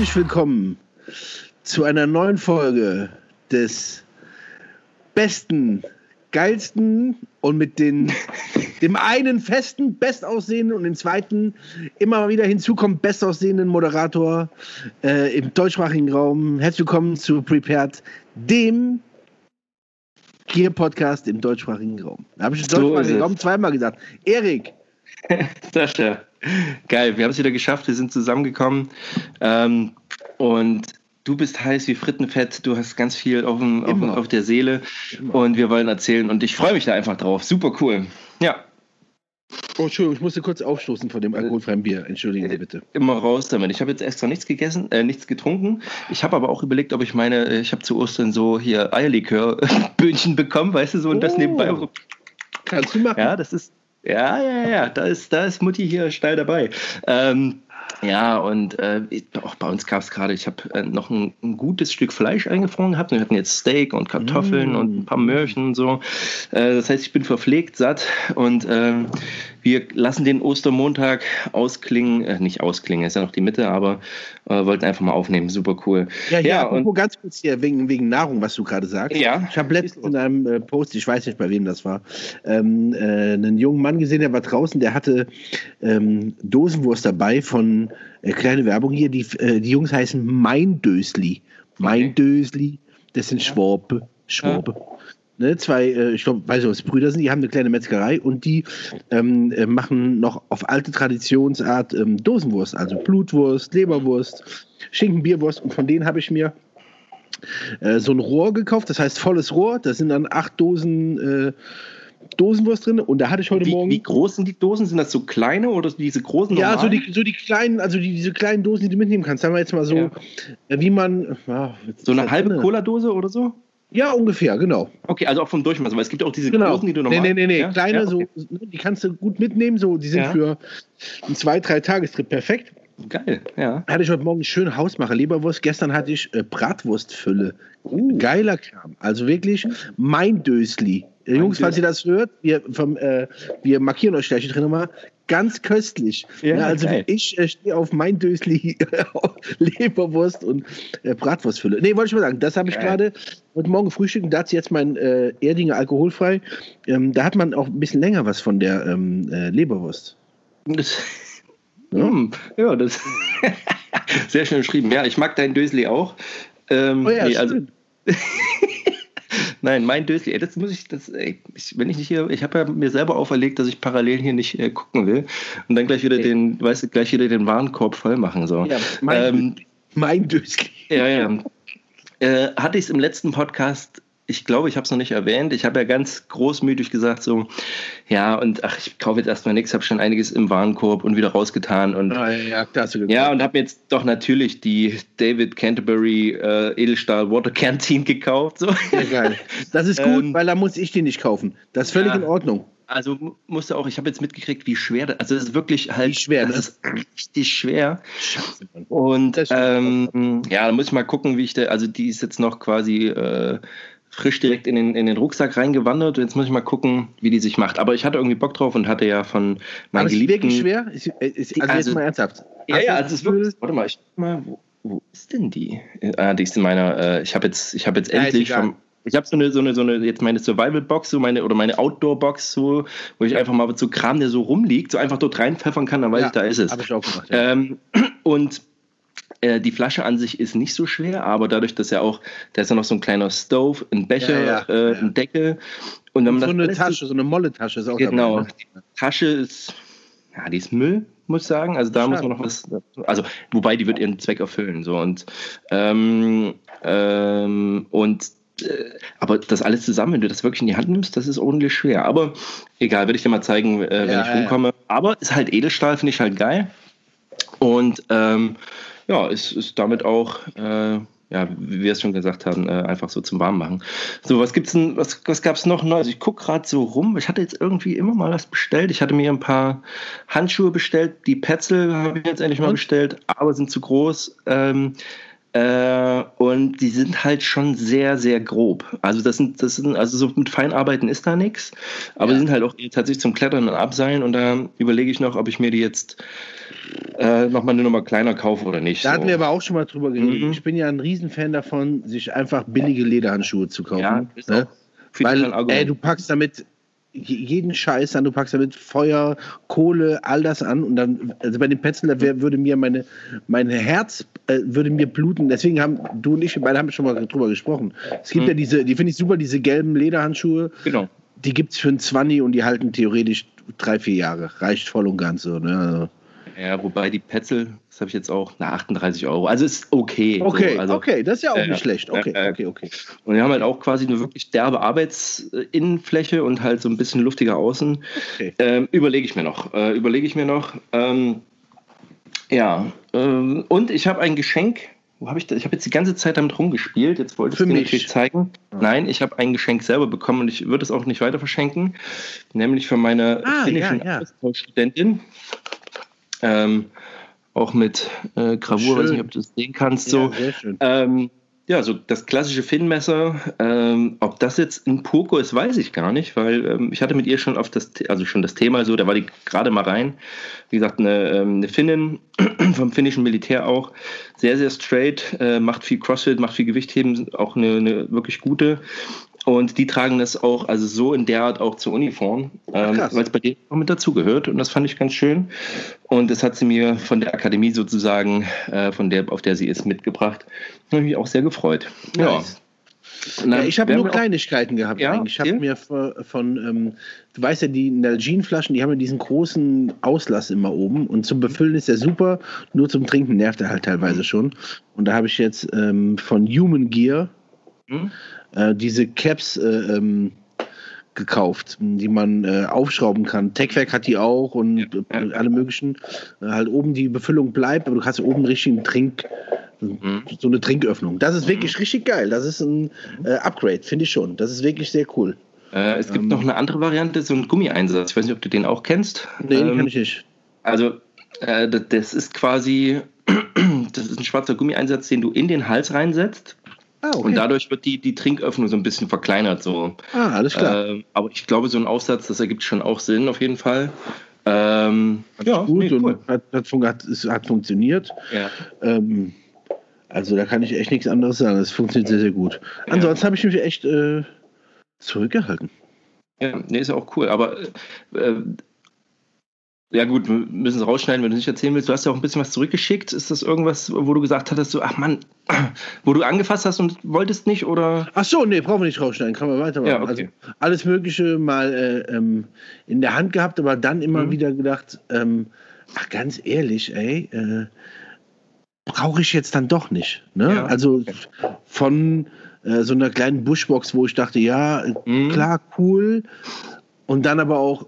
Herzlich willkommen zu einer neuen Folge des besten, geilsten und mit den, dem einen festen, bestaussehenden und dem zweiten immer wieder hinzukommt, bestaussehenden Moderator äh, im deutschsprachigen Raum. Herzlich willkommen zu Prepared, dem Gear-Podcast im deutschsprachigen Raum. Da habe ich So deutschsprachigen. Raum zweimal gesagt. Erik, Sascha, geil, wir haben es wieder geschafft, wir sind zusammengekommen ähm, und du bist heiß wie Frittenfett, du hast ganz viel auf, dem, auf, Immer. auf der Seele und wir wollen erzählen und ich freue mich da einfach drauf, super cool. Ja, oh, Entschuldigung, ich musste kurz aufstoßen von dem alkoholfreien Bier. Entschuldigen Sie bitte. immer raus damit. Ich habe jetzt extra nichts gegessen, äh, nichts getrunken. Ich habe aber auch überlegt, ob ich meine, äh, ich habe zu Ostern so hier Eierlikör-Böhnchen bekommen, weißt du, so und das Oh. nebenbei. Kannst du machen? Ja, das ist. Ja, ja, ja, da ist, da ist Mutti hier steil dabei. Ähm, ja, und äh, auch bei uns gab es gerade, ich habe äh, noch ein, ein gutes Stück Fleisch eingefroren gehabt. Wir hatten jetzt Steak und Kartoffeln Mm. und ein paar Möhrchen und so. Äh, das heißt, ich bin verpflegt, satt und ähm, wir lassen den Ostermontag ausklingen, äh, nicht ausklingen, ist ja noch die Mitte, aber äh, wollten einfach mal aufnehmen. Super cool. Ja, ja, Ja, und- ganz kurz hier, wegen, wegen Nahrung, was du gerade sagst. Ja. Ich habe letztens in einem äh, Post, ich weiß nicht, bei wem das war, ähm, äh, einen jungen Mann gesehen, der war draußen, der hatte ähm, Dosenwurst dabei von, äh, kleine Werbung hier, die, äh, die Jungs heißen Mein Dösli. Mein Okay. Dösli, das sind Schwabe. Schwabe. Ne, zwei, äh, ich glaube, weiß nicht, was Brüder sind, die haben eine kleine Metzgerei und die ähm, äh, machen noch auf alte Traditionsart ähm, Dosenwurst, also Blutwurst, Leberwurst, Schinken, Bierwurst und von denen habe ich mir äh, so ein Rohr gekauft, das heißt volles Rohr, da sind dann acht Dosen äh, Dosenwurst drin und da hatte ich heute Wie, Morgen. wie groß sind die Dosen? Sind das so kleine oder diese großen? ja, so normalen? die, so die kleinen, also die, diese kleinen Dosen, die du mitnehmen kannst. Sagen wir jetzt mal so, Ja. äh, wie man. Jetzt So eine halbe. Cola-Dose oder so? Ja, ungefähr, genau. Okay, also auch vom Durchmesser, weil es gibt auch diese genau. großen, die du nee, normal... nee, nee, nee. Ja? Kleine, ja, okay. so, ne, die kannst du gut mitnehmen, so, die sind Ja. für einen zwei, drei Tagestrip perfekt. Geil, ja. Hatte ich heute Morgen schön Hausmacher Leberwurst. Gestern hatte ich äh, Bratwurstfülle. Uh. Geiler Kram. Also wirklich mein Dösli. Äh, Jungs, falls ihr das hört, wir, vom, äh, wir markieren euch gleich hier drin nochmal. Ganz köstlich. Ja, Ja, also geil. ich äh, stehe auf mein Dösli Leberwurst und äh, Bratwurstfülle. Nee, wollte ich mal sagen, das habe ich gerade heute Morgen gefrühstückt und dazu jetzt mein äh, Erdinger alkoholfrei. Ähm, da hat man auch ein bisschen länger was von der ähm, äh, Leberwurst. Das, Ja. Hm, ja, das... Sehr schön geschrieben. Ja, ich mag dein Dösli auch. Ähm, Oh ja, nee, also. nein, mein Dösli, das muss ich, das, ey, ich, wenn ich nicht hier, ich habe ja mir selber auferlegt, dass ich parallel hier nicht äh, gucken will und dann gleich wieder Okay. den, weißt du, gleich wieder den Warenkorb voll machen so. Ja, mein, Ähm, mein Dösli. Ja, ja. Äh, hatte ich es im letzten Podcast, ich glaube, ich habe es noch nicht erwähnt. Ich habe ja ganz großmütig gesagt, so, ja, und ach, ich kaufe jetzt erstmal nichts, habe schon einiges im Warenkorb und wieder rausgetan. Und Ah, ja, ja, und habe jetzt doch natürlich die David Canterbury äh, Edelstahl Water Canteen gekauft. So. Ja, geil. Das ist gut, Ähm, weil da muss ich den nicht kaufen. Das ist völlig ja. in Ordnung. Also mu- musste auch, ich habe jetzt mitgekriegt, wie schwer das, also es ist wirklich halt, Wie schwer, das ne? ist richtig schwer. Scheiße. Und ähm, ja, da muss ich mal gucken, wie ich da, also die ist jetzt noch quasi äh, frisch direkt in den, in den Rucksack reingewandert. Und jetzt muss ich mal gucken, wie die sich macht. Aber ich hatte irgendwie Bock drauf und hatte ja von meinen Aber ist Geliebten. wirklich schwer? Ist, ist, also, Die- jetzt also- mal ernsthaft. Ja, Hast ja, also es ist wirklich. Warte mal, ich mal, wo, wo ist denn die? Ah, die ist in meiner. Äh, ich habe jetzt, ich habe jetzt Ja, ist endlich egal. vom. Ich habe so eine, so eine, so eine, jetzt meine Survival-Box, so meine, oder meine Outdoor-Box, so, wo ich einfach mal so Kram, der so rumliegt, so einfach dort reinpfeffern kann, dann weiß Ja, ich, da ist es. Habe ich auch gemacht. Ja. Ähm, und äh, die Flasche an sich ist nicht so schwer, aber dadurch, dass ja auch, da ist ja noch so ein kleiner Stove, ein Becher, Ja, ja, äh, ja. ein Deckel. Und wenn man so eine Tasche, so eine Molle-Tasche ist auch Genau. dabei. ne? Tasche ist, ja, die ist Müll, muss ich sagen. Also da Schade. muss man noch was, also wobei die wird ihren Zweck erfüllen. So und ähm, ähm, und äh, aber das alles zusammen, wenn du das wirklich in die Hand nimmst, das ist ordentlich schwer. Aber egal, werde ich dir mal zeigen, äh, wenn Ja, ich ja, rumkomme. Aber ist halt Edelstahl, finde ich halt geil. Und ähm, ja, ist, ist damit auch, äh, ja, wie wir es schon gesagt haben, äh, einfach so zum Warmmachen. So, was gibt's denn, was, was gab's noch Neues? Ich gucke gerade so rum. Ich hatte jetzt irgendwie immer mal was bestellt. Ich hatte mir ein paar Handschuhe bestellt. Die Petzl habe ich jetzt endlich mal Und? bestellt, aber sind zu groß. Ähm, Äh, und die sind halt schon sehr, sehr grob. Also das sind, das sind, also so mit Feinarbeiten ist da nichts, aber ja. die sind halt auch tatsächlich zum Klettern und Abseilen und da überlege ich noch, ob ich mir die jetzt äh, nochmal eine Nummer kleiner kaufe oder nicht. Da so. hatten wir aber auch schon mal drüber geredet. Mhm. Ich bin ja ein Riesenfan davon, sich einfach billige Lederhandschuhe zu kaufen. Ja, ne? Weil, ey, du packst damit jeden Scheiß an, du packst damit Feuer, Kohle, all das an und dann, also bei den Petzler würde mir meine, mein Herz würde mir bluten. Deswegen haben du und ich, beide haben schon mal drüber gesprochen. Es gibt mhm. ja diese, die finde ich super, diese gelben Lederhandschuhe. Genau. Die gibt es für ein 20 und die halten theoretisch drei, vier Jahre. Reicht voll und ganz so. Ne? Also, ja, wobei die Petzel, das habe ich jetzt auch, na 38 Euro. Also ist okay. Okay, so. also, okay, das ist ja auch äh, nicht schlecht. Okay, äh, okay, okay. Und wir haben halt auch quasi eine wirklich derbe Arbeitsinnenfläche und halt so ein bisschen luftiger außen. Okay. Ähm, überlege ich mir noch. Äh, überlege ich mir noch. Ähm, ja, ähm, und ich habe ein Geschenk. Wo habe ich das? Ich habe jetzt die ganze Zeit damit rumgespielt. Jetzt wollte ich es dir natürlich zeigen. Nein, ich habe ein Geschenk selber bekommen und ich würde es auch nicht weiter verschenken. Nämlich für meine ah, finnischen ja, ja. Studentin. Ähm, auch mit äh, Gravur, schön. weiß nicht, ob du das sehen kannst. So. Ja, sehr schön. Ähm, ja, so das klassische Finnmesser. Ähm, ob das jetzt ein Purko ist, weiß ich gar nicht, weil ähm, ich hatte mit ihr schon auf das, also schon das Thema so, da war die gerade mal rein. Wie gesagt, eine, ähm, eine Finnin vom finnischen Militär auch. Sehr, sehr straight, äh, macht viel Crossfit, macht viel Gewichtheben, auch eine, eine wirklich gute. Und die tragen das auch, also so in der Art auch zur Uniform, ähm, weil es bei denen auch mit dazugehört. Und das fand ich ganz schön. Und das hat sie mir von der Akademie sozusagen, äh, von der, auf der sie ist, mitgebracht. Da habe ich mich auch sehr gefreut. Nice. Ja. ja, ich habe nur Kleinigkeiten gehabt ja, eigentlich. Ich habe mir von, von ähm, du weißt ja, die Nalgene-Flaschen, die haben ja diesen großen Auslass immer oben und zum Befüllen ist der super, nur zum Trinken nervt er halt teilweise schon. Und da habe ich jetzt ähm, von Human Gear hm? äh, diese Caps äh, ähm, gekauft, die man äh, aufschrauben kann. Techwerk hat die auch und ja, ja. alle möglichen. Äh, halt oben die Befüllung bleibt, aber du hast oben richtig einen Trink, mhm. so eine Trinköffnung. Das ist wirklich mhm. richtig geil. Das ist ein äh, Upgrade, finde ich schon. Das ist wirklich sehr cool. Äh, es gibt ähm, noch eine andere Variante, so ein Gummieinsatz. Ich weiß nicht, ob du den auch kennst. Nee, ähm, den kann ich nicht. Also, äh, das ist quasi, das ist ein schwarzer Gummieinsatz, den du in den Hals reinsetzt Ah, okay. Und dadurch wird die, die Trinköffnung so ein bisschen verkleinert. So. Ah, alles klar. Ähm, aber ich glaube, so ein Aufsatz, das ergibt schon auch Sinn auf jeden Fall. Ähm, ja, gut nee, cool. hat, hat, hat, hat, funktioniert. Ja. Ähm, also da kann ich echt nichts anderes sagen. Es funktioniert sehr, sehr gut. Ansonsten ja. habe ich mich echt äh, zurückgehalten. Ja, nee, ist ja auch cool. Aber äh, ja gut, wir müssen es rausschneiden, wenn du nicht erzählen willst. Du hast ja auch ein bisschen was zurückgeschickt. Ist das irgendwas, wo du gesagt hattest, so, ach Mann, wo du angefasst hast und wolltest nicht oder? Ach so, nee, brauchen wir nicht rausschneiden, kann man weitermachen. Ja, okay. Also alles Mögliche mal äh, ähm, in der Hand gehabt, aber dann immer mhm. wieder gedacht, ähm, ach ganz ehrlich, ey, äh, brauche ich jetzt dann doch nicht. Ne? Ja. Also von äh, so einer kleinen Bushbox, wo ich dachte, ja, mhm. klar, cool. Und dann aber auch,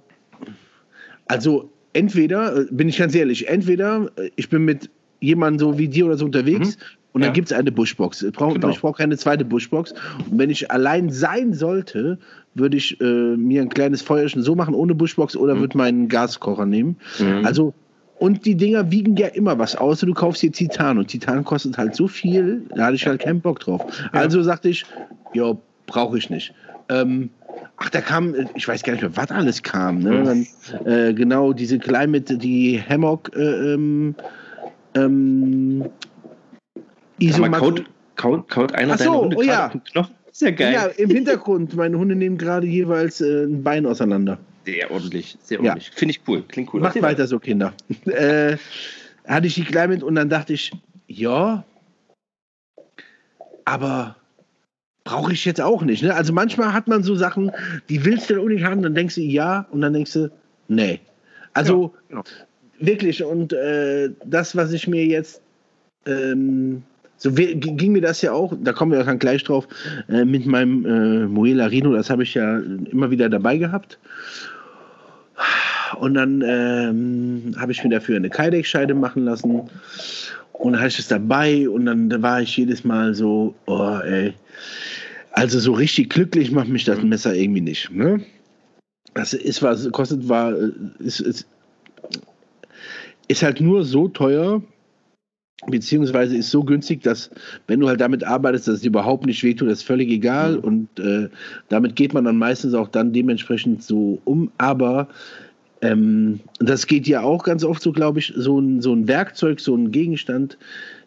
also entweder, äh, bin ich ganz ehrlich, entweder äh, ich bin mit jemandem so wie dir oder so unterwegs mhm. und dann ja. gibt es eine Bushbox. Ich brauche genau. brauch keine zweite Bushbox. Und wenn ich allein sein sollte, würde ich äh, mir ein kleines Feuerchen so machen ohne Bushbox oder mhm. würde meinen Gaskocher nehmen. Mhm. Also und die Dinger wiegen ja immer was, außer du kaufst hier Titan. Und Titan kostet halt so viel, da hatte ich halt keinen Bock drauf. Also sagte ich, ja, brauche ich nicht. Ähm, Ach, da kam, ich weiß gar nicht mehr, was alles kam. Ne? Dann, äh, genau, diese Climate, die Hammock äh, ähm, ähm, Isomat kaut, kaut, kaut einer so, Hunde oh ja. Knochen? Sehr geil. Ja, im Hintergrund. Meine Hunde nehmen gerade jeweils äh, ein Bein auseinander. Sehr ordentlich, sehr ordentlich. Ja. Finde ich cool. Klingt cool. Macht weiter so, Kinder. äh, hatte ich die Climate und dann dachte ich, ja, aber brauche ich jetzt auch nicht. Ne? Also manchmal hat man so Sachen, die willst du unbedingt haben, dann denkst du ja und dann denkst du, nee. Also ja, genau. wirklich, und äh, das, was ich mir jetzt, ähm, so ging mir das ja auch, da kommen wir dann gleich drauf, äh, mit meinem äh, Muela Rino, das habe ich ja immer wieder dabei gehabt. Und dann ähm, habe ich mir dafür eine Kydex-Scheide machen lassen. Und dann hatte ich es dabei und dann da war ich jedes Mal so, oh ey, also so richtig glücklich macht mich das Messer irgendwie nicht. Ne? Das ist was, kostet war, ist, ist, ist halt nur so teuer, beziehungsweise ist so günstig, dass wenn du halt damit arbeitest, dass es überhaupt nicht wehtut, das ist völlig egal mhm. und äh, damit geht man dann meistens auch dann dementsprechend so um, aber ähm, das geht ja auch ganz oft so, glaube ich, so ein, so ein Werkzeug, so ein Gegenstand,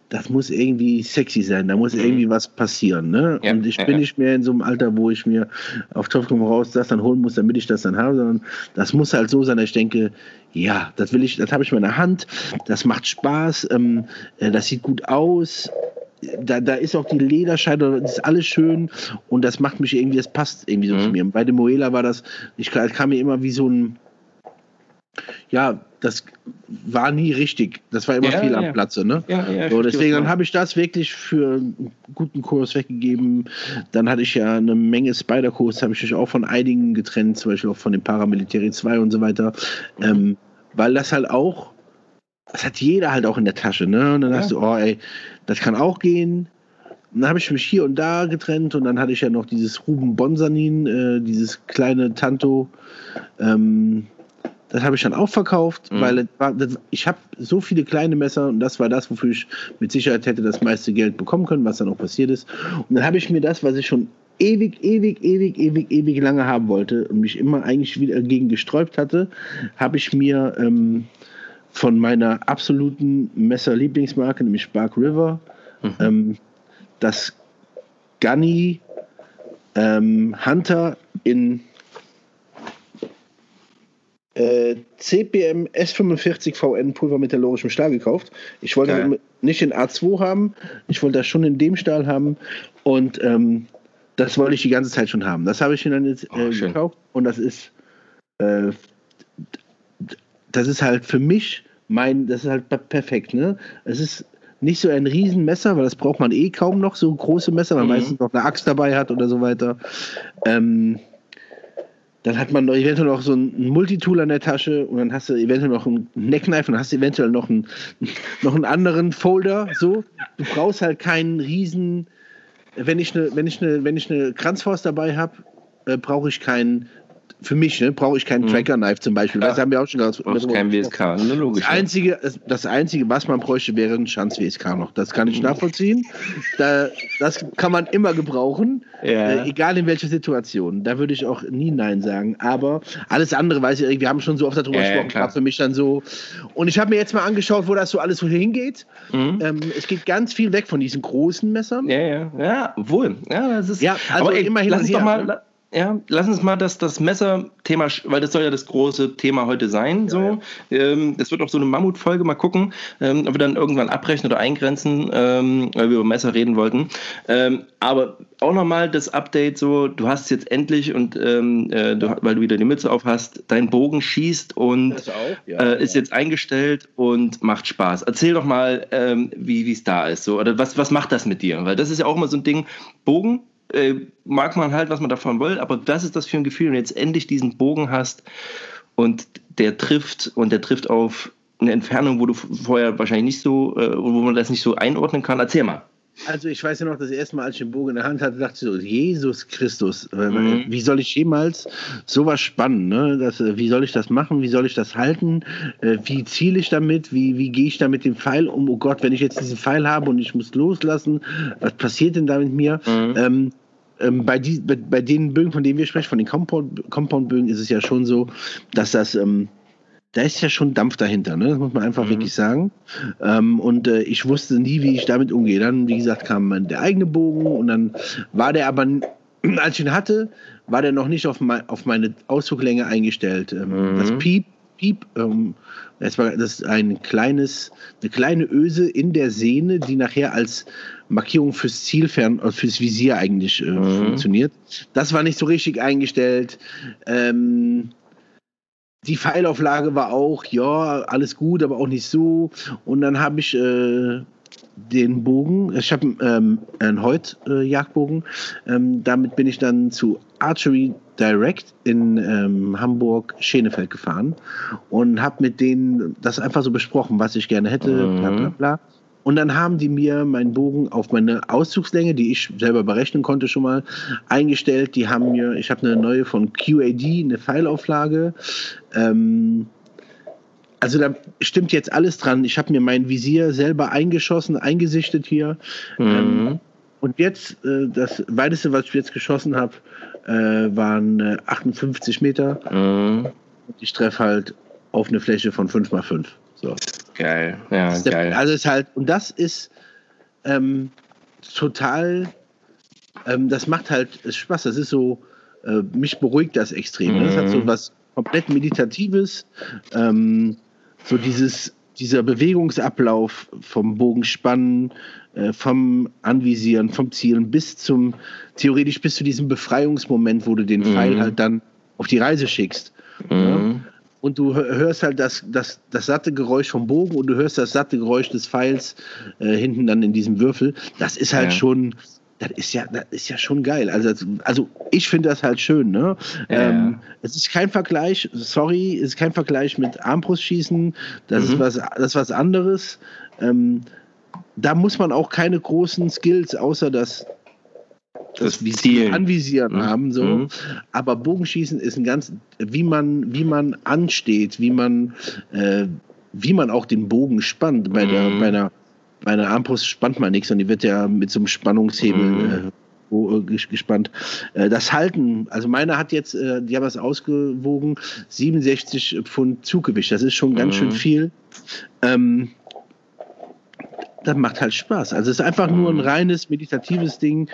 das muss irgendwie sexy sein, da muss mhm. irgendwie was passieren. Ne? Ja, und ich bin ja. nicht mehr in so einem Alter, wo ich mir auf Topf komm raus das dann holen muss, damit ich das dann habe, sondern das muss halt so sein, dass ich denke, ja, das will ich, das habe ich in meiner Hand, das macht Spaß, ähm, äh, das sieht gut aus. Da, da ist auch die Lederscheide, das ist alles schön und das macht mich irgendwie, das passt irgendwie so mhm. zu mir. bei dem Moela war das, ich kam mir immer wie so ein, ja, das war nie richtig. Das war immer ja, viel am Platze. Ne? Ja, ja, so, deswegen dann habe ich das wirklich für einen guten Kurs weggegeben. Dann hatte ich ja eine Menge Spider-Kurs, habe ich mich auch von einigen getrennt, zum Beispiel auch von den Paramilitary 2 und so weiter. Mhm. Ähm, weil das halt auch, das hat jeder halt auch in der Tasche. Ne? Und dann ja. hast du, oh ey, das kann auch gehen. Und dann habe ich mich hier und da getrennt und dann hatte ich ja noch dieses Ruben Bonsanin, äh, dieses kleine Tanto. Ähm, das habe ich dann auch verkauft, mhm. weil das, ich habe so viele kleine Messer und das war das, wofür ich mit Sicherheit hätte das meiste Geld bekommen können, was dann auch passiert ist. Und dann habe ich mir das, was ich schon ewig, ewig, ewig, ewig, ewig lange haben wollte und mich immer eigentlich wieder gegen gesträubt hatte, habe ich mir ähm, von meiner absoluten Messer-Lieblingsmarke, nämlich Spark River, mhm. ähm, das Gunny ähm, Hunter in äh, CPM S45 VN pulvermetallurgischem Stahl gekauft. Ich wollte Geil. nicht in A2 haben, ich wollte das schon in dem Stahl haben und ähm, das wollte ich die ganze Zeit schon haben. Das habe ich dann jetzt äh, oh, gekauft und das ist äh, das ist halt für mich mein, das ist halt perfekt, ne? Es ist nicht so ein Riesenmesser, weil das braucht man eh kaum noch, so große Messer, weil man mhm. meistens noch eine Axt dabei hat oder so weiter. Ähm, dann hat man eventuell noch so ein Multitool an der Tasche und dann hast du eventuell noch ein Neckknife und hast eventuell noch einen, noch einen anderen Folder. So, du brauchst halt keinen riesen. Wenn ich eine, wenn ich eine, wenn ich eine Kranzfaust dabei habe, äh, brauche ich keinen für mich ne, brauche ich keinen mhm. Tracker-Knife zum Beispiel. Ja. Das haben wir auch schon ganz brauchst kein WSK, ne, logisch. Das Einzige, das Einzige, was man bräuchte, wäre ein Schanz-WSK noch. Das kann ich mhm. nachvollziehen. Da, das kann man immer gebrauchen, ja. äh, egal in welcher Situation. Da würde ich auch nie Nein sagen. Aber alles andere, weiß ich, wir haben schon so oft darüber ja, gesprochen, war für mich dann so. Und ich habe mir jetzt mal angeschaut, wo das so alles so hingeht. Mhm. Ähm, es geht ganz viel weg von diesen großen Messern. Ja, ja, ja, wohl. Ja, das ist, ja also aber ey, immerhin. Lass uns doch mal. Ja, lass uns mal das, das Messer-Thema, weil das soll ja das große Thema heute sein. So. Ja, ja. Ähm, das wird auch so eine Mammutfolge, mal gucken, ähm, ob wir dann irgendwann abbrechen oder eingrenzen, ähm, weil wir über Messer reden wollten. Ähm, aber auch nochmal das Update: so, du hast jetzt endlich und ähm, äh, du, weil du wieder die Mütze auf hast, dein Bogen schießt und ja, äh, ist jetzt eingestellt und macht Spaß. Erzähl doch mal, ähm, wie es da ist. So, oder was, was macht das mit dir? Weil das ist ja auch immer so ein Ding, Bogen äh, mag man halt, was man davon will, aber das ist das für ein Gefühl, wenn du jetzt endlich diesen Bogen hast und der trifft und der trifft auf eine Entfernung, wo du vorher wahrscheinlich nicht so, äh, wo man das nicht so einordnen kann. Erzähl mal. Also ich weiß ja noch, das erste Mal, als ich den Bogen in der Hand hatte, dachte ich so, Jesus Christus, mhm. wie soll ich jemals sowas spannen? Ne? Das, äh, wie soll ich das machen? Wie soll ich das halten? Äh, wie ziele ich damit? Wie, wie gehe ich da mit dem Pfeil um? Oh Gott, wenn ich jetzt diesen Pfeil habe und ich muss loslassen, was passiert denn da mit mir? Mhm. Ähm, ähm, bei, die, bei, bei, den Bögen, von denen wir sprechen, von den Compound-Bögen, Compound ist es ja schon so, dass das, ähm, da ist ja schon Dampf dahinter, ne? das muss man einfach mhm. wirklich sagen. Ähm, und äh, ich wusste nie, wie ich damit umgehe. Dann, wie gesagt, kam der eigene Bogen und dann war der aber, als ich ihn hatte, war der noch nicht auf, mein, auf meine Auszuglänge eingestellt. Ähm, mhm. Das Piep, Piep, ähm, das, war, das ist ein kleines, eine kleine Öse in der Sehne, die nachher als Markierung fürs Zielfern, äh, fürs Visier eigentlich äh, mhm. funktioniert. Das war nicht so richtig eingestellt. Ähm, die Pfeilauflage war auch, ja, alles gut, aber auch nicht so. Und dann habe ich äh, den Bogen, ich habe ähm, einen Heut-Jagdbogen. Äh, ähm, damit bin ich dann zu Archery Direct in ähm, Hamburg Schenefeld gefahren und habe mit denen das einfach so besprochen, was ich gerne hätte, mhm. bla bla bla. Und dann haben die mir meinen Bogen auf meine Auszugslänge, die ich selber berechnen konnte schon mal, eingestellt. Die haben mir, ich habe eine neue von QAD, eine Pfeilauflage. Ähm, also da stimmt jetzt alles dran. Ich habe mir mein Visier selber eingeschossen, eingesichtet hier. Mhm. Ähm, und jetzt, äh, das weiteste, was ich jetzt geschossen habe, äh, waren äh, 58 Meter. Mhm. Und ich treffe halt auf eine Fläche von 5 x 5 So. Geil, ja, der, geil. Also ist halt, und das ist ähm, total, ähm, das macht halt Spaß. Das ist so, äh, mich beruhigt das extrem. Mhm. Das hat so mhm. was komplett Meditatives. Ähm, so dieses, dieser Bewegungsablauf vom Bogenspannen, äh, vom Anvisieren, vom Zielen bis zum, theoretisch bis zu diesem Befreiungsmoment, wo du den mhm. Pfeil halt dann auf die Reise schickst. Mhm. Ja? Und du hörst halt das, das, das satte Geräusch vom Bogen und du hörst das satte Geräusch des Pfeils äh, hinten dann in diesem Würfel. Das ist halt ja. schon, das ist ja, das ist ja schon geil. Also, also ich finde das halt schön. Ne? Ja. Ähm, es ist kein Vergleich, sorry, es ist kein Vergleich mit Armbrustschießen. Das, mhm. ist, was, das ist was anderes. Ähm, da muss man auch keine großen Skills, außer das, das, Zielen. Anvisieren mhm. haben. So. Mhm. Aber Bogenschießen ist ein ganz, wie man, wie man ansteht, wie man, äh, wie man auch den Bogen spannt bei, der, mhm. bei einer bei einer Armbrust spannt man nichts und die wird ja mit so einem Spannungshebel mhm. äh, gespannt. Äh, das Halten, also meine hat jetzt, äh, die haben das ausgewogen, 67 Pfund Zuggewicht. Das ist schon ganz mhm. schön viel. Ähm, das macht halt Spaß. Also es ist einfach nur ein mhm. reines meditatives Ding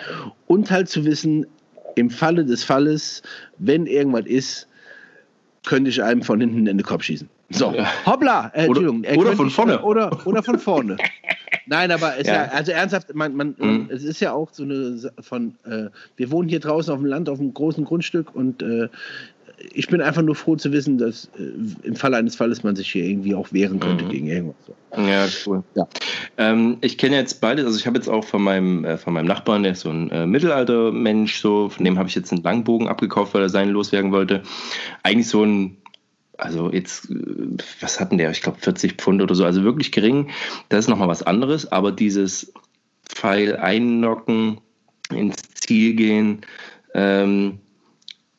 und halt zu wissen, im Falle des Falles, wenn irgendwas ist, könnte ich einem von hinten in den Kopf schießen. So, hoppla, äh, Entschuldigung. Oder, oder von vorne. Oder, oder von vorne. Nein, aber es ja. ja. also ernsthaft, man, man, mhm. es ist ja auch so eine von, äh, wir wohnen hier draußen auf dem Land, auf einem großen Grundstück und äh, ich bin einfach nur froh zu wissen, dass äh, im Falle eines Falles man sich hier irgendwie auch wehren könnte mhm. gegen irgendwas. Ja, cool. Ja. Ähm, ich kenne jetzt beides, also ich habe jetzt auch von meinem, äh, von meinem Nachbarn, der ist so ein äh, Mittelaltermensch, so, von dem habe ich jetzt einen Langbogen abgekauft, weil er seinen loswerden wollte. Eigentlich so ein also jetzt, äh, was hatten der? Ich glaube 40 Pfund oder so, also wirklich gering. Das ist nochmal was anderes, aber dieses Pfeil einnocken, ins Ziel gehen ähm,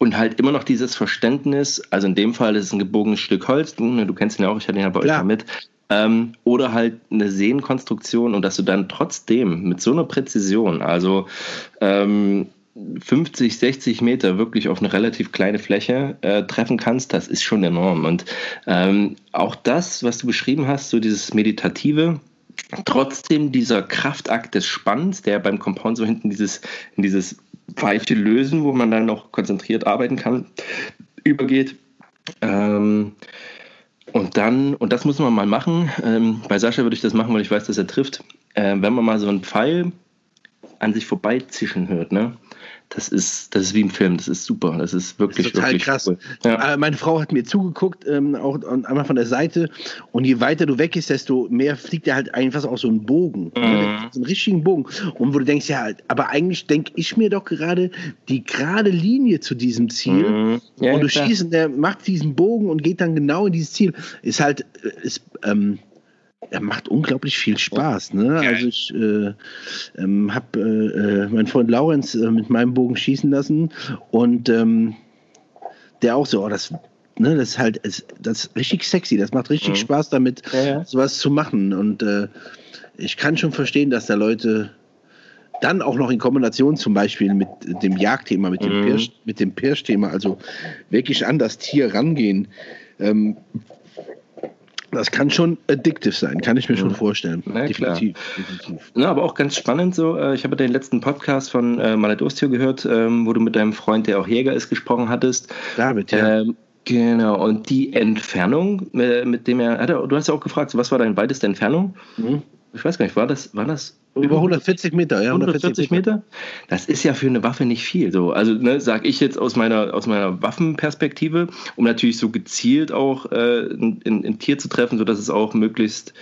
und halt immer noch dieses Verständnis, also in dem Fall ist es ein gebogenes Stück Holz, du, ne, du kennst ihn ja auch, ich hatte ihn ja bei Klar. euch mal mit, ähm, oder halt eine Sehenkonstruktion und dass du dann trotzdem mit so einer Präzision, also ähm, 50, 60 Meter wirklich auf eine relativ kleine Fläche äh, treffen kannst, das ist schon enorm. Und ähm, auch das, was du beschrieben hast, so dieses Meditative, trotzdem dieser Kraftakt des Spannens, der beim Compound so hinten dieses, in dieses weiche Lösen, wo man dann noch konzentriert arbeiten kann, übergeht. Ähm, und dann, und das muss man mal machen, ähm, bei Sascha würde ich das machen, weil ich weiß, dass er trifft, äh, wenn man mal so einen Pfeil an sich vorbeizischen hört, ne? Das ist, das ist wie im Film, das ist super, das ist wirklich, das ist total wirklich krass. Cool. Ja. Äh, meine Frau hat mir zugeguckt, ähm, auch einmal von der Seite und je weiter du weg bist, desto mehr fliegt er halt einfach auch so ein Bogen, mhm. so einen richtigen Bogen und wo du denkst, ja, aber eigentlich denke ich mir doch gerade die gerade Linie zu diesem Ziel mhm. ja, und du schießt und der macht diesen Bogen und geht dann genau in dieses Ziel, ist halt, äh, ist, ähm, macht unglaublich viel Spaß. Ne? Also ich äh, ähm, habe äh, äh, meinen Freund Laurenz äh, mit meinem Bogen schießen lassen und ähm, der auch so, oh, das, ne, das ist halt das ist richtig sexy, das macht richtig mhm. Spaß damit, ja, ja. sowas zu machen. Und äh, ich kann schon verstehen, dass da Leute dann auch noch in Kombination zum Beispiel mit dem Jagdthema, mit dem mhm. Pirsch, mit dem Pirsch-Thema, also wirklich an das Tier rangehen. Ähm, das kann schon addictive sein, kann ich mir schon vorstellen. Na, definitiv, definitiv. Ja, aber auch ganz spannend so. Äh, ich habe den letzten Podcast von äh, Maledostio gehört, ähm, wo du mit deinem Freund, der auch Jäger ist, gesprochen hattest. David, ja. Ähm, genau, und die Entfernung, äh, mit dem er, du hast ja auch gefragt, was war deine weiteste Entfernung? Mhm. Ich weiß gar nicht, war das, war das über 140 Meter, ja. 140 Meter. Das ist ja für eine Waffe nicht viel. So. Also ne, sage ich jetzt aus meiner, aus meiner Waffenperspektive, um natürlich so gezielt auch äh, ein, ein, Tier zu treffen, sodass es auch möglichst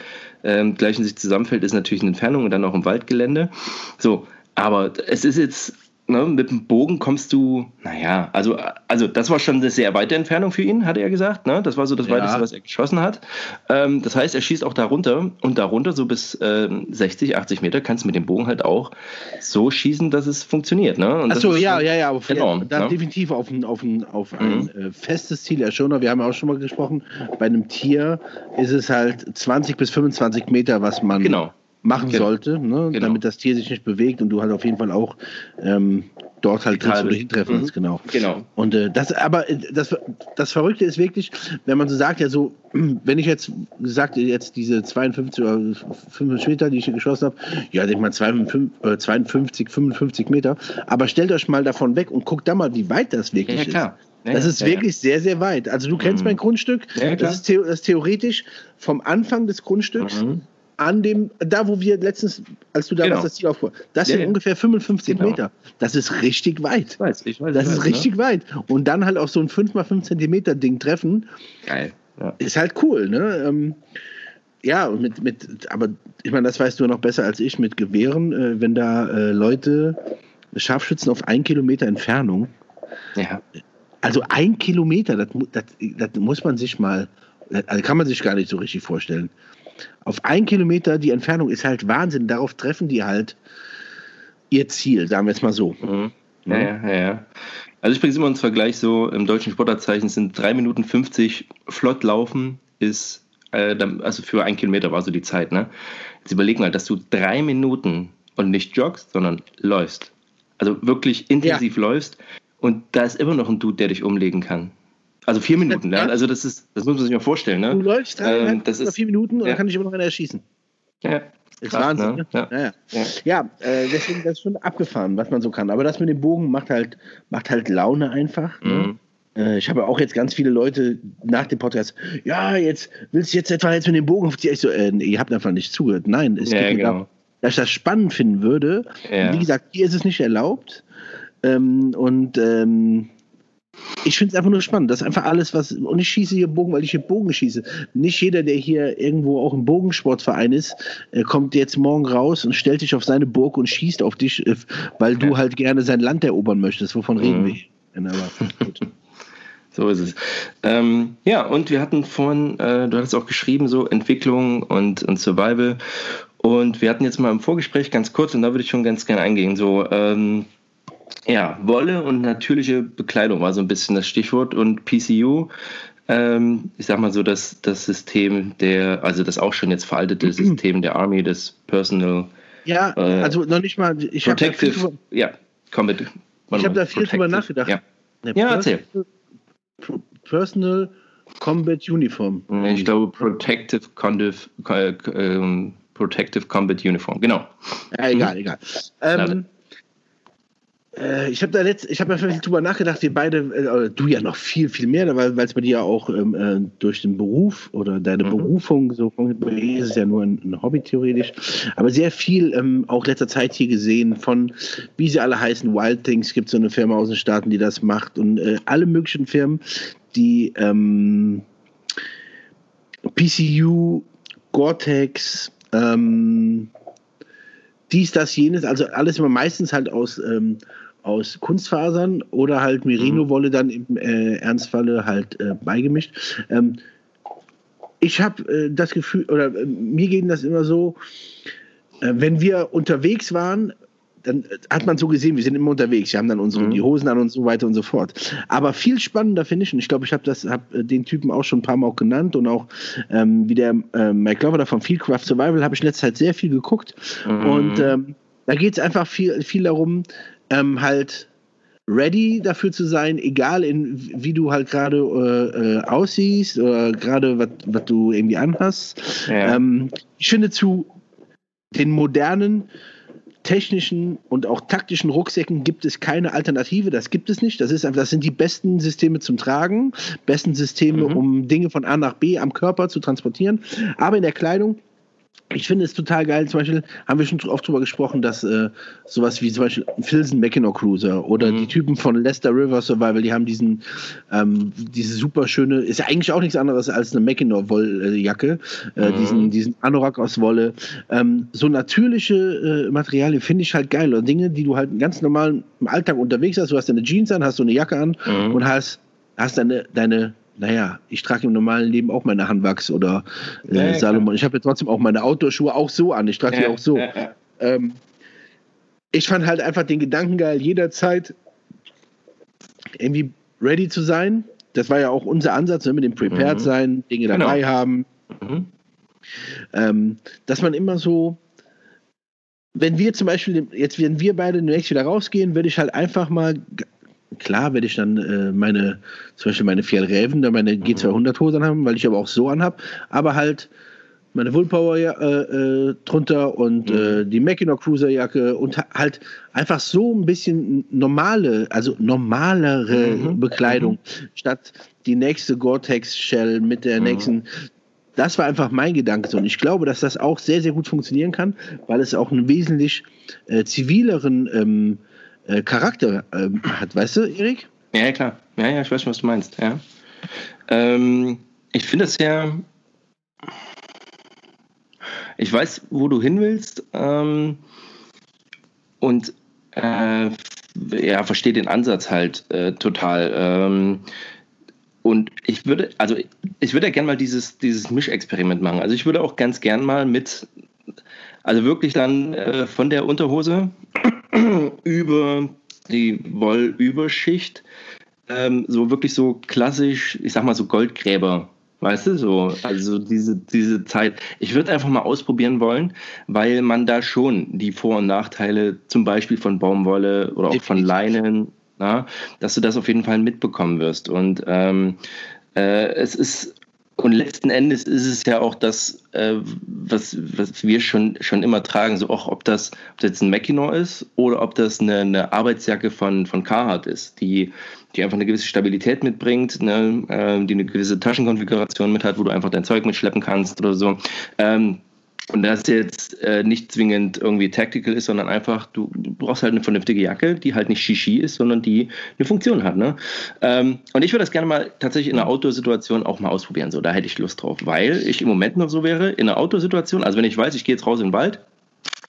ähm, gleich in sich zusammenfällt, ist natürlich eine Entfernung und dann auch im Waldgelände. So, aber es ist jetzt ne, mit dem Bogen kommst du, naja, also, also das war schon eine sehr weite Entfernung für ihn, hat er gesagt. Ne? Das war so das ja. Weiteste, was er geschossen hat. Ähm, das heißt, er schießt auch darunter und darunter so bis ähm, 60, 80 Meter kannst du mit dem Bogen halt auch so schießen, dass es funktioniert. Ne? Achso, ja, ja, ja, aber enorm, ja, ne? definitiv auf ein, auf ein, auf ein mhm. äh, festes Ziel ja schon. Wir haben ja auch schon mal gesprochen, bei einem Tier ist es halt 20 bis 25 Meter, was man genau machen genau. sollte, ne? genau. damit das Tier sich nicht bewegt und du halt auf jeden Fall auch ähm, dort halt triffst oder hintreffen mhm. genau. genau. Und äh, das, aber äh, das, das Verrückte ist wirklich, wenn man so sagt, ja so, wenn ich jetzt gesagt jetzt diese 52 oder 55 Meter, die ich hier geschossen habe, ja, denkt man 52, 52, 55 Meter, aber stellt euch mal davon weg und guckt da mal, wie weit das wirklich ja, klar. ist. Ja, das ist ja, wirklich sehr, sehr weit. Also du kennst mhm. mein Grundstück. das, ist das, ist theoretisch vom Anfang des Grundstücks mhm an dem, da wo wir letztens, als du da genau. warst, das Ziel aufgebaut das ja, sind ja. ungefähr 55 genau. Meter. Das ist richtig weit. Ich weiß, ich weiß. Das ich ist weiß, richtig ne? weit. Und dann halt auch so ein 5x5 Zentimeter Ding treffen. Geil. Ja. Ist halt cool, ne? Ähm, ja, mit, mit, aber ich meine, das weißt du noch besser als ich mit Gewehren, äh, wenn da äh, Leute, Scharfschützen auf ein Kilometer Entfernung. Ja. Also ein Kilometer, das, das, das muss man sich mal, also kann man sich gar nicht so richtig vorstellen auf ein Kilometer die Entfernung ist halt Wahnsinn. Darauf treffen die halt ihr Ziel, sagen wir es mal so. Mhm. Ja, ja, ja, ja. Also ich bringe immer einen Vergleich so, im deutschen Sportabzeichen sind 3 Minuten 50 flott laufen ist, äh, also für ein Kilometer war so die Zeit, ne? Jetzt überleg mal, dass du drei Minuten und nicht joggst, sondern läufst. Also wirklich intensiv ja. läufst und da ist immer noch ein Dude, der dich umlegen kann. Also vier Minuten, ja. Also das ist, das muss man sich mal vorstellen, ne? Du läufst drei ähm, das ist, vier Minuten und ja. dann kann ich immer noch einer erschießen. Ja. Ist Krass, Wahnsinn. Ne? Ja, ja, ja. ja. ja äh, deswegen das ist schon abgefahren, was man so kann. Aber das mit dem Bogen macht halt, macht halt Laune einfach. Ne? Mhm. Ne? Äh, ich habe auch jetzt ganz viele Leute nach dem Podcast, ja, jetzt willst du jetzt etwa jetzt mit dem Bogen auf die. Ich so, äh, ihr habt einfach nicht zugehört. Nein, es ja, geht genau. darum, dass ich das spannend finden würde. Wie gesagt, hier ist es nicht erlaubt. Ähm, und ähm, ich finde es einfach nur spannend. Das ist einfach alles, was. Und ich schieße hier Bogen, weil ich hier Bogen schieße. Nicht jeder, der hier irgendwo auch im Bogensportverein ist, äh, kommt jetzt morgen raus und stellt sich auf seine Burg und schießt auf dich, äh, weil du halt gerne sein Land erobern möchtest. Wovon mhm. reden wir hier? So ist es. Ähm, ja, und wir hatten vorhin, äh, du hattest auch geschrieben, so Entwicklung und, und Survival. Und wir hatten jetzt mal im Vorgespräch ganz kurz, und da würde ich schon ganz gerne eingehen, so ähm, ja, Wolle und natürliche Bekleidung war so ein bisschen das Stichwort und PCU. Ähm, ich sag mal so, dass das System der, also das auch schon jetzt veraltete. System der Army, das Personal. Ja, äh, also noch nicht mal. Ich Protective, drüber, ja, Combat. Ich habe da viel drüber nachgedacht. Ja, ja erzähl. Personal Combat Uniform. Ich glaube Protective, Condiv, äh, äh, Protective Combat Uniform, genau. Ja, egal, mhm. egal. Ähm, äh, ich habe da letzt, ich habe viel drüber nachgedacht, wir beide, äh, du ja noch viel, viel mehr, weil es bei dir ja auch ähm, äh, durch den Beruf oder deine mhm. Berufung, so ist es ja nur ein, ein Hobby theoretisch, aber sehr viel ähm, auch letzter Zeit hier gesehen von, wie sie alle heißen, Wild Things, gibt so eine Firma aus den Staaten, die das macht und äh, alle möglichen Firmen, die ähm, PCU, Gore-Tex, ähm, dies, das, jenes, also alles immer meistens halt aus, ähm, aus Kunstfasern oder halt Merino-Wolle dann im äh, Ernstfalle halt äh, beigemischt. Ähm, ich habe äh, das Gefühl, oder äh, mir ging das immer so, äh, wenn wir unterwegs waren, dann hat man so gesehen, wir sind immer unterwegs, wir haben dann unsere mhm. die Hosen an und so weiter und so fort. Aber viel spannender finde ich, und ich glaube, ich habe das hab äh, den Typen auch schon ein paar Mal auch genannt und auch ähm, wie der äh, Mike Glover da von Fieldcraft Survival habe ich in letzter Zeit sehr viel geguckt. Mhm. Und ähm, da geht es einfach viel, viel darum, ähm, halt ready dafür zu sein, egal in wie du halt gerade äh, äh, aussiehst oder gerade was du irgendwie anhast. Ja. Ähm, ich finde zu den modernen technischen und auch taktischen Rucksäcken gibt es keine Alternative. Das gibt es nicht. Das, ist einfach, das sind die besten Systeme zum Tragen, besten Systeme, mhm. um Dinge von A nach B am Körper zu transportieren. Aber in der Kleidung ich finde es total geil, zum Beispiel haben wir schon oft drüber gesprochen, dass äh, sowas wie zum Beispiel Filsen Mackinac Cruiser oder mhm. die Typen von Leicester River Survival, die haben diesen, ähm, diese super schöne, ist ja eigentlich auch nichts anderes als eine Mackinac Wolljacke, äh, mhm. diesen, diesen Anorak aus Wolle. Ähm, so natürliche äh, Materialien finde ich halt geil oder Dinge, die du halt ganz normal im Alltag unterwegs hast. Du hast deine Jeans an, hast so eine Jacke an mhm. und hast, hast deine, deine naja, ich trage im normalen Leben auch meine Handwachs oder äh, ja, ja, Salomon. Ich habe ja trotzdem auch meine Outdoor-Schuhe auch so an. Ich trage ja, die auch so. Ähm, ich fand halt einfach den Gedanken geil, jederzeit irgendwie ready zu sein. Das war ja auch unser Ansatz, ne, mit dem Prepared mhm. sein, Dinge genau. dabei haben. Mhm. Ähm, dass man immer so, wenn wir zum Beispiel, jetzt wenn wir beide demnächst wieder rausgehen, würde ich halt einfach mal klar werde ich dann äh, meine, zum Beispiel meine Fjellräven, da meine G200 Hosen haben, weil ich aber auch so anhab, aber halt meine Woolpower äh, äh, drunter und mhm. äh, die Mackinac Cruiser Jacke und halt einfach so ein bisschen normale, also normalere mhm. Bekleidung mhm. statt die nächste Gore-Tex Shell mit der mhm. nächsten. Das war einfach mein Gedanke und ich glaube, dass das auch sehr sehr gut funktionieren kann, weil es auch einen wesentlich äh, zivileren ähm, äh, Charakter äh, hat, weißt du, Erik? Ja, klar. Ja, ja, ich weiß schon, was du meinst. Ja. Ähm, ich finde es ja. Ich weiß, wo du hin willst ähm, und äh, ja, verstehe den Ansatz halt äh, total. Ähm, und ich würde, also ich würde ja gerne mal dieses, dieses Mischexperiment machen. Also ich würde auch ganz gern mal mit, also wirklich dann äh, von der Unterhose über die Wollüberschicht ähm, so wirklich so klassisch, ich sag mal so Goldgräber Weißt du, so, also diese, diese Zeit. Ich würde einfach mal ausprobieren wollen, weil man da schon die Vor- und Nachteile zum Beispiel von Baumwolle oder auch von Leinen, na, dass du das auf jeden Fall mitbekommen wirst. Und ähm, äh, es ist und letzten Endes ist es ja auch das, äh, was, was wir schon, schon immer tragen, so auch ob das, ob das jetzt ein Mackinac ist oder ob das eine, eine Arbeitsjacke von, von Carhartt ist, die, die einfach eine gewisse Stabilität mitbringt, ne, äh, die eine gewisse Taschenkonfiguration mit hat, wo du einfach dein Zeug mitschleppen kannst oder so. Ähm, und das jetzt äh, nicht zwingend irgendwie tactical ist, sondern einfach, du, brauchst halt eine vernünftige Jacke, die halt nicht Shishi ist, sondern die eine Funktion hat. Ne? Ähm, und ich würde das gerne mal tatsächlich in einer Outdoor-Situation auch mal ausprobieren. So, da hätte ich Lust drauf, weil ich im Moment noch so wäre, in einer Outdoor-Situation, also wenn ich weiß, ich gehe jetzt raus in den Wald,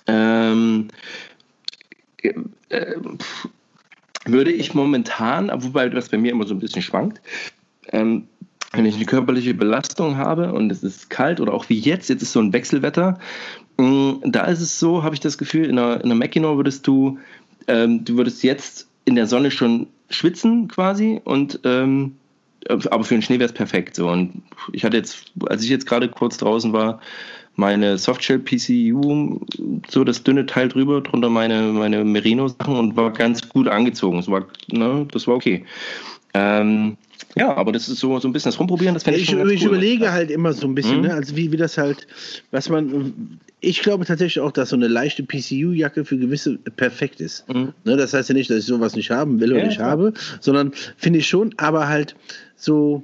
ähm, äh, würde ich momentan, wobei das bei mir immer so ein bisschen schwankt, ähm, wenn ich eine körperliche Belastung habe und es ist kalt oder auch wie jetzt, jetzt ist so ein Wechselwetter, mm, da ist es so, habe ich das Gefühl, in einer, in einer Mackinac würdest du, ähm, du würdest jetzt in der Sonne schon schwitzen quasi und ähm, aber für den Schnee wäre es perfekt so. Und ich hatte jetzt, als ich jetzt gerade kurz draußen war, meine Softshell PCU, so das dünne Teil drüber, drunter meine, meine Merino-Sachen und war ganz gut angezogen. Das war, ne, das war okay. Ähm, ja, aber das ist so, so ein bisschen das Rumprobieren, das finde ich, ich, ich cool. überlege halt immer so ein bisschen, mhm. ne? also wie, wie das halt, was man, ich glaube tatsächlich auch, dass so eine leichte PCU-Jacke für gewisse perfekt ist. Mhm. Ne? Das heißt ja nicht, dass ich sowas nicht haben will oder ja, nicht klar. habe, sondern finde ich schon, aber halt so,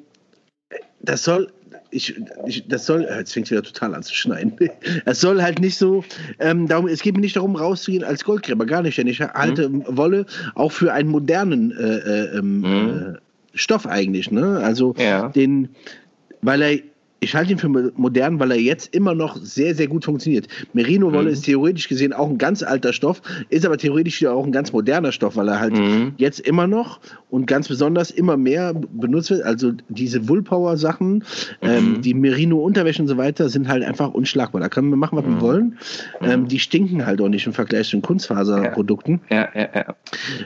das soll ich, ich, das soll, jetzt fängt es wieder total an zu schneiden. Es soll halt nicht so, ähm, darum, es geht mir nicht darum, rauszugehen als Goldgräber, gar nicht. Denn ich halte mhm. Wolle auch für einen modernen äh, äh, ähm, mhm. äh, Stoff eigentlich, ne? Also ja. den, weil er ich halte ihn für modern, weil er jetzt immer noch sehr, sehr gut funktioniert. Merino-Wolle mhm. ist theoretisch gesehen auch ein ganz alter Stoff, ist aber theoretisch auch ein ganz moderner Stoff, weil er halt mhm. jetzt immer noch und ganz besonders immer mehr benutzt wird. Also diese Woolpower-Sachen, mhm. ähm, die Merino-Unterwäsche und so weiter sind halt einfach unschlagbar. Da können wir machen, was wir mhm. wollen. Ähm, mhm. die stinken halt auch nicht im Vergleich zu den Kunstfaserprodukten. Ja. Ja, ja,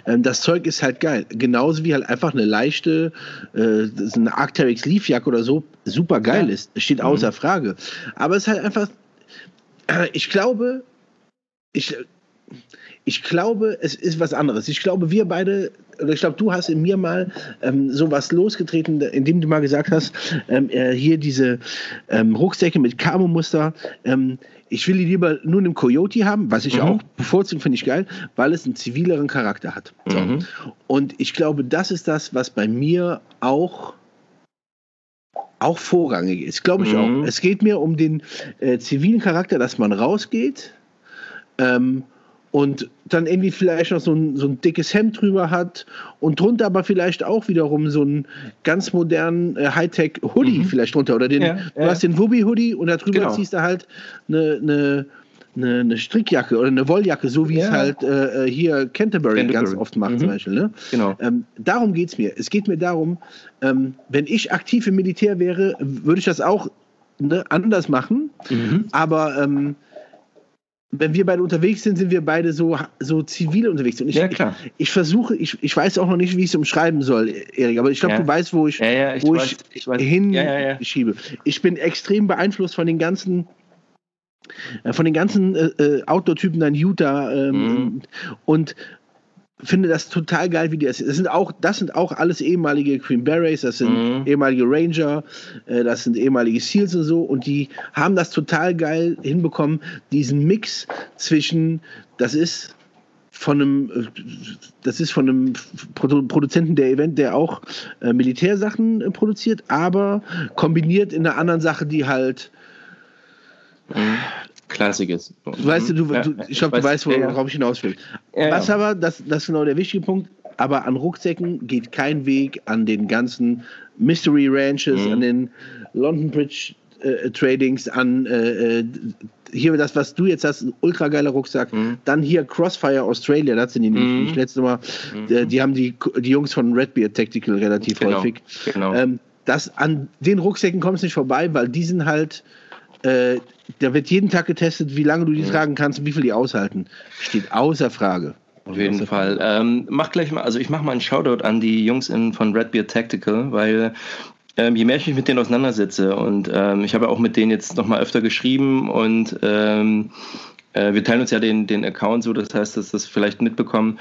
ähm, das Zeug ist halt geil. Genauso wie halt einfach eine leichte, äh, eine Arcteryx Leafjacke oder so super geil ist. Das steht außer mhm. Frage. Aber es ist halt einfach, ich glaube, ich, ich glaube, es ist was anderes. Ich glaube, wir beide, oder ich glaube, du hast in mir mal ähm, sowas losgetreten, indem du mal gesagt hast, ähm, äh, hier diese ähm, Rucksäcke mit Camo-Muster. Ähm, ich will die lieber nur in einem Coyote haben, was ich mhm. auch bevorzuge, finde ich geil, weil es einen zivileren Charakter hat. Mhm. Und ich glaube, das ist das, was bei mir auch auch vorrangig ist, glaube ich mhm. auch. Es geht mir um den äh, zivilen Charakter, dass man rausgeht ähm, und dann irgendwie vielleicht noch so ein, so ein dickes Hemd drüber hat und drunter aber vielleicht auch wiederum so einen ganz modernen äh, Hightech-Hoodie mhm. vielleicht drunter. Oder den, ja, du ja. hast den Wubby-Hoodie und darüber genau. ziehst du halt eine, eine eine, eine, Strickjacke oder eine Wolljacke, so wie ja. es halt äh, äh, hier Canterbury, Canterbury, ganz oft macht mhm. zum Beispiel. Ne? Genau. Ähm, darum geht es mir. Es geht mir darum, ähm, wenn ich aktiv im Militär wäre, würde ich das auch ne, anders machen. Mhm. Aber ähm, wenn wir beide unterwegs sind, sind wir beide so, so zivil unterwegs. Und ich, ja, klar. ich, ich versuche, ich, ich weiß auch noch nicht, wie ich es umschreiben soll, Erik, aber ich glaube, ja. du weißt, wo ich, ja, ja, ich, wo weiß, ich, ich hinschiebe. Ich bin extrem beeinflusst von den ganzen von den ganzen äh, äh, Outdoor-Typen dann Utah ähm, mhm. und finde das total geil, wie die das. Das sind auch, das sind auch alles ehemalige Green Berets, das sind mhm. ehemalige Ranger, äh, das sind ehemalige Seals und so. Und die haben das total geil hinbekommen, diesen Mix zwischen, das ist von einem, äh, das ist von einem Produzenten der Event, der auch äh, Militärsachen äh, produziert, aber kombiniert in einer anderen Sache, die halt Klassik ist. Weißt du, du, ja, du ich glaube, du weißt, worauf ja. ich hinaus will. Ja, Was aber, das, das ist genau der wichtige Punkt, aber an Rucksäcken geht kein Weg an den ganzen Mystery Ranches, mhm. an den London Bridge äh, Tradings, an äh, äh hier das, was du jetzt hast, ein ultra geiler Rucksack. Mhm. Dann hier Crossfire Australia, das sind die nicht. Mhm. Ich letzte Mal, mhm. die, die, haben die, die Jungs von Redbeard Tactical relativ genau. häufig. Genau. Ähm, das, an den Rucksäcken kommst du nicht vorbei, weil die sind halt äh, da wird jeden Tag getestet, wie lange du die mhm. tragen kannst und wie viel die aushalten. Steht außer Frage. Auf jeden Fall. Ähm, mach gleich mal, also ich mache mal einen Shoutout an die Jungs in, von Redbeard Tactical, weil ähm, je mehr ich mich mit denen auseinandersetze und ähm, ich habe auch mit denen jetzt nochmal öfter geschrieben und ähm, äh, wir teilen uns ja den, den Account so, das heißt, dass das vielleicht mitbekommen.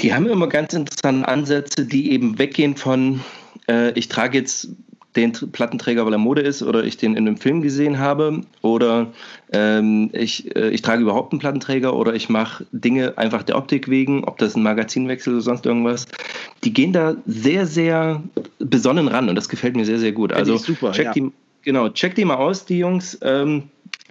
Die haben immer ganz interessante Ansätze, die eben weggehen von, äh, ich trage jetzt den Plattenträger, weil er Mode ist oder ich den in einem Film gesehen habe oder ähm, ich, äh, ich trage überhaupt einen Plattenträger oder ich mache Dinge einfach der Optik wegen, ob das ein Magazinwechsel oder sonst irgendwas. Die gehen da sehr, sehr besonnen ran und das gefällt mir sehr, sehr gut. Also super, check ja. die, genau, check die mal aus, die Jungs. Ähm,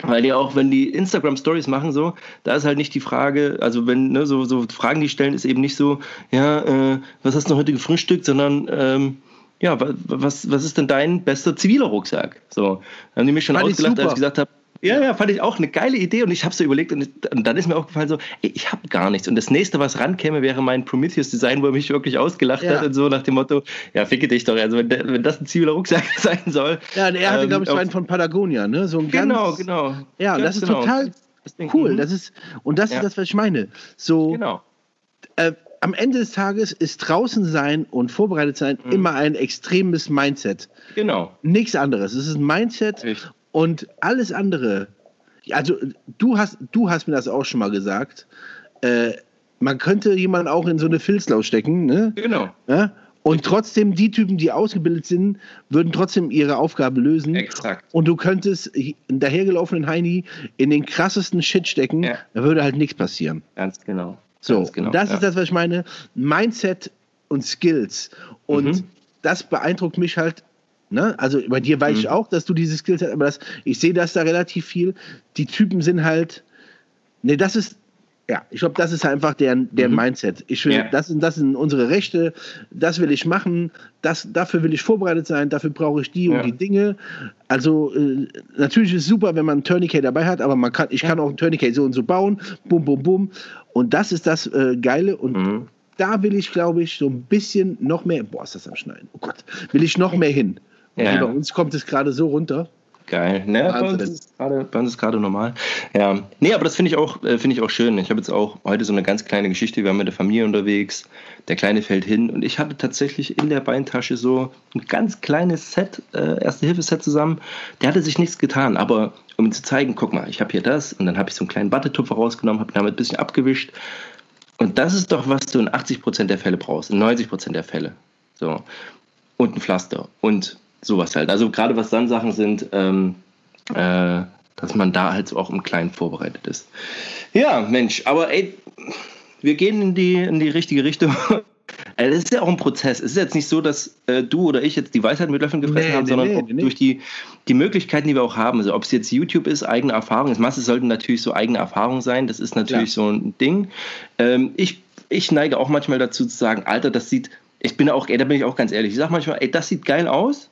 weil die auch, wenn die Instagram Stories machen, so, da ist halt nicht die Frage, also wenn, ne, so, so Fragen, die stellen, ist eben nicht so, ja, äh, was hast du heute gefrühstückt, sondern ähm, ja, was, was ist denn dein bester ziviler Rucksack? So, dann haben die mich schon fand ausgelacht, als ich gesagt habe, ja, ja, fand ich auch eine geile Idee und ich habe so überlegt und, dann ist mir aufgefallen so, ey, ich habe gar nichts und das nächste, was rankäme, wäre mein Prometheus Design, wo er mich wirklich ausgelacht ja. hat und so nach dem Motto, ja, ficke dich doch, also wenn, wenn das ein ziviler Rucksack sein soll. Ja, und er hatte, ähm, glaube ich, so einen von Patagonia, ne? So ein genau, ganz, genau. Ja, das ist genau. total cool, mhm. das ist, und das ja. ist das, was ich meine. So, genau. Äh, am Ende des Tages ist draußen sein und vorbereitet sein mhm. immer ein extremes Mindset. Genau. Nichts anderes. Es ist ein Mindset Echt? und alles andere. Also du hast, du hast mir das auch schon mal gesagt. Äh, man könnte jemanden auch in so eine Filzlau stecken, ne? Genau. Ja? Und trotzdem, die Typen, die ausgebildet sind, würden trotzdem ihre Aufgabe lösen. Exakt. Und du könntest einen dahergelaufenen Heini in den krassesten Shit stecken, ja. da würde halt nichts passieren. Ganz genau. So, genau, das ja. ist das, was ich meine. Mindset und Skills. Und mhm. das beeindruckt mich halt. Ne? Also bei dir weiß mhm. ich auch, dass du diese Skills hast, aber das, ich sehe das da relativ viel. Die Typen sind halt. Ne, das ist, ja, ich glaube, das ist einfach der, der mhm. Mindset. Ich will, ja. das, sind, das sind unsere Rechte, das will ich machen, das, dafür will ich vorbereitet sein, dafür brauche ich die ja. und die Dinge. Also äh, natürlich ist es super, wenn man ein Tourniquet dabei hat, aber man kann, ich ja. kann auch ein Tourniquet so und so bauen, bum, bum, bum. Und das ist das äh, Geile und mhm. da will ich, glaube ich, so ein bisschen noch mehr, boah, ist das am Schneiden, oh Gott, will ich noch mehr hin. Ja. Bei uns kommt es gerade so runter. Geil. Ne, bei, uns ist grade, bei uns ist gerade normal. Ja. Nee, aber das finde ich auch, äh, finde ich auch schön. Ich habe jetzt auch heute so eine ganz kleine Geschichte. Wir waren mit der Familie unterwegs. Der Kleine fällt hin und ich hatte tatsächlich in der Beintasche so ein ganz kleines Set, äh, Erste-Hilfe-Set zusammen. Der hatte sich nichts getan, aber um ihm zu zeigen, guck mal, ich habe hier das und dann habe ich so einen kleinen Battetupfer rausgenommen, habe damit ein bisschen abgewischt. Und das ist doch, was du in 80% der Fälle brauchst, in 90% der Fälle. So. Und ein Pflaster. Und sowas halt. Also gerade was dann Sachen sind, ähm, äh, dass man da halt auch im Kleinen vorbereitet ist. Ja, Mensch, aber ey, wir gehen in die, in die richtige Richtung. Also es ist ja auch ein Prozess. Es ist jetzt nicht so, dass äh, du oder ich jetzt die Weisheit mit Löffeln gefressen nee, haben, nee, sondern nee, durch die, die Möglichkeiten, die wir auch haben. Also ob es jetzt YouTube ist, eigene Erfahrung. Das Masse sollten natürlich so eigene Erfahrungen sein. Das ist natürlich ja. so ein Ding. Ähm, ich, ich neige auch manchmal dazu zu sagen, Alter, das sieht, ich bin auch, ey, da bin ich auch ganz ehrlich. Ich sage manchmal, ey, das sieht geil aus.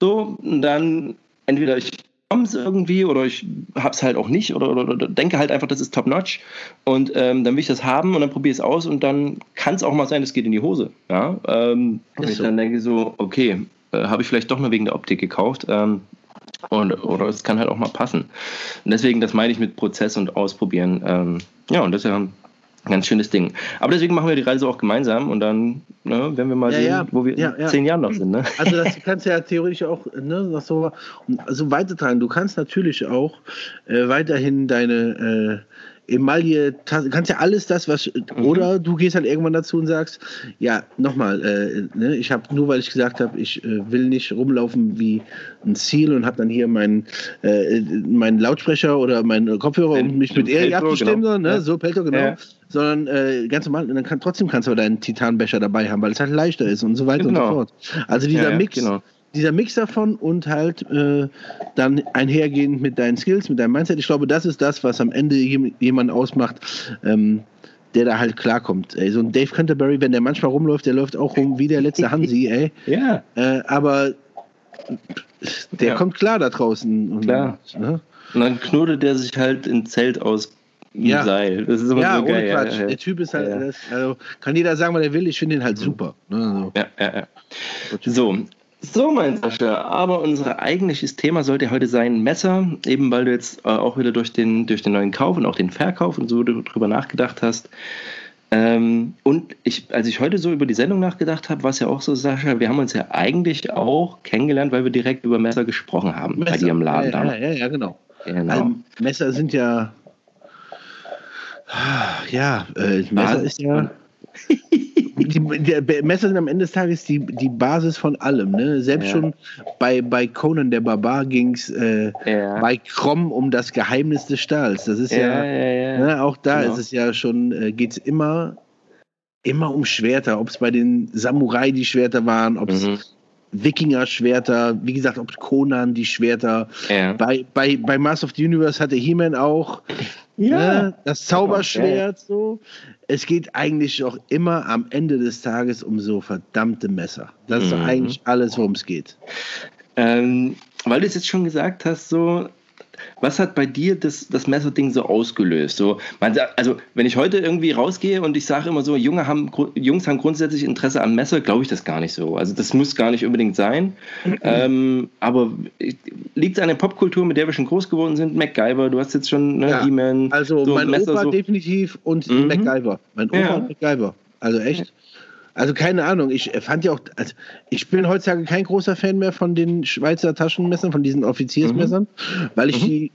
So, und dann entweder ich es irgendwie oder ich habe es halt auch nicht oder, oder, oder, denke halt einfach, das ist top-notch und ähm, dann will ich das haben und dann probiere ich es aus und dann kann es auch mal sein, es geht in die Hose. Ja? Ähm, und ich so. dann denke so, okay, äh, habe ich vielleicht doch nur wegen der Optik gekauft ähm, und, oder es kann halt auch mal passen. Und deswegen, das meine ich mit Prozess und Ausprobieren. Ähm, ja, und das ja ein ganz schönes Ding. Aber deswegen machen wir die Reise auch gemeinsam und dann ne, werden wir mal ja, sehen, ja. wo wir ja, in zehn Jahren noch sind. Ne? Also das kannst du ja theoretisch auch ne, so, so weitertragen. Du kannst natürlich auch äh, weiterhin deine äh, Emaille, kannst ja alles das, was, mhm. oder du gehst halt irgendwann dazu und sagst, ja, nochmal, äh, ne, ich habe nur, weil ich gesagt habe, ich äh, will nicht rumlaufen wie ein Ziel und habe dann hier meinen äh, mein Lautsprecher oder meinen Kopfhörer, um mich mit Erik abzustimmen, genau. ne, ja. so Pelto, genau, ja. sondern äh, ganz normal, dann kann, trotzdem kannst du deinen Titanbecher dabei haben, weil es halt leichter ist und so weiter genau. und so fort. Also dieser ja, Mix, genau dieser Mix davon und halt äh, dann einhergehend mit deinen Skills, mit deinem Mindset. Ich glaube, das ist das, was am Ende jemand ausmacht, ähm, der da halt klarkommt. Ey, so ein Dave Canterbury, wenn der manchmal rumläuft, der läuft auch rum wie der letzte Hansi, ey. ja. Äh, aber der ja. kommt klar da draußen. Und, klar. Ne? Und dann knurrt der sich halt im Zelt aus ja. Seil. Das ist immer ja, so geil. Quatsch. Ja, ja. Der Typ ist halt, ja. das, also kann jeder sagen, was er will, ich finde ihn halt mhm. super. Ne, so. Ja, ja, ja. So, so, mein Sascha, aber unser eigentliches Thema sollte heute sein Messer, eben weil du jetzt äh, auch wieder durch den, durch den neuen Kauf und auch den Verkauf und so drüber nachgedacht hast. Ähm, und ich, als ich heute so über die Sendung nachgedacht habe, war es ja auch so, Sascha, wir haben uns ja eigentlich auch kennengelernt, weil wir direkt über Messer gesprochen haben Messer, bei dir im Laden. Ja, ja, ja, ja genau. genau. Also, Messer sind ja, ja, äh, Messer ist ja die, Messer sind am Ende des Tages die, die Basis von allem. Ne? Selbst ja. schon bei, bei Conan der Barbar ging es äh, ja. bei Krom um das Geheimnis des Stahls. Das ist ja, ja ne? auch da genau. ist es ja schon, äh, geht es immer, immer um Schwerter. Ob es bei den Samurai die Schwerter waren, ob es mhm. Wikinger-Schwerter, wie gesagt, ob Conan die Schwerter. Bei, bei, bei Mass of the Universe hatte He-Man auch ja. Ne? Das Zauberschwert so. Es geht eigentlich auch immer am Ende des Tages um so verdammte Messer. Das ist mhm. eigentlich alles, worum es geht. Ähm, weil du es jetzt schon gesagt hast, so was hat bei dir das, das Messerding so ausgelöst? So, man, also, wenn ich heute irgendwie rausgehe und ich sage immer so, Junge haben, Jungs haben grundsätzlich Interesse am Messer, glaube ich das gar nicht so. Also, das muss gar nicht unbedingt sein. ähm, aber liegt es an der Popkultur, mit der wir schon groß geworden sind? MacGyver, du hast jetzt schon ne, ja, E-Man. Also, so mein Messer, Opa so. definitiv und mhm. MacGyver. Mein Opa ja. und MacGyver. Also, echt. Also keine Ahnung, ich fand ja auch, also ich bin heutzutage kein großer Fan mehr von den Schweizer Taschenmessern, von diesen Offiziersmessern, mhm. weil ich mhm. die,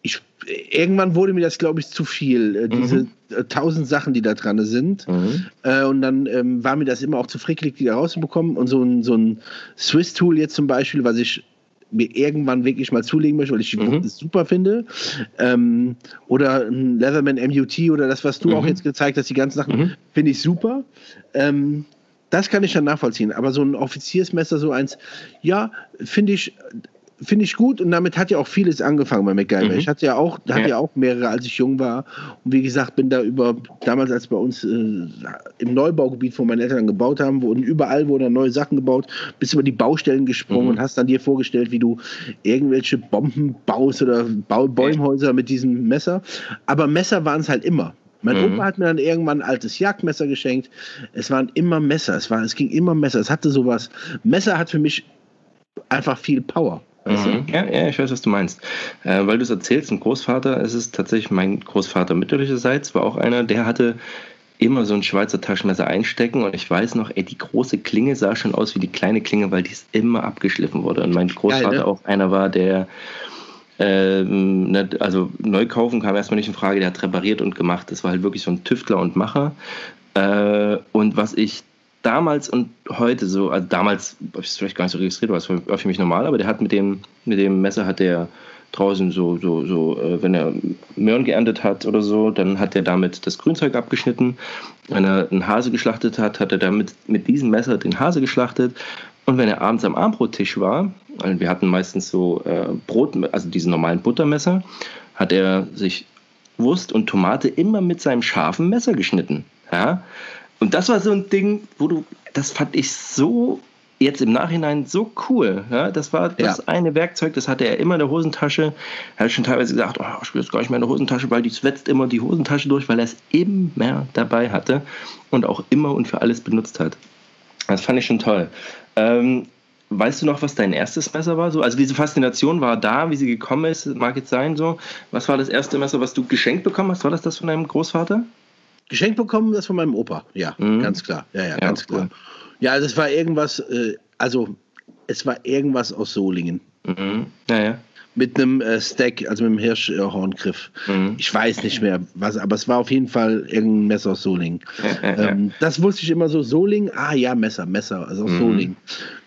ich, irgendwann wurde mir das, glaube ich, zu viel, äh, diese mhm. Äh, tausend Sachen, die da dran sind. Mhm. Äh, und dann ähm, war mir das immer auch zu frickelig, die da rauszubekommen. Und so ein, so ein Swiss-Tool jetzt zum Beispiel, was ich mir irgendwann wirklich mal zulegen möchte, weil ich die mhm. super finde. Ähm, oder ein Leatherman MUT oder das, was du mhm. auch jetzt gezeigt hast, die ganzen Sachen, mhm. finde ich super. Ähm, das kann ich dann nachvollziehen. Aber so ein Offiziersmesser, so eins, ja, finde ich, finde ich gut und damit hat ja auch vieles angefangen bei MacGyver. Mhm. Ich hatte ja auch, hatte ja. ja auch mehrere, als ich jung war. Und wie gesagt, bin da über, damals als bei uns äh, im Neubaugebiet, wo meine Eltern gebaut haben, wurden überall wurden neue Sachen gebaut, bist über die Baustellen gesprungen mhm. und hast dann dir vorgestellt, wie du irgendwelche Bomben baust oder Bäumhäuser mit diesem Messer. Aber Messer waren es halt immer. Mein mhm. Opa hat mir dann irgendwann ein altes Jagdmesser geschenkt. Es waren immer Messer. Es, war, es ging immer Messer. Es hatte sowas. Messer hat für mich einfach viel Power. Mhm. Ja, ja, ich weiß, was du meinst. Äh, weil du es erzählst, ein Großvater, es ist tatsächlich mein Großvater mütterlicherseits, war auch einer, der hatte immer so ein Schweizer Taschenmesser einstecken und ich weiß noch, ey, die große Klinge sah schon aus wie die kleine Klinge, weil die ist immer abgeschliffen wurde. Und mein Großvater Geil, ne? auch einer war, der ähm, ne, also neu kaufen kam erstmal nicht in Frage, der hat repariert und gemacht. Das war halt wirklich so ein Tüftler und Macher. Äh, und was ich damals und heute so, also damals habe ich es vielleicht gar nicht so registriert, war es für, für mich normal, aber der hat mit dem, mit dem Messer hat der draußen so, so, so, äh, wenn er Möhren geerntet hat oder so, dann hat er damit das Grünzeug abgeschnitten. Wenn er einen Hase geschlachtet hat, hat er damit mit diesem Messer den Hase geschlachtet. Und wenn er abends am Abendbrottisch war, also wir hatten meistens so äh, Brot, also diesen normalen Buttermesser, hat er sich Wurst und Tomate immer mit seinem scharfen Messer geschnitten. Ja? Und das war so ein Ding, wo du, das fand ich so jetzt im Nachhinein so cool. Ja? Das war das ja. eine Werkzeug, das hatte er immer in der Hosentasche. Er hat schon teilweise gesagt, oh, ich will das gar nicht mehr in der Hosentasche, weil die swetzt immer die Hosentasche durch, weil er es immer dabei hatte und auch immer und für alles benutzt hat. Das fand ich schon toll. Ähm, weißt du noch, was dein erstes Messer war? So, also diese Faszination war da, wie sie gekommen ist, mag jetzt sein so. Was war das erste Messer, was du geschenkt bekommen hast? War das das von deinem Großvater? Geschenkt bekommen, das von meinem Opa. Ja, mhm. ganz klar. Ja, ja, ja ganz cool. klar. Ja, also es war irgendwas, äh, also es war irgendwas aus Solingen. Mhm. Ja, ja. Mit einem äh, Stack, also mit einem Hirschhorngriff. Mhm. Ich weiß nicht mehr, was, aber es war auf jeden Fall irgendein Messer aus Solingen. Ja, ja, ähm, das wusste ich immer so, Solingen, ah ja, Messer, Messer, also aus mhm. Solingen.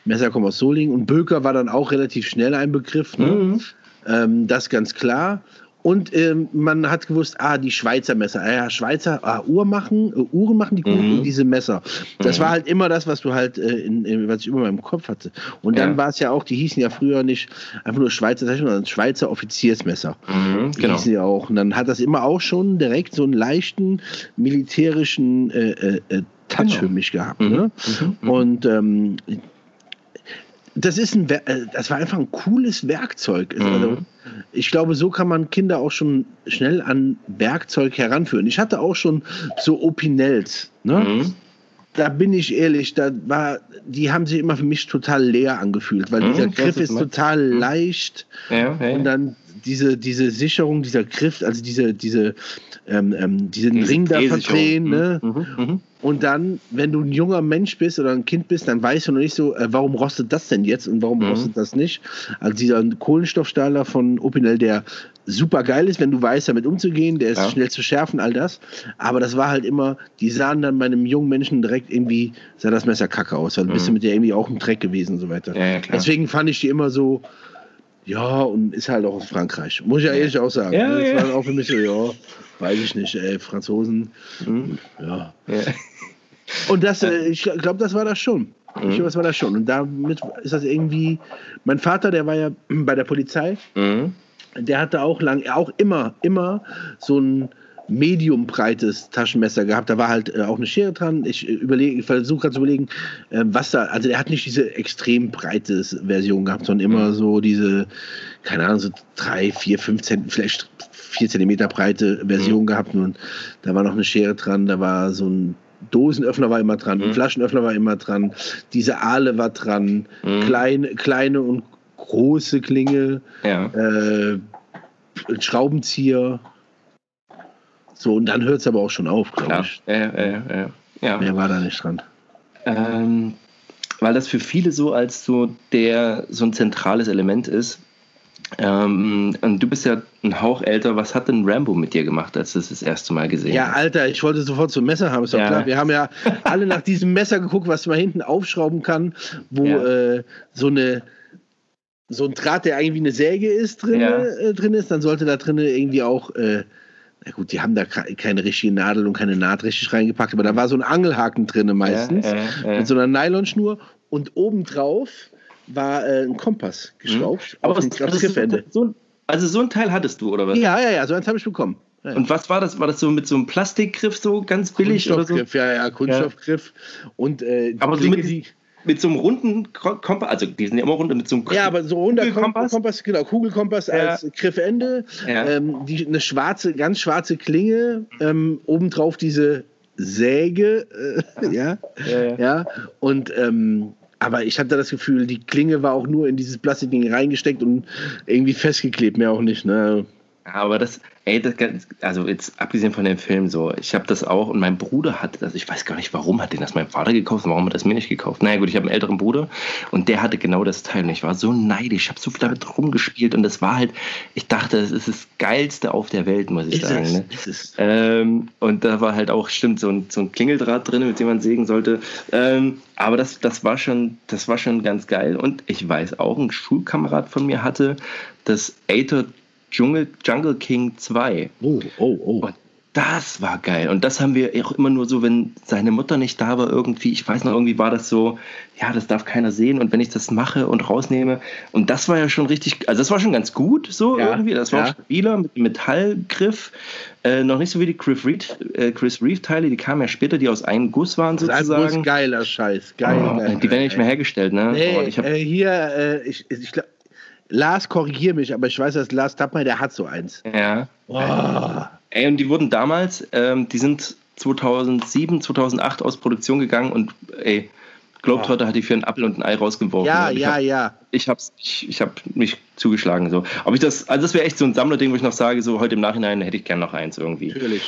Messer kommt aus Solingen und Böker war dann auch relativ schnell ein Begriff, ne? Mhm. Ähm, das ganz klar. Und ähm, man hat gewusst, ah, die Schweizer Messer, ah, ja, Schweizer, ah, Uhr machen, äh, Uhren machen die guten mhm. und diese Messer. Das mhm. war halt immer das, was du halt, äh, in, in, was ich immer in meinem Kopf hatte. Und dann ja. war es ja auch, die hießen ja früher nicht einfach nur Schweizer sondern Schweizer Offiziersmesser. Mhm, genau. hießen ja auch. Und dann hat das immer auch schon direkt so einen leichten militärischen äh, äh, äh Touch genau. für mich gehabt. Mhm. Ne? Mhm. Mhm. Und ähm, das ist ein, äh, das war einfach ein cooles Werkzeug. Mhm. Also, ich glaube, so kann man Kinder auch schon schnell an Werkzeug heranführen. Ich hatte auch schon so Opinels, ne? Mhm. Da bin ich ehrlich, da war, die haben sich immer für mich total leer angefühlt, weil mhm, dieser Griff ist total mhm. leicht ja, ja, und dann diese, diese Sicherung, dieser Griff, also diese, diese, ähm, ähm, diesen diese Ring da verdrehen, ne? Mhm, mhm. Und dann, wenn du ein junger Mensch bist oder ein Kind bist, dann weißt du noch nicht so, äh, warum rostet das denn jetzt und warum mhm. rostet das nicht. Also dieser Kohlenstoffstrahler von Opinel, der super geil ist, wenn du weißt, damit umzugehen, der ist ja. schnell zu schärfen, all das. Aber das war halt immer, die sahen dann bei einem jungen Menschen direkt irgendwie, sah das Messer kacke aus, weil du bist mhm. mit der irgendwie auch im Dreck gewesen und so weiter. Ja, ja, Deswegen fand ich die immer so, ja, und ist halt auch aus Frankreich. Muss ich ja ehrlich auch sagen. Ja, das war auch für mich so, ja, weiß ich nicht, ey, Franzosen, mhm. ja. Und das, äh, ich glaube, das war das schon. Mhm. Ich glaube, das war das schon. Und damit ist das irgendwie. Mein Vater, der war ja bei der Polizei. Mhm. Der hatte auch lang, auch immer, immer so ein mediumbreites Taschenmesser gehabt. Da war halt äh, auch eine Schere dran. Ich äh, überlege, ich versuche gerade zu überlegen, äh, was da. Also er hat nicht diese extrem breite Version gehabt, sondern immer mhm. so diese, keine Ahnung, so drei, vier, fünf Zentimeter, vielleicht vier Zentimeter breite Version mhm. gehabt. Und da war noch eine Schere dran, da war so ein Dosenöffner war immer dran, mhm. Flaschenöffner war immer dran, diese Aale war dran, mhm. kleine, kleine und große Klinge, ja. äh, Schraubenzieher. So, und dann hört es aber auch schon auf, glaube ich. Ja, ja, ja, ja. Mehr war da nicht dran. Ähm, weil das für viele so als so der so ein zentrales Element ist. Ähm, und du bist ja ein Hauch älter. Was hat denn Rambo mit dir gemacht, als du es das erste Mal gesehen hast? Ja, Alter, ich wollte sofort so ein Messer haben, ist doch ja. klar. Wir haben ja alle nach diesem Messer geguckt, was man hinten aufschrauben kann, wo ja. äh, so eine so ein Draht, der irgendwie eine Säge ist, drin, äh, drin ist, dann sollte da drin irgendwie auch, äh, na gut, die haben da keine richtige Nadel und keine Naht richtig reingepackt, aber da war so ein Angelhaken drin meistens, mit so einer Nylonschnur und obendrauf war äh, ein Kompass geschraubt. Mhm. Aber was, das Griffende. So, also so ein Teil hattest du, oder was? Ja, ja, ja, so eins habe ich bekommen. Ja, Und was war das? War das so mit so einem Plastikgriff so ganz billig oder so? Ja, ja, Kunststoffgriff. Ja. Und äh, aber so mit, die, mit so einem runden Kompass, also die sind ja immer rund mit so einem Ja, aber so runder Kugelkompass, Kompass, genau, Kugelkompass ja. als Griffende, ja. ähm, die, eine schwarze, ganz schwarze Klinge, ähm, obendrauf diese Säge, äh, ja, ja, ja, und ähm, aber ich hatte das Gefühl, die Klinge war auch nur in dieses Plastikding reingesteckt und irgendwie festgeklebt, mehr auch nicht. Ne? Aber das, ey, das, also jetzt abgesehen von dem Film so, ich habe das auch und mein Bruder hatte das, ich weiß gar nicht, warum hat den das mein Vater gekauft und warum hat das mir nicht gekauft. Naja gut, ich habe einen älteren Bruder und der hatte genau das Teil und ich war so neidisch, ich habe so viel damit rumgespielt und das war halt, ich dachte, das ist das Geilste auf der Welt, muss ich ist sagen. Es, ne? es. Ähm, und da war halt auch, stimmt, so ein, so ein Klingeldraht drin, mit dem man sägen sollte. Ähm, aber das, das, war schon, das war schon ganz geil und ich weiß auch, ein Schulkamerad von mir hatte das Aether Jungle, Jungle King 2. Oh, oh, oh. Und das war geil. Und das haben wir auch immer nur so, wenn seine Mutter nicht da war, irgendwie, ich weiß noch, irgendwie war das so, ja, das darf keiner sehen. Und wenn ich das mache und rausnehme, und das war ja schon richtig, also das war schon ganz gut, so ja, irgendwie. Das war ja. stabiler mit Metallgriff. Äh, noch nicht so wie die Chris Reeve, äh, Chris Reeve Teile, die kamen ja später, die aus einem Guss waren sozusagen. Das ist ein Guss, geiler Scheiß, geil. Oh, die werden nicht mehr hergestellt, ne? Nee, oh, ich hab, äh, hier, äh, ich, ich glaube, Lars, korrigier mich, aber ich weiß, dass Lars Tappmeier, der hat so eins. Ja. Oh. Ey, und die wurden damals, ähm, die sind 2007, 2008 aus Produktion gegangen und ey, Globetrotter oh. hat die für einen Apfel und ein Ei rausgeworfen. Ja, ja, hab, ja. Ich hab's, ich, ich hab mich zugeschlagen so. Ob ich das, also das wäre echt so ein Sammlerding, wo ich noch sage, so heute im Nachhinein hätte ich gern noch eins irgendwie. Natürlich.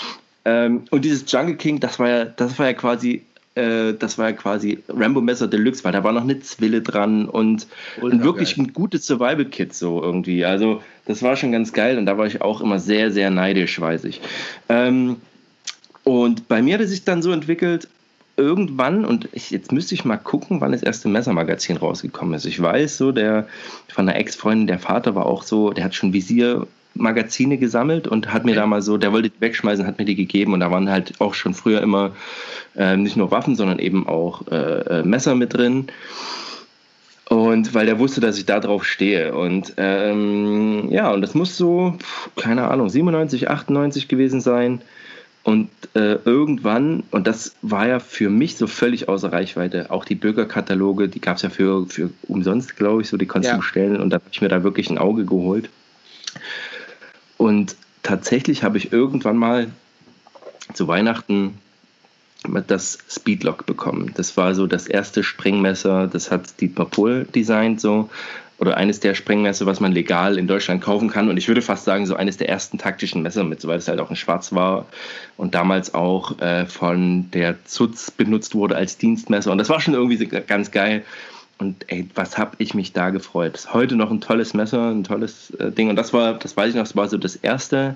Ähm, und dieses Jungle King, das war ja, das war ja quasi äh, das war ja quasi Rambo Messer Deluxe, weil da war noch eine Zwille dran und, und wirklich geil. ein gutes Survival-Kit so irgendwie. Also das war schon ganz geil und da war ich auch immer sehr, sehr neidisch, weiß ich. Ähm, und bei mir hat es sich dann so entwickelt, irgendwann, und ich, jetzt müsste ich mal gucken, wann das erste Messermagazin rausgekommen ist. Ich weiß so, der von einer Ex-Freundin, der Vater war auch so, der hat schon Visier Magazine gesammelt und hat mir da mal so, der wollte die wegschmeißen, hat mir die gegeben und da waren halt auch schon früher immer äh, nicht nur Waffen, sondern eben auch äh, äh, Messer mit drin. Und weil der wusste, dass ich da drauf stehe. Und ähm, ja, und das muss so, keine Ahnung, 97, 98 gewesen sein. Und äh, irgendwann, und das war ja für mich so völlig außer Reichweite, auch die Bürgerkataloge, die gab es ja für, für umsonst, glaube ich, so, die konntest ja. du bestellen. Und da habe ich mir da wirklich ein Auge geholt. Und tatsächlich habe ich irgendwann mal zu Weihnachten das Speedlock bekommen. Das war so das erste Sprengmesser, das hat Dietmar Pohl designt so oder eines der Sprengmesser, was man legal in Deutschland kaufen kann. Und ich würde fast sagen, so eines der ersten taktischen Messer mit, weil es halt auch in Schwarz war und damals auch äh, von der Zutz benutzt wurde als Dienstmesser. Und das war schon irgendwie ganz geil. Und ey, was habe ich mich da gefreut. Das ist heute noch ein tolles Messer, ein tolles äh, Ding. Und das war, das weiß ich noch, das war so das erste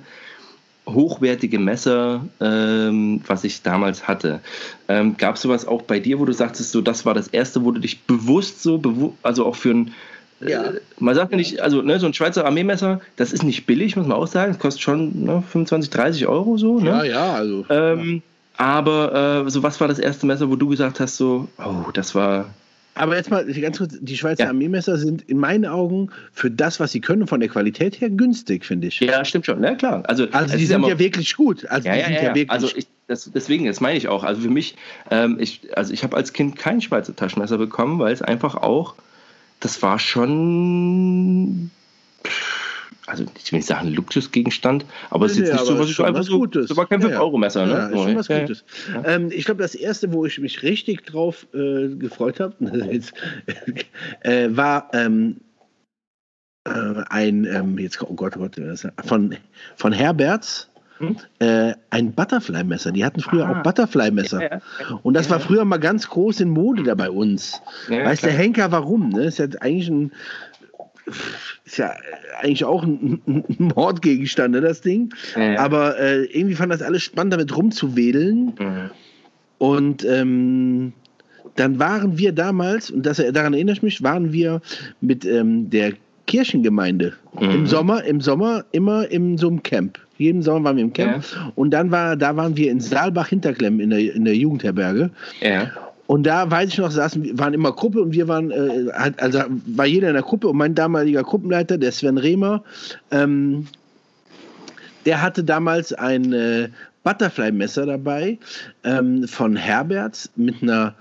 hochwertige Messer, ähm, was ich damals hatte. Ähm, Gab es sowas auch bei dir, wo du sagtest, so das war das erste, wo du dich bewusst so, bewu also auch für ein äh, ja. Man sagt ja nicht, also ne, so ein Schweizer Armeemesser, das ist nicht billig, muss man auch sagen. Das kostet schon ne, 25, 30 Euro so. Ne? Ja, ja, also. Ähm, ja. Aber äh, so was war das erste Messer, wo du gesagt hast, so, oh, das war, aber jetzt mal ganz kurz, die Schweizer ja. Armeemesser sind in meinen Augen für das, was sie können, von der Qualität her günstig, finde ich. Ja, stimmt schon. Ja, klar. Also, also die sind ja, ja wirklich gut. Also ja, die sind ja, wirklich also ich, das, deswegen, das meine ich auch. Also für mich, ähm, ich, also ich habe als Kind kein Schweizer Taschenmesser bekommen, weil es einfach auch, das war schon also ich will nicht sagen Luxusgegenstand, aber es ist jetzt nicht so, was ich einfach so, Gutes. das war kein 5-Euro-Messer, ne? Ja, ist schon was Gutes. Ähm, ich glaube, das erste, wo ich mich richtig drauf äh, gefreut habe, äh, war ähm, äh, ein, ähm, jetzt, oh Gott, oh Gott, von, von Herberts, hm? Äh, ein Butterfly-Messer. Die hatten früher ah. auch Butterfly-Messer. Ja, ja. Und das war früher mal ganz groß in Mode da bei uns. Ja, Weiß der Henker warum? Ne? Ist ja eigentlich ein ist ja eigentlich auch ein, ein Mordgegenstand, ne, das Ding. Ja. Aber äh, irgendwie fand das alles spannend, damit rumzuwedeln. Mhm. Und ähm, dann waren wir damals, und das, daran erinnere ich mich, waren wir mit ähm, der Kirchengemeinde mhm. im Sommer, im Sommer immer in so einem Camp. Jeden Sommer waren wir im Camp. Ja. Und dann war, da waren wir in Saalbach Hinterklemm in der, in der Jugendherberge. Ja. Und da weiß ich noch, saßen, waren immer Gruppe und wir waren, äh, also war jeder in der Gruppe und mein damaliger Gruppenleiter, der Sven Rehmer, ähm, der hatte damals ein äh, Butterfly-Messer dabei ähm, von Herbert mit einer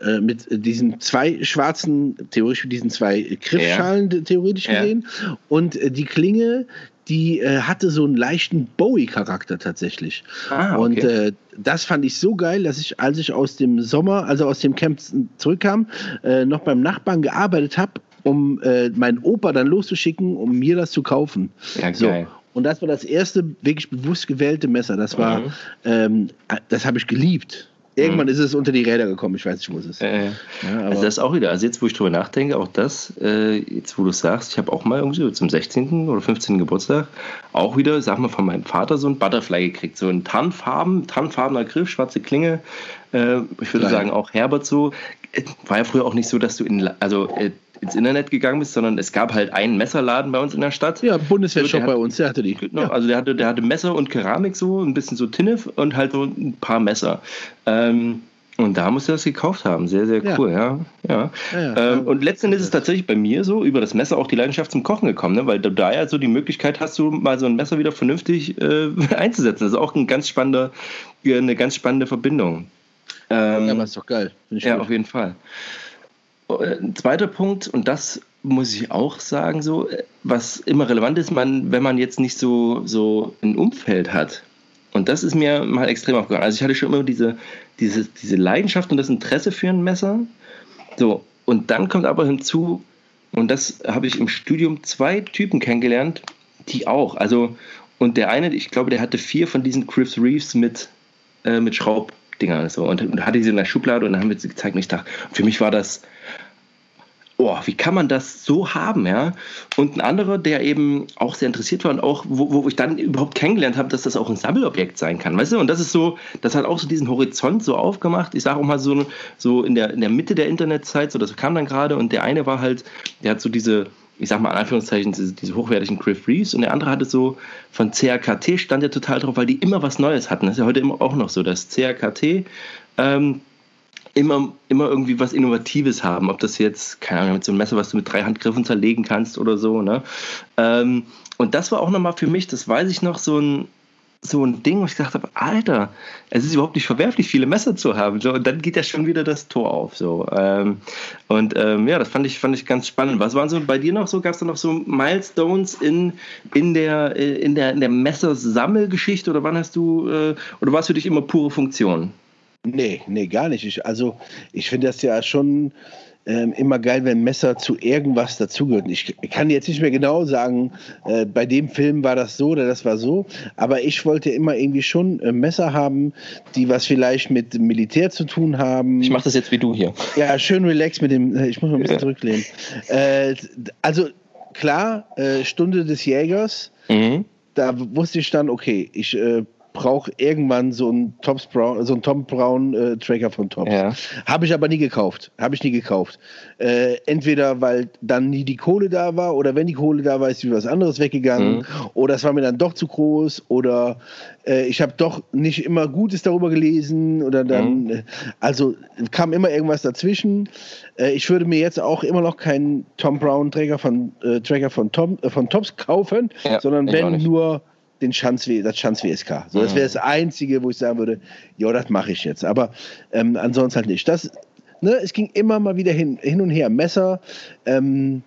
äh, mit diesen zwei schwarzen, theoretisch mit diesen zwei Griffschalen ja. theoretisch gesehen. Ja. Und äh, die Klinge, die äh, hatte so einen leichten Bowie-Charakter tatsächlich. Ah, okay. Und äh, das fand ich so geil, dass ich, als ich aus dem Sommer, also aus dem Camp zurückkam, äh, noch beim Nachbarn gearbeitet habe um äh, meinen Opa dann loszuschicken, um mir das zu kaufen. Ja, so. Und das war das erste wirklich bewusst gewählte Messer. Das war, mhm. ähm, das habe ich geliebt. Irgendwann mhm. ist es unter die Räder gekommen, ich weiß nicht, wo es ist. Äh, ja, also das ist auch wieder, also jetzt, wo ich drüber nachdenke, auch das, äh, jetzt wo du sagst, ich habe auch mal irgendwie zum 16. oder 15. Geburtstag auch wieder, sag mal, von meinem Vater so ein Butterfly gekriegt. So ein Tannfarben, tannfarbener Griff, schwarze Klinge. Äh, ich würde Nein. sagen, auch Herbert so. Äh, war ja früher auch nicht so, dass du in, also äh, ins Internet gegangen bist, sondern es gab halt einen Messerladen bei uns in der Stadt. Ja, Bundeswehrshop bei uns, der hatte die. Genau, ja. Also der hatte, der hatte Messer und Keramik so, ein bisschen so Tinne und halt so ein paar Messer. Ähm, und da musst du das gekauft haben. Sehr, sehr cool, ja. ja. ja. ja ähm, und letztendlich ist es tatsächlich bei mir so, über das Messer auch die Leidenschaft zum Kochen gekommen, ne? weil du da ja so die Möglichkeit hast, du mal so ein Messer wieder vernünftig äh, einzusetzen. Das ist auch ein ganz spannender, eine ganz spannende Verbindung. Ähm, ja, aber ist doch geil. Ja, gut. auf jeden Fall. Ein zweiter Punkt, und das muss ich auch sagen, so, was immer relevant ist, man, wenn man jetzt nicht so, so ein Umfeld hat. Und das ist mir mal extrem aufgegangen. Also ich hatte schon immer diese, diese, diese Leidenschaft und das Interesse für ein Messer. So, und dann kommt aber hinzu, und das habe ich im Studium zwei Typen kennengelernt, die auch. Also, und der eine, ich glaube, der hatte vier von diesen Chris Reeves mit, äh, mit Schraubdingern so, und, und hatte sie in der Schublade und dann haben wir sie gezeigt und ich dachte, für mich war das oh, wie kann man das so haben, ja? Und ein anderer, der eben auch sehr interessiert war und auch, wo, wo ich dann überhaupt kennengelernt habe, dass das auch ein Sammelobjekt sein kann, weißt du? Und das ist so, das hat auch so diesen Horizont so aufgemacht. Ich sage auch mal so, so in der, in der Mitte der Internetzeit, so das kam dann gerade und der eine war halt, der hat so diese, ich sag mal in Anführungszeichen, diese, diese hochwertigen Griff Reeves und der andere hatte so von CRKT stand ja total drauf, weil die immer was Neues hatten. Das ist ja heute immer auch noch so, dass CRKT ähm, immer, immer irgendwie was Innovatives haben. Ob das jetzt, keine Ahnung, mit so einem Messer, was du mit drei Handgriffen zerlegen kannst oder so. Ne? Ähm, und das war auch nochmal für mich, das weiß ich noch, so ein, so ein Ding, wo ich gedacht habe, Alter, es ist überhaupt nicht verwerflich, viele Messer zu haben. So, und dann geht ja schon wieder das Tor auf. So. Ähm, und ähm, ja, das fand ich, fand ich ganz spannend. Was waren so bei dir noch so? Gab es da noch so Milestones in, in der, äh, in der, in der Messersammelgeschichte oder wann hast du, äh, oder war es für dich immer pure Funktion? Nee, nee, gar nicht. Ich, also, ich finde das ja schon ähm, immer geil, wenn Messer zu irgendwas dazugehören. Ich kann jetzt nicht mehr genau sagen, äh, bei dem Film war das so oder das war so, aber ich wollte immer irgendwie schon äh, Messer haben, die was vielleicht mit Militär zu tun haben. Ich mache das jetzt wie du hier. Ja, schön relax mit dem, äh, ich muss mal ein bisschen ja. zurücklehnen. Äh, also, klar, äh, Stunde des Jägers. Mhm. Da wusste ich dann, okay, ich äh, brauche irgendwann so einen Tops Brown, so einen Tom Brown äh, Tracker von Tops. Ja. Habe ich aber nie gekauft. Habe ich nie gekauft. Äh, entweder weil dann nie die Kohle da war oder wenn die Kohle da war, ist wie was anderes weggegangen mhm. oder es war mir dann doch zu groß oder äh, ich habe doch nicht immer Gutes darüber gelesen oder dann, mhm. Äh, also kam immer irgendwas dazwischen. Äh, ich würde mir jetzt auch immer noch keinen Tom Brown Träger von äh, Tracker von Tom von Tops kaufen, ja, sondern wenn nur den Schanz, das Schanz WSK. So, das wäre das Einzige, wo ich sagen würde, ja, das mache ich jetzt. Aber ähm, ansonsten halt nicht. Das, ne, es ging immer mal wieder hin, hin und her. Messer. Ähm,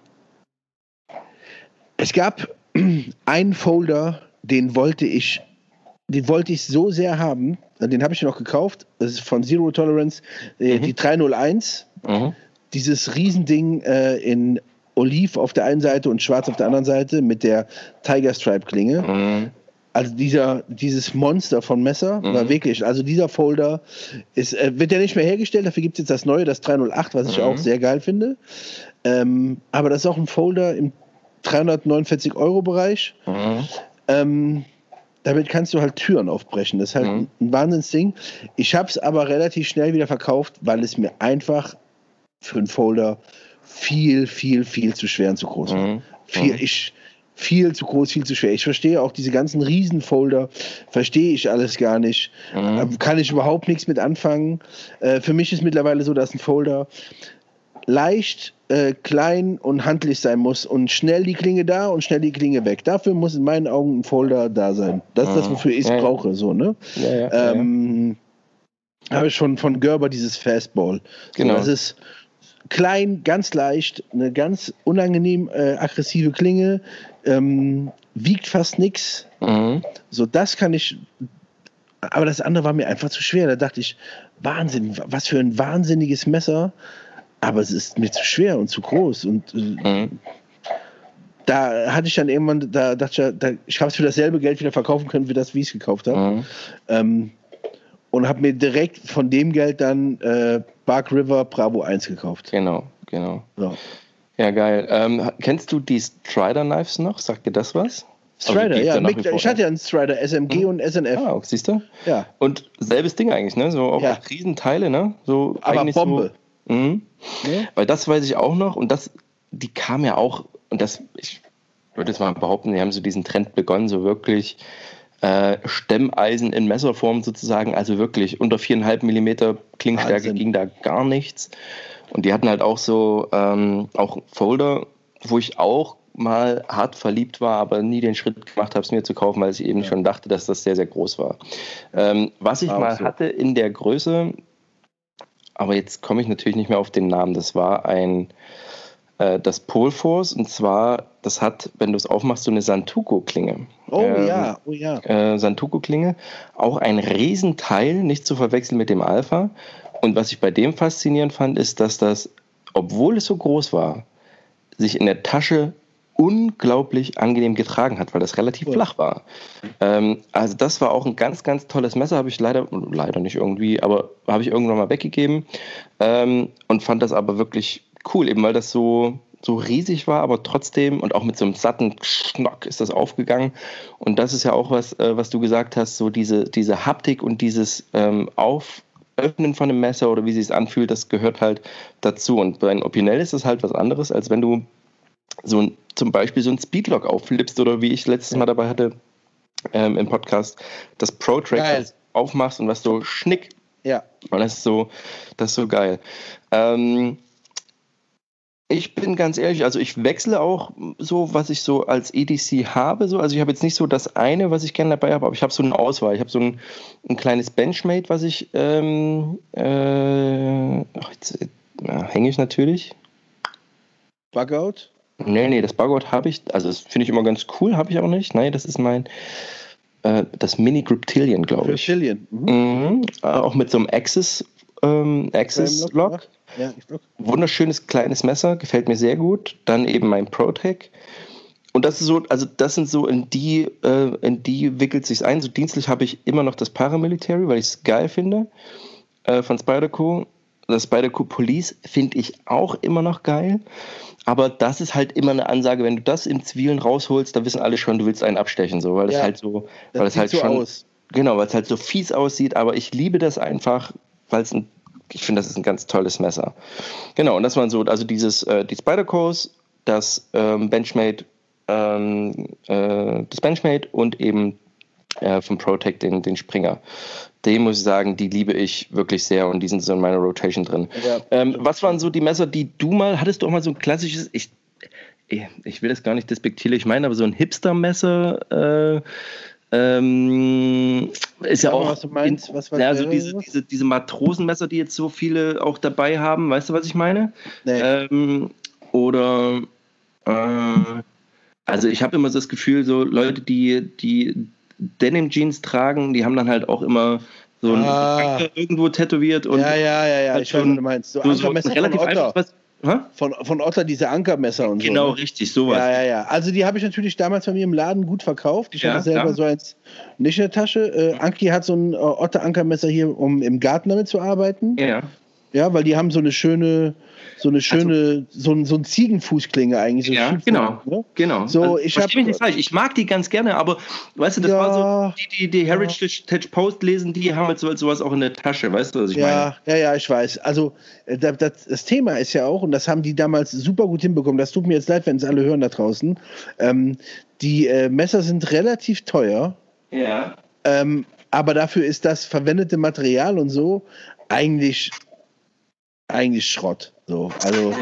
es gab einen Folder, den wollte ich, den wollte ich so sehr haben. Den habe ich noch gekauft. Das ist von Zero Tolerance, äh, mhm. die 301. Mhm. Dieses Riesending äh, in Oliv auf der einen Seite und Schwarz auf der anderen Seite mit der Tiger Stripe Klinge. Mhm. Also dieser, dieses Monster von Messer mhm. war wirklich, also dieser Folder ist, äh, wird ja nicht mehr hergestellt, dafür gibt es jetzt das neue, das 308, was ich mhm. auch sehr geil finde. Ähm, aber das ist auch ein Folder im 349 Euro Bereich. Mhm. Ähm, damit kannst du halt Türen aufbrechen. Das ist halt mhm. ein Wahnsinnsding. Ich habe es aber relativ schnell wieder verkauft, weil es mir einfach für einen Folder viel, viel, viel zu schwer und zu groß war. Mhm. Viel, mhm. ich, viel zu groß, viel zu schwer. Ich verstehe auch diese ganzen Riesenfolder, verstehe ich alles gar nicht. Mhm. Ähm, kann ich überhaupt nichts mit anfangen. Äh, für mich ist mittlerweile so, dass ein Folder leicht, äh, klein und handlich sein muss und schnell die Klinge da und schnell die Klinge weg. Dafür muss in meinen Augen ein Folder da sein. Das ist das, mhm. wofür ich es ja. brauche. So, ne? Ja, ja, ähm, Habe ich schon von Gerber dieses Fastball. Genau. So, das ist klein, ganz leicht, eine ganz unangenehm äh, aggressive Klinge, ähm, wiegt fast nichts. Mhm. So, das kann ich. Aber das andere war mir einfach zu schwer. Da dachte ich, Wahnsinn, was für ein wahnsinniges Messer. Aber es ist mir zu schwer und zu groß. Und äh, mhm. da hatte ich dann irgendwann, da dachte ich, da, ich habe es für dasselbe Geld wieder verkaufen können, wie das, wie ich es gekauft habe. Mhm. Ähm, und habe mir direkt von dem Geld dann äh, Bark River Bravo 1 gekauft. Genau, genau. So. Ja, geil. Ähm, kennst du die Strider Knives noch? Sagt dir das was? Strider, also, ja. Mick, ich hatte ja einen Strider, SMG hm. und SNF. Ah, siehst du? Ja. Und selbes Ding eigentlich, ne? So auch ja. Riesenteile, ne? So Aber Bombe. So, mhm. ja. Weil das weiß ich auch noch und das, die kam ja auch, und das, ich würde jetzt mal behaupten, die haben so diesen Trend begonnen, so wirklich äh, Stemmeisen in Messerform sozusagen, also wirklich unter 4,5 Millimeter Klingstärke Wahnsinn. ging da gar nichts. Und die hatten halt auch so ähm, auch Folder, wo ich auch mal hart verliebt war, aber nie den Schritt gemacht habe, es mir zu kaufen, weil ich eben ja. schon dachte, dass das sehr, sehr groß war. Ähm, was ich auch mal so. hatte in der Größe, aber jetzt komme ich natürlich nicht mehr auf den Namen, das war ein äh, das Polforce und zwar, das hat, wenn du es aufmachst, so eine Santuko-Klinge. Oh ähm, ja, oh ja. Äh, Santuko-Klinge, auch ein Riesenteil, nicht zu verwechseln mit dem Alpha. Und was ich bei dem faszinierend fand, ist, dass das, obwohl es so groß war, sich in der Tasche unglaublich angenehm getragen hat, weil das relativ cool. flach war. Ähm, also das war auch ein ganz, ganz tolles Messer, habe ich leider, leider nicht irgendwie, aber habe ich irgendwann mal weggegeben ähm, und fand das aber wirklich cool, eben weil das so, so riesig war, aber trotzdem und auch mit so einem satten Schnock ist das aufgegangen. Und das ist ja auch was, äh, was du gesagt hast, so diese, diese Haptik und dieses ähm, Auf Öffnen von einem Messer oder wie sich es anfühlt, das gehört halt dazu. Und bei einem Opinel ist das halt was anderes, als wenn du so ein, zum Beispiel so ein Speedlock aufflippst oder wie ich letztes Mal dabei hatte ähm, im Podcast, das Pro-Track aufmachst und was so schnick. Ja. Und das ist so, das ist so geil. Ähm, ich bin ganz ehrlich, also ich wechsle auch so, was ich so als EDC habe. So. Also ich habe jetzt nicht so das eine, was ich gerne dabei habe, aber ich habe so eine Auswahl. Ich habe so ein, ein kleines Benchmate, was ich ähm, äh, jetzt ja, hänge ich natürlich. Bugout? Nee, nee, das Bugout habe ich, also das finde ich immer ganz cool, habe ich auch nicht. Nein, das ist mein, äh, das Mini Griptilian, glaube ich. Griptilian. Mhm. Mhm. Äh, auch mit so einem Axis, ähm, Axis Lock. Ja, Wunderschönes kleines Messer, gefällt mir sehr gut. Dann eben mein ProTech. Und das ist so, also das sind so, in die, äh, in die wickelt sich ein. So dienstlich habe ich immer noch das Paramilitary, weil ich es geil finde, äh, von Spyderco. Das Spyderco Police finde ich auch immer noch geil. Aber das ist halt immer eine Ansage, wenn du das im Zivilen rausholst, da wissen alle schon, du willst einen abstechen, so, weil das ja, halt so, weil das, das halt so schon, aus. genau, weil es halt so fies aussieht. Aber ich liebe das einfach, weil es ein ich finde, das ist ein ganz tolles Messer. Genau, und das waren so, also dieses, äh, die Spider-Cores, das ähm, Benchmade, ähm, äh, das Benchmade und eben äh, vom Protect den, den Springer. Den muss ich sagen, die liebe ich wirklich sehr und die sind so in meiner Rotation drin. Ja. Ähm, was waren so die Messer, die du mal, hattest du auch mal so ein klassisches, ich, ich will das gar nicht despektierlich meinen, aber so ein Hipster-Messer, äh, ähm, ist ja, ja auch. Was du meinst, was, was ja, so diese, diese, diese Matrosenmesser, die jetzt so viele auch dabei haben, weißt du, was ich meine? Nee. Ähm, oder äh, also ich habe immer so das Gefühl, so Leute, die, die Denim Jeans tragen, die haben dann halt auch immer so ein ah. irgendwo tätowiert und ja, ja, ja, ja, ich weiß, was du meinst. So, so relativ einfach was, von, von Otter diese Ankermesser und genau, so. Genau, richtig, sowas. Ja, ja, ja. Also die habe ich natürlich damals bei mir im Laden gut verkauft. Ich ja, hatte selber ja. so eins nicht in der Tasche. Äh, Anki hat so ein äh, Otter-Ankermesser hier, um im Garten damit zu arbeiten. Ja. Ja, weil die haben so eine schöne, so eine schöne, also, so, ein, so ein Ziegenfußklinge eigentlich. So ja, genau, ne? genau. So, also, ich habe nicht falsch. Ich mag die ganz gerne, aber weißt du, das ja, war so, die, die, die Heritage ja. Post lesen, die haben halt so, sowas auch in der Tasche, weißt du, was ich ja, meine? Ja, ja, ich weiß. Also äh, das, das, das, Thema ist ja auch, und das haben die damals super gut hinbekommen, das tut mir jetzt leid, wenn es alle hören da draußen, ähm, die äh, Messer sind relativ teuer. Ja. Ähm, aber dafür ist das verwendete Material und so eigentlich eigentlich Schrott. So, also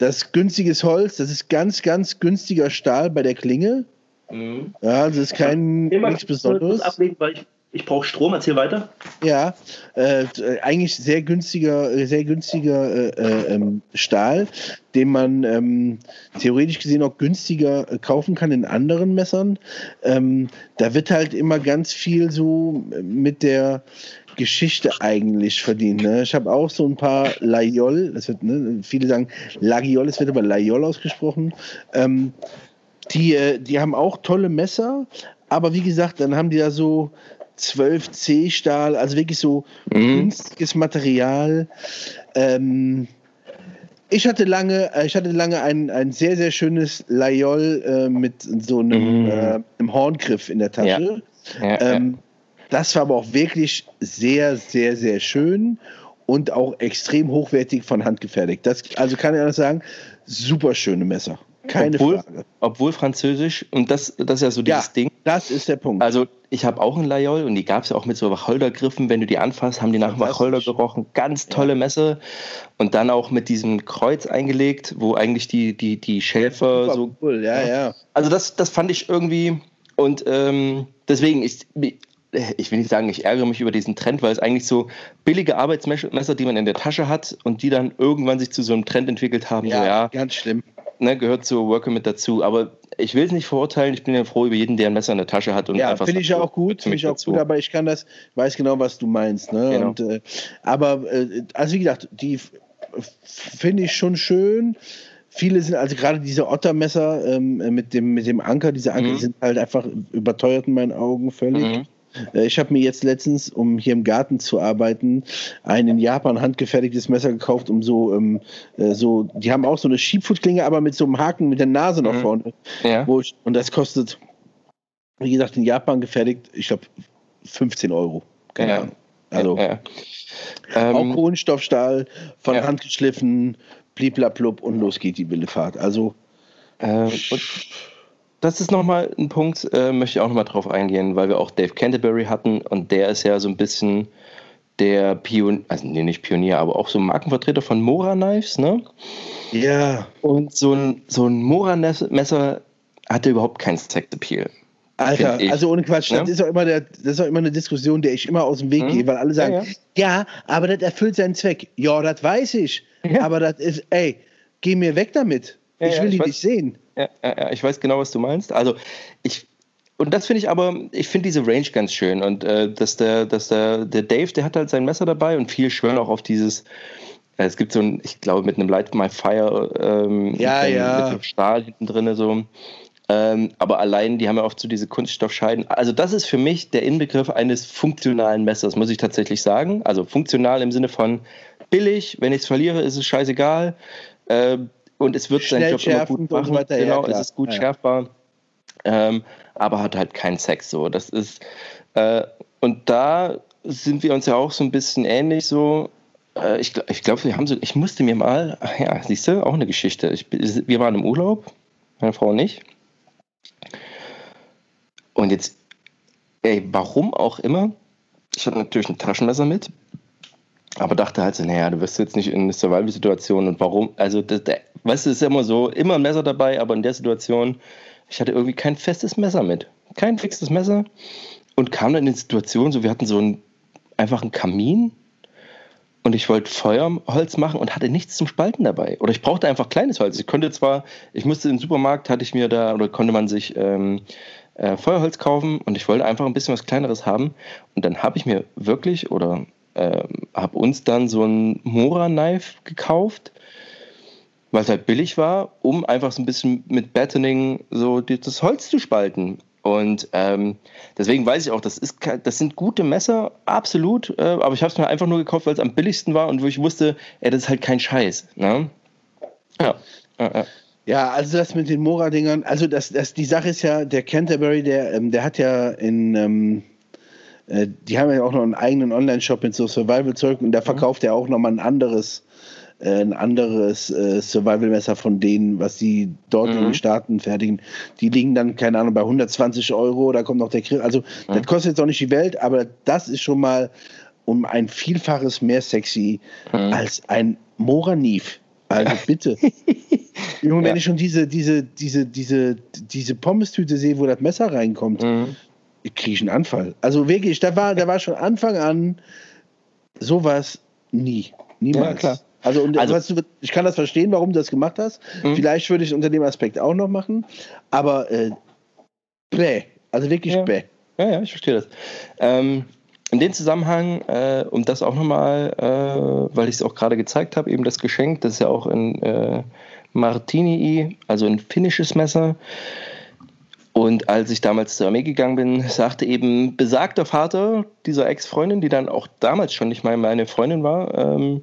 das günstiges Holz, das ist ganz, ganz günstiger Stahl bei der Klinge. Mhm. Ja, das ist kein nichts Besonderes. Ablegen, weil ich, ich brauche Strom. Erzähl weiter. Ja, äh, eigentlich sehr günstiger, sehr günstiger äh, äh, ähm, Stahl, den man ähm, theoretisch gesehen auch günstiger äh, kaufen kann in anderen Messern. Ähm, da wird halt immer ganz viel so mit der Geschichte eigentlich verdient. Ne? Ich habe auch so ein paar Layol, das wird, ne, viele sagen Lagiol, es wird aber Layol ausgesprochen. Ähm, Die, äh, die haben auch tolle Messer, aber wie gesagt, dann haben die da so 12 C-Stahl, also wirklich so mhm. günstiges Material. Ähm, ich hatte lange, äh, ich hatte lange ein, ein sehr, sehr schönes Layol äh, mit so einem, mhm. äh, einem Horngriff in der Tasche. Ja. Ja, ähm, ja. Das war aber auch wirklich sehr, sehr, sehr schön und auch extrem hochwertig von Hand gefertigt. Das, also kann ich auch sagen, super schöne Messer. Keine obwohl, Frage. Obwohl französisch, und das, das ist ja so dieses ja, Ding. Das ist der Punkt. Also, ich habe auch ein Layol und die gab es ja auch mit so Wacholdergriffen. Wenn du die anfasst, haben die nach Wacholder gerochen. Ganz tolle ja. Messe. Und dann auch mit diesem Kreuz eingelegt, wo eigentlich die, die, die Schäfer Super so. Cool, ja, ja. Also, das, das fand ich irgendwie. Und ähm, deswegen, ich, ich will nicht sagen, ich ärgere mich über diesen Trend, weil es eigentlich so billige Arbeitsmesser, die man in der Tasche hat und die dann irgendwann sich zu so einem Trend entwickelt haben. Ja, so, ja ganz schlimm. Ne, gehört zur Worker mit dazu. Aber ich will es nicht verurteilen. Ich bin ja froh über jeden, der ein Messer in der Tasche hat. Und ja, finde ich ja auch gut. Finde ich auch dazu. gut. Aber ich kann das, weiß genau, was du meinst. Ne? Genau. Und, äh, aber äh, also wie gesagt, die finde ich schon schön. Viele sind, also gerade diese Ottermesser ähm, mit, dem, mit dem Anker, diese Anker, mhm. die sind halt einfach überteuert in meinen Augen völlig. Mhm. Äh, ich habe mir jetzt letztens, um hier im Garten zu arbeiten, ein in Japan handgefertigtes Messer gekauft, um so, ähm, äh, so, die haben auch so eine Schiebfutklinge, aber mit so einem Haken mit der Nase nach mhm. vorne. Ja. Ich, und das kostet, wie gesagt, in Japan gefertigt, ich glaube, 15 Euro. Keine Ahnung. Also, ja. Ähm, auch Kohlenstoffstahl, von Hand geschliffen, bliblablub und los geht die wilde Fahrt. Also, äh, das ist nochmal ein Punkt, äh, möchte ich auch nochmal drauf eingehen, weil wir auch Dave Canterbury hatten und der ist ja so ein bisschen der Pionier, also nee, nicht Pionier, aber auch so Markenvertreter von Mora Knives, ne? Ja. Und so ein, so ein Mora-Messer hatte überhaupt keinen Sex-Appeal. Alter, also ohne Quatsch, ja? das, ist auch immer der, das ist auch immer eine Diskussion, der ich immer aus dem Weg mhm. gehe, weil alle sagen, ja, ja. ja, aber das erfüllt seinen Zweck. Ja, das weiß ich. Aber das ist, ey, geh mir weg damit. ich will die nicht sehen ja, ja, ich weiß genau, was du meinst. Also ich und das finde ich aber, ich finde diese Range ganz schön und äh, dass der, dass der, der Dave, der hat halt sein Messer dabei und viel schwören auch auf dieses. Äh, es gibt so ein, ich glaube, mit einem Light My Fire ähm, ja, mit, ja. mit Stahl hinten drin so. Ähm, aber allein, die haben ja oft so diese Kunststoffscheiden. Also, das ist für mich der Inbegriff eines funktionalen Messers, muss ich tatsächlich sagen. Also, funktional im Sinne von billig, wenn ich es verliere, ist es scheißegal. Äh, und es wird seinen Job immer gut machen. So genau, ja, es ist gut ja. schärfbar. Ähm, aber hat halt keinen Sex so. Das ist äh, und da sind wir uns ja auch so ein bisschen ähnlich so. Äh, ich ich glaube, wir haben so. Ich musste mir mal. Ja, siehst du, auch eine Geschichte. Ich, wir waren im Urlaub, meine Frau nicht. Und jetzt, ey, warum auch immer. Ich hatte natürlich ein Taschenmesser mit aber dachte halt so, naja, du wirst jetzt nicht in eine Survival-Situation und warum, also, das, das, weißt du, es ist immer so, immer ein Messer dabei, aber in der Situation, ich hatte irgendwie kein festes Messer mit. Kein fixes Messer und kam dann in die Situation, so, wir hatten so ein, einfach einen Kamin und ich wollte Feuerholz machen und hatte nichts zum Spalten dabei. Oder ich brauchte einfach kleines Holz. Ich konnte zwar, ich musste im Supermarkt, hatte ich mir da, oder konnte man sich ähm, äh, Feuerholz kaufen und ich wollte einfach ein bisschen was Kleineres haben. Und dann habe ich mir wirklich, oder äh, habe uns dann so ein Mora-Knife gekauft, weil es halt billig war, um einfach so ein bisschen mit Battening so das Holz zu spalten. Und ähm, deswegen weiß ich auch, das, ist, das sind gute Messer, absolut. Äh, aber ich habe es mir einfach nur gekauft, weil es am billigsten war und wo ich wusste, ey, das ist halt kein Scheiß. Ne? Ja. ja, ja. Ja, also das mit den Mora-Dingern, also das, das, die Sache ist ja, der Canterbury, der, ähm, der hat ja in, ähm, äh, die haben ja auch noch einen eigenen Online-Shop mit so Survival-Zeug und da mhm. verkauft er auch nochmal ein anderes, äh, ein anderes äh, Survival-Messer von denen, was die dort mhm. in den Staaten fertigen. Die liegen dann, keine Ahnung, bei 120 Euro, da kommt noch der Grill. Also, mhm. das kostet jetzt auch nicht die Welt, aber das ist schon mal um ein Vielfaches mehr sexy mhm. als ein Moranif. Also bitte. Junge, ja. wenn ich schon diese, diese, diese, diese, diese Pommes-Tüte sehe, wo das Messer reinkommt, mhm kriege ich einen Anfall. Also wirklich, da war, da war schon Anfang an sowas nie. Niemals. Ja, klar. Also, und, also du, ich kann das verstehen, warum du das gemacht hast. Mhm. Vielleicht würde ich es unter dem Aspekt auch noch machen. Aber äh, bäh. Also wirklich ja. bäh. Ja, ja, ich verstehe das. Ähm, in dem Zusammenhang, äh, um das auch nochmal, äh, weil ich es auch gerade gezeigt habe, eben das Geschenk, das ist ja auch ein äh, Martini, also ein finnisches Messer. Und als ich damals zur Armee gegangen bin, sagte eben besagter Vater dieser Ex-Freundin, die dann auch damals schon nicht mal meine Freundin war, ähm,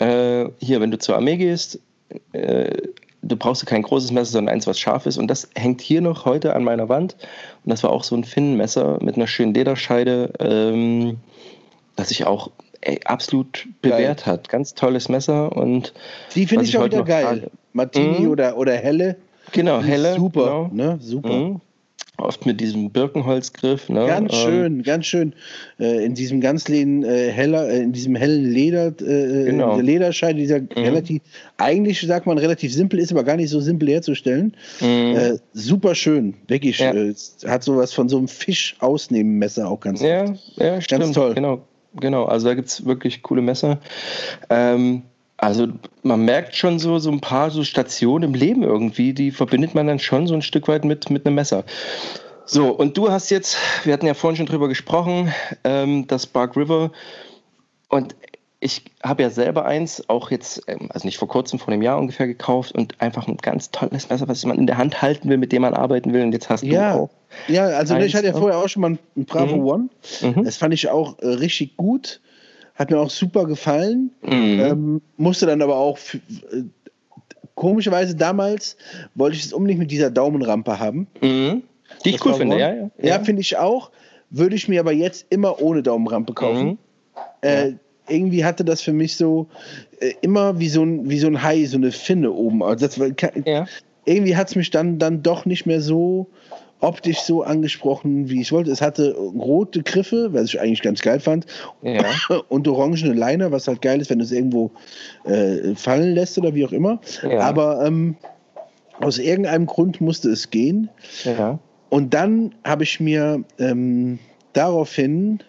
äh, hier, wenn du zur Armee gehst, äh, du brauchst kein großes Messer, sondern eins, was scharf ist. Und das hängt hier noch heute an meiner Wand. Und das war auch so ein Finnenmesser mit einer schönen Lederscheide, ähm, das sich auch ey, absolut bewährt geil. hat. Ganz tolles Messer. Und die finde ich auch wieder geil. Frage. Martini mhm. oder, oder Helle. Genau, Helle. Super, genau. ne? Super. Mhm. Oft mit diesem Birkenholzgriff. Ne? Ganz ähm, schön, ganz schön. Äh, in diesem ganz leeren, äh, heller, äh, in diesem hellen Leder, äh, genau. Lederscheide, dieser mhm. relativ, eigentlich sagt man relativ simpel, ist aber gar nicht so simpel herzustellen. Mhm. Äh, super schön, wirklich. Ja. Äh, hat sowas von so einem Fisch ausnehmen Messer auch ganz Ja, oft. ja ganz stimmt. toll. Genau, genau. Also da gibt es wirklich coole Messer. Ähm, also man merkt schon so, so ein paar so Stationen im Leben irgendwie, die verbindet man dann schon so ein Stück weit mit, mit einem Messer. So, und du hast jetzt, wir hatten ja vorhin schon drüber gesprochen, ähm, das Bark River. Und ich habe ja selber eins, auch jetzt, ähm, also nicht vor kurzem, vor einem Jahr ungefähr gekauft und einfach ein ganz tolles Messer, was man in der Hand halten will, mit dem man arbeiten will. Und jetzt hast ja. du auch. Ja, also eins, ich hatte ja vorher auch schon mal ein Bravo mhm. One. Mhm. Das fand ich auch äh, richtig gut. Hat mir auch super gefallen. Mhm. Ähm, musste dann aber auch äh, komischerweise damals wollte ich es unbedingt mit dieser Daumenrampe haben. Mhm. Die ich cool finde, ja. Ja, ja finde ich auch. Würde ich mir aber jetzt immer ohne Daumenrampe kaufen. Mhm. Äh, irgendwie hatte das für mich so äh, immer wie so, ein, wie so ein Hai, so eine Finne oben. Also das war, ja. Irgendwie hat es mich dann, dann doch nicht mehr so optisch so angesprochen, wie ich wollte. Es hatte rote Griffe, was ich eigentlich ganz geil fand, ja. und orangene Liner, was halt geil ist, wenn du es irgendwo äh, fallen lässt oder wie auch immer. Ja. Aber ähm, aus irgendeinem Grund musste es gehen. Ja. Und dann habe ich mir ähm, daraufhin,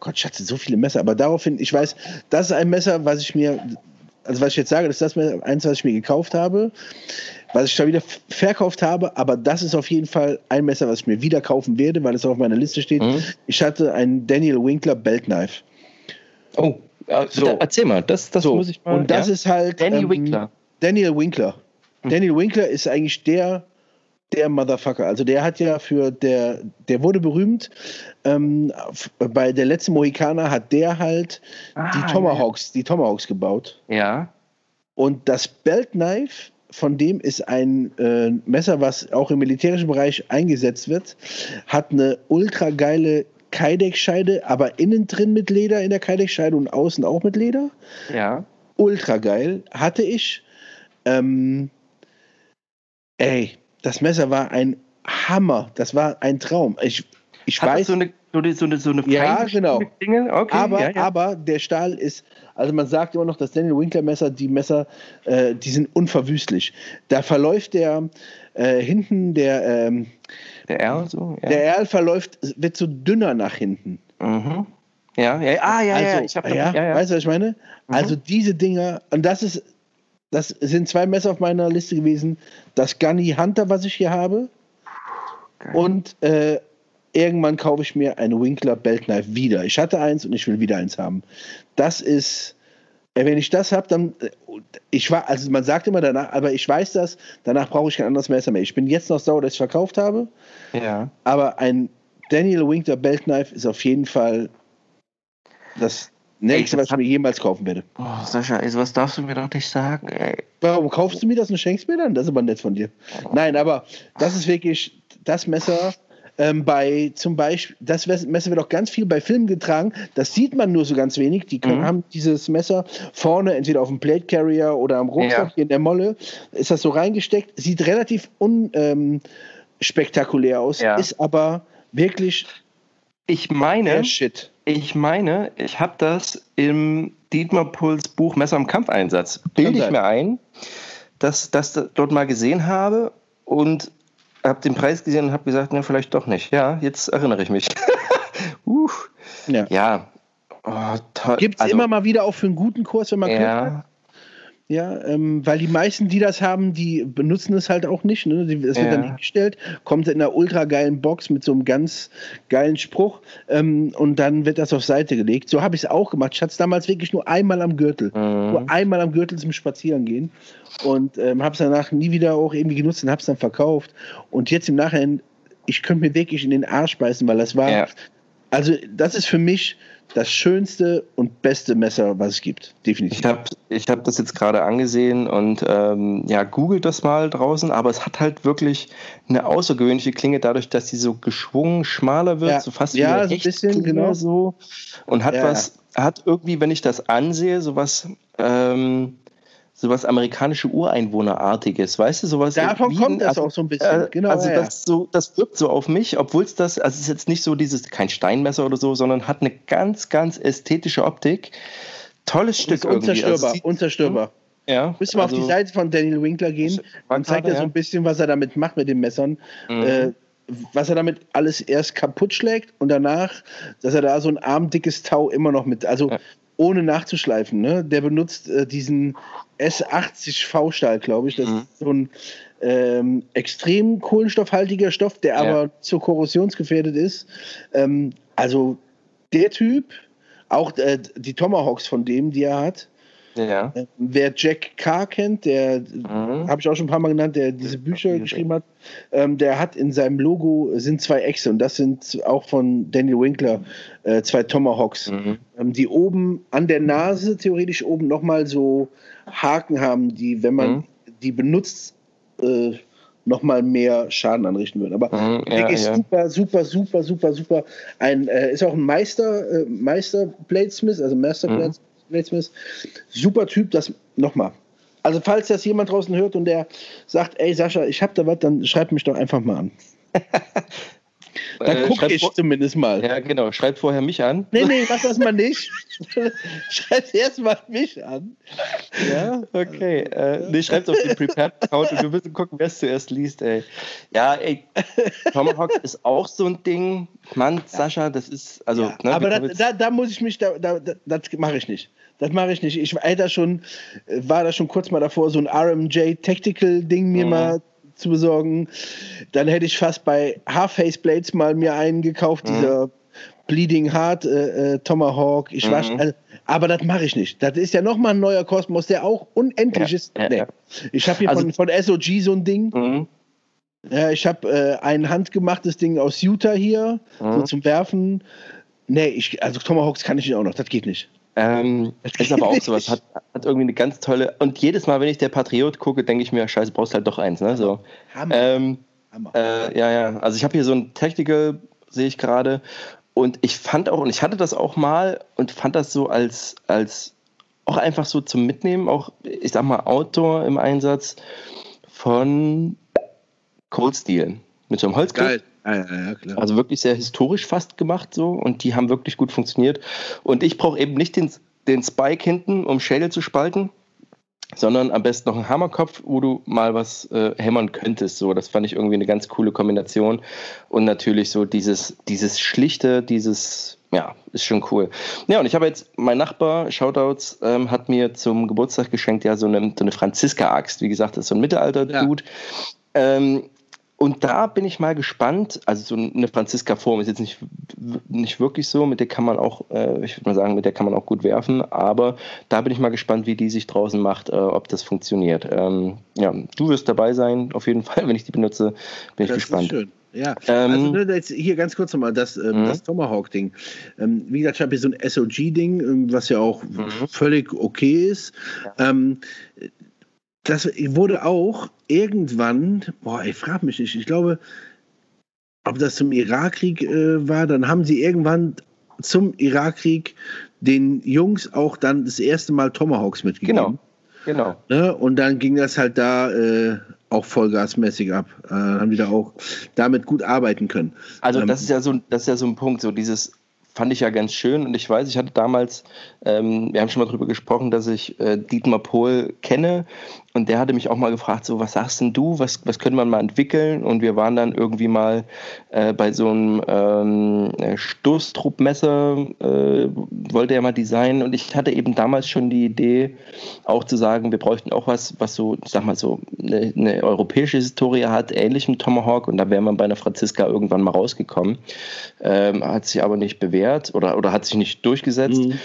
Gott, ich hatte so viele Messer, aber daraufhin, ich weiß, das ist ein Messer, was ich mir, also was ich jetzt sage, das ist das eins, was ich mir gekauft habe was ich da wieder verkauft habe, aber das ist auf jeden Fall ein Messer, was ich mir wieder kaufen werde, weil es auf meiner Liste steht. Mhm. Ich hatte ein Daniel Winkler Belt Knife. Oh, so. erzähl mal, das, das so. muss ich mal. Und das ja? ist halt. Daniel ähm, Winkler. Daniel Winkler. Mhm. Daniel Winkler ist eigentlich der, der Motherfucker. Also der hat ja für der, der wurde berühmt. Ähm, bei der letzten Mohikaner hat der halt ah, die Tomahawks, ja. die Tomahawks gebaut. Ja. Und das Belt Knife von dem ist ein äh, Messer, was auch im militärischen Bereich eingesetzt wird, hat eine ultra geile Kydex-Scheide, aber innen drin mit Leder in der Kydex-Scheide und außen auch mit Leder. Ja. Ultra geil. Hatte ich. Ähm, ey, das Messer war ein Hammer. Das war ein Traum. Ich, ich Hat weiß. so eine, so eine, so eine, so eine ja, genau. Dinge? Okay, aber, ja, ja. aber der Stahl ist also man sagt immer noch, dass Daniel Winkler Messer, die Messer, äh, die sind unverwüstlich. Da verläuft der äh, hinten der ähm, der R so, ja. Der R verläuft, wird so dünner nach hinten. Mhm. Ja, ja, ah, ja, also, ja, ich hab, ja, ja, Weißt du, was ich meine? Mhm. Also diese Dinger, und das ist, das sind zwei Messer auf meiner Liste gewesen. Das Gunny Hunter, was ich hier habe. Geil. Und äh, irgendwann kaufe ich mir ein Winkler Belt Knife wieder. Ich hatte eins und ich will wieder eins haben. Das ist, äh, wenn ich das habe, dann, äh, ich war, also man sagt immer danach, aber ich weiß das, danach brauche ich kein anderes Messer mehr. Ich bin jetzt noch sauer, dass ich verkauft habe. Ja. Aber ein Daniel Winkler Belt Knife ist auf jeden Fall das nächste, ey, was ich mir jemals kaufen werde. Oh, Sascha, also was darfst du mir doch nicht sagen, ey. Warum kaufst du mir das und schenkst mir dann? Das ist aber nett von dir. Nein, aber das ist wirklich das Messer, ähm, bei zum Beispiel, das Messer wird auch ganz viel bei Filmen getragen. Das sieht man nur so ganz wenig. Die können, mhm. haben dieses Messer vorne entweder auf dem Plate Carrier oder am Rucksack ja. in der Molle. Ist das so reingesteckt? Sieht relativ unspektakulär ähm, aus, ja. ist aber wirklich. Ich meine, Shit. ich meine, ich habe das im Dietmar Puls Buch Messer im Kampfeinsatz. Bilde ich mir ein, dass das dort mal gesehen habe und habe den Preis gesehen und habe gesagt, ne, vielleicht doch nicht. Ja, jetzt erinnere ich mich. uh. Ja. ja. Oh, Gibt es also, immer mal wieder auch für einen guten Kurs, wenn man Glück ja. hat? Ja, ähm, weil die meisten, die das haben, die benutzen es halt auch nicht. Ne? Es wird ja. dann hingestellt, kommt in einer ultra geilen Box mit so einem ganz geilen Spruch ähm, und dann wird das auf Seite gelegt. So habe ich es auch gemacht. Ich hatte es damals wirklich nur einmal am Gürtel. Mhm. Nur einmal am Gürtel zum Spazierengehen und ähm, habe es danach nie wieder auch irgendwie genutzt und habe es dann verkauft. Und jetzt im Nachhinein ich könnte mir wirklich in den Arsch beißen, weil das war, ja. also das ist für mich das schönste und beste Messer, was es gibt, definitiv. Ich habe ich hab das jetzt gerade angesehen und ähm, ja, googelt das mal draußen, aber es hat halt wirklich eine außergewöhnliche Klinge, dadurch, dass sie so geschwungen schmaler wird, ja. so fast ja, wie ein bisschen, genau so. Und hat ja. was, hat irgendwie, wenn ich das ansehe, sowas, ähm, sowas amerikanische Ureinwohnerartiges, weißt du, sowas. Davon kommt das also, auch so ein bisschen. Äh, genau, also ja. das, so, das wirkt so auf mich, obwohl es das, also es ist jetzt nicht so dieses, kein Steinmesser oder so, sondern hat eine ganz, ganz ästhetische Optik. Tolles Stück irgendwie. Unzerstörbar, also, unzerstörbar. Ja, Müssen wir also, auf die Seite von Daniel Winkler gehen und zeigt er so ein bisschen, was er damit macht mit den Messern. Mhm. Äh, was er damit alles erst kaputt schlägt und danach, dass er da so ein armdickes Tau immer noch mit, also ja ohne nachzuschleifen. Ne? Der benutzt äh, diesen S80 V-Stahl, glaube ich. Das mhm. ist so ein ähm, extrem kohlenstoffhaltiger Stoff, der ja. aber zu korrosionsgefährdet ist. Ähm, also der Typ, auch äh, die Tomahawks von dem, die er hat, ja. Äh, wer Jack Carr kennt, der mhm. habe ich auch schon ein paar Mal genannt, der diese Bücher geschrieben hat, ähm, der hat in seinem Logo sind zwei Echse und das sind auch von Daniel Winkler äh, zwei Tomahawks, mhm. ähm, die oben an der Nase theoretisch oben nochmal so Haken haben, die, wenn man mhm. die benutzt, äh, nochmal mehr Schaden anrichten würden. Aber mhm, ja, ja. super, super, super, super, super. Ein, äh, ist auch ein Meister, äh, Meister Bladesmith, also Master mhm. Smith. Super Typ, das nochmal. Also falls das jemand draußen hört und der sagt, ey Sascha, ich hab da was, dann schreibt mich doch einfach mal an. Dann äh, gucke ich zumindest mal. Ja, genau. Schreib vorher mich an. Nee, nee, mach das mal nicht. schreib erst mal mich an. Ja, okay. Äh, nee, schreib's auf den Prepared-Account und wir müssen gucken, wer es zuerst liest, ey. Ja, ey, Tomahawk ist auch so ein Ding. Mann, ja. Sascha, das ist, also. Ja, ne, aber da, da, da, muss ich mich, da, da, das mache ich nicht. Das mache ich nicht. Ich war da schon, war da schon kurz mal davor, so ein RMJ Tactical Ding mir mhm. mal zu besorgen. Dann hätte ich fast bei Half-Face Blades mal mir einen gekauft, mhm. dieser Bleeding Heart äh, äh, Tomahawk. Ich mhm. war, also, aber das mache ich nicht. Das ist ja nochmal ein neuer Kosmos, der auch unendlich ja, ist. Ja, nee. ja. Ich habe hier also, von, von SOG so ein Ding. Mhm. Ja, ich habe äh, ein handgemachtes Ding aus Utah hier, so mhm. zum Werfen. Nee, ich, also Tomahawks kann ich nicht auch noch, das geht nicht. Ähm, ist aber auch sowas, hat, hat irgendwie eine ganz tolle. Und jedes Mal, wenn ich der Patriot gucke, denke ich mir, scheiße, brauchst halt doch eins, ne? So. Hammer. Ähm, Hammer. Äh, ja, ja. Also ich habe hier so ein Tactical, sehe ich gerade. Und ich fand auch, und ich hatte das auch mal und fand das so als, als auch einfach so zum Mitnehmen, auch, ich sag mal, Outdoor im Einsatz von Cold Steel. Mit so einem Holzgriff. Geil. Ja, ja, klar. Also wirklich sehr historisch fast gemacht so und die haben wirklich gut funktioniert. Und ich brauche eben nicht den, den Spike hinten, um Schädel zu spalten, sondern am besten noch einen Hammerkopf, wo du mal was äh, hämmern könntest. So, das fand ich irgendwie eine ganz coole Kombination. Und natürlich so dieses, dieses Schlichte, dieses, ja, ist schon cool. Ja, und ich habe jetzt, mein Nachbar, Shoutouts, ähm, hat mir zum Geburtstag geschenkt, ja, so eine, so eine Franziska-Axt. Wie gesagt, das ist so ein Mittelalter-Dude. Ja. Ähm, und da bin ich mal gespannt. Also so eine Franziska-Form ist jetzt nicht, nicht wirklich so. Mit der kann man auch, äh, ich würde mal sagen, mit der kann man auch gut werfen. Aber da bin ich mal gespannt, wie die sich draußen macht, äh, ob das funktioniert. Ähm, ja, du wirst dabei sein, auf jeden Fall, wenn ich die benutze. Bin ich das gespannt. Ist schön. Ja, ähm, also ne, jetzt hier ganz kurz nochmal das, ähm, mhm. das Tomahawk-Ding. Ähm, wie gesagt, ich habe hier so ein SOG-Ding, ähm, was ja auch mhm. völlig okay ist. Ja. Ähm, das wurde auch irgendwann, boah, ich frage mich nicht, ich glaube, ob das zum Irakkrieg äh, war, dann haben sie irgendwann zum Irakkrieg den Jungs auch dann das erste Mal Tomahawks mitgegeben. Genau. Genau. Ne? Und dann ging das halt da äh, auch vollgasmäßig ab. Äh, haben die da auch damit gut arbeiten können. Also das ähm, ist ja so, das ist ja so ein Punkt, so dieses fand ich ja ganz schön und ich weiß, ich hatte damals, ähm, wir haben schon mal darüber gesprochen, dass ich äh, Dietmar Pohl kenne und der hatte mich auch mal gefragt, so, was sagst denn du, was, was könnte man mal entwickeln? Und wir waren dann irgendwie mal äh, bei so einem ähm, Stoßtruppmesser, äh, wollte er mal designen. Und ich hatte eben damals schon die Idee, auch zu sagen, wir bräuchten auch was, was so, sag mal so, eine, eine europäische Historie hat, ähnlich mit Tomahawk. Und da wäre man bei einer Franziska irgendwann mal rausgekommen. Ähm, hat sich aber nicht bewährt oder, oder hat sich nicht durchgesetzt. Mhm.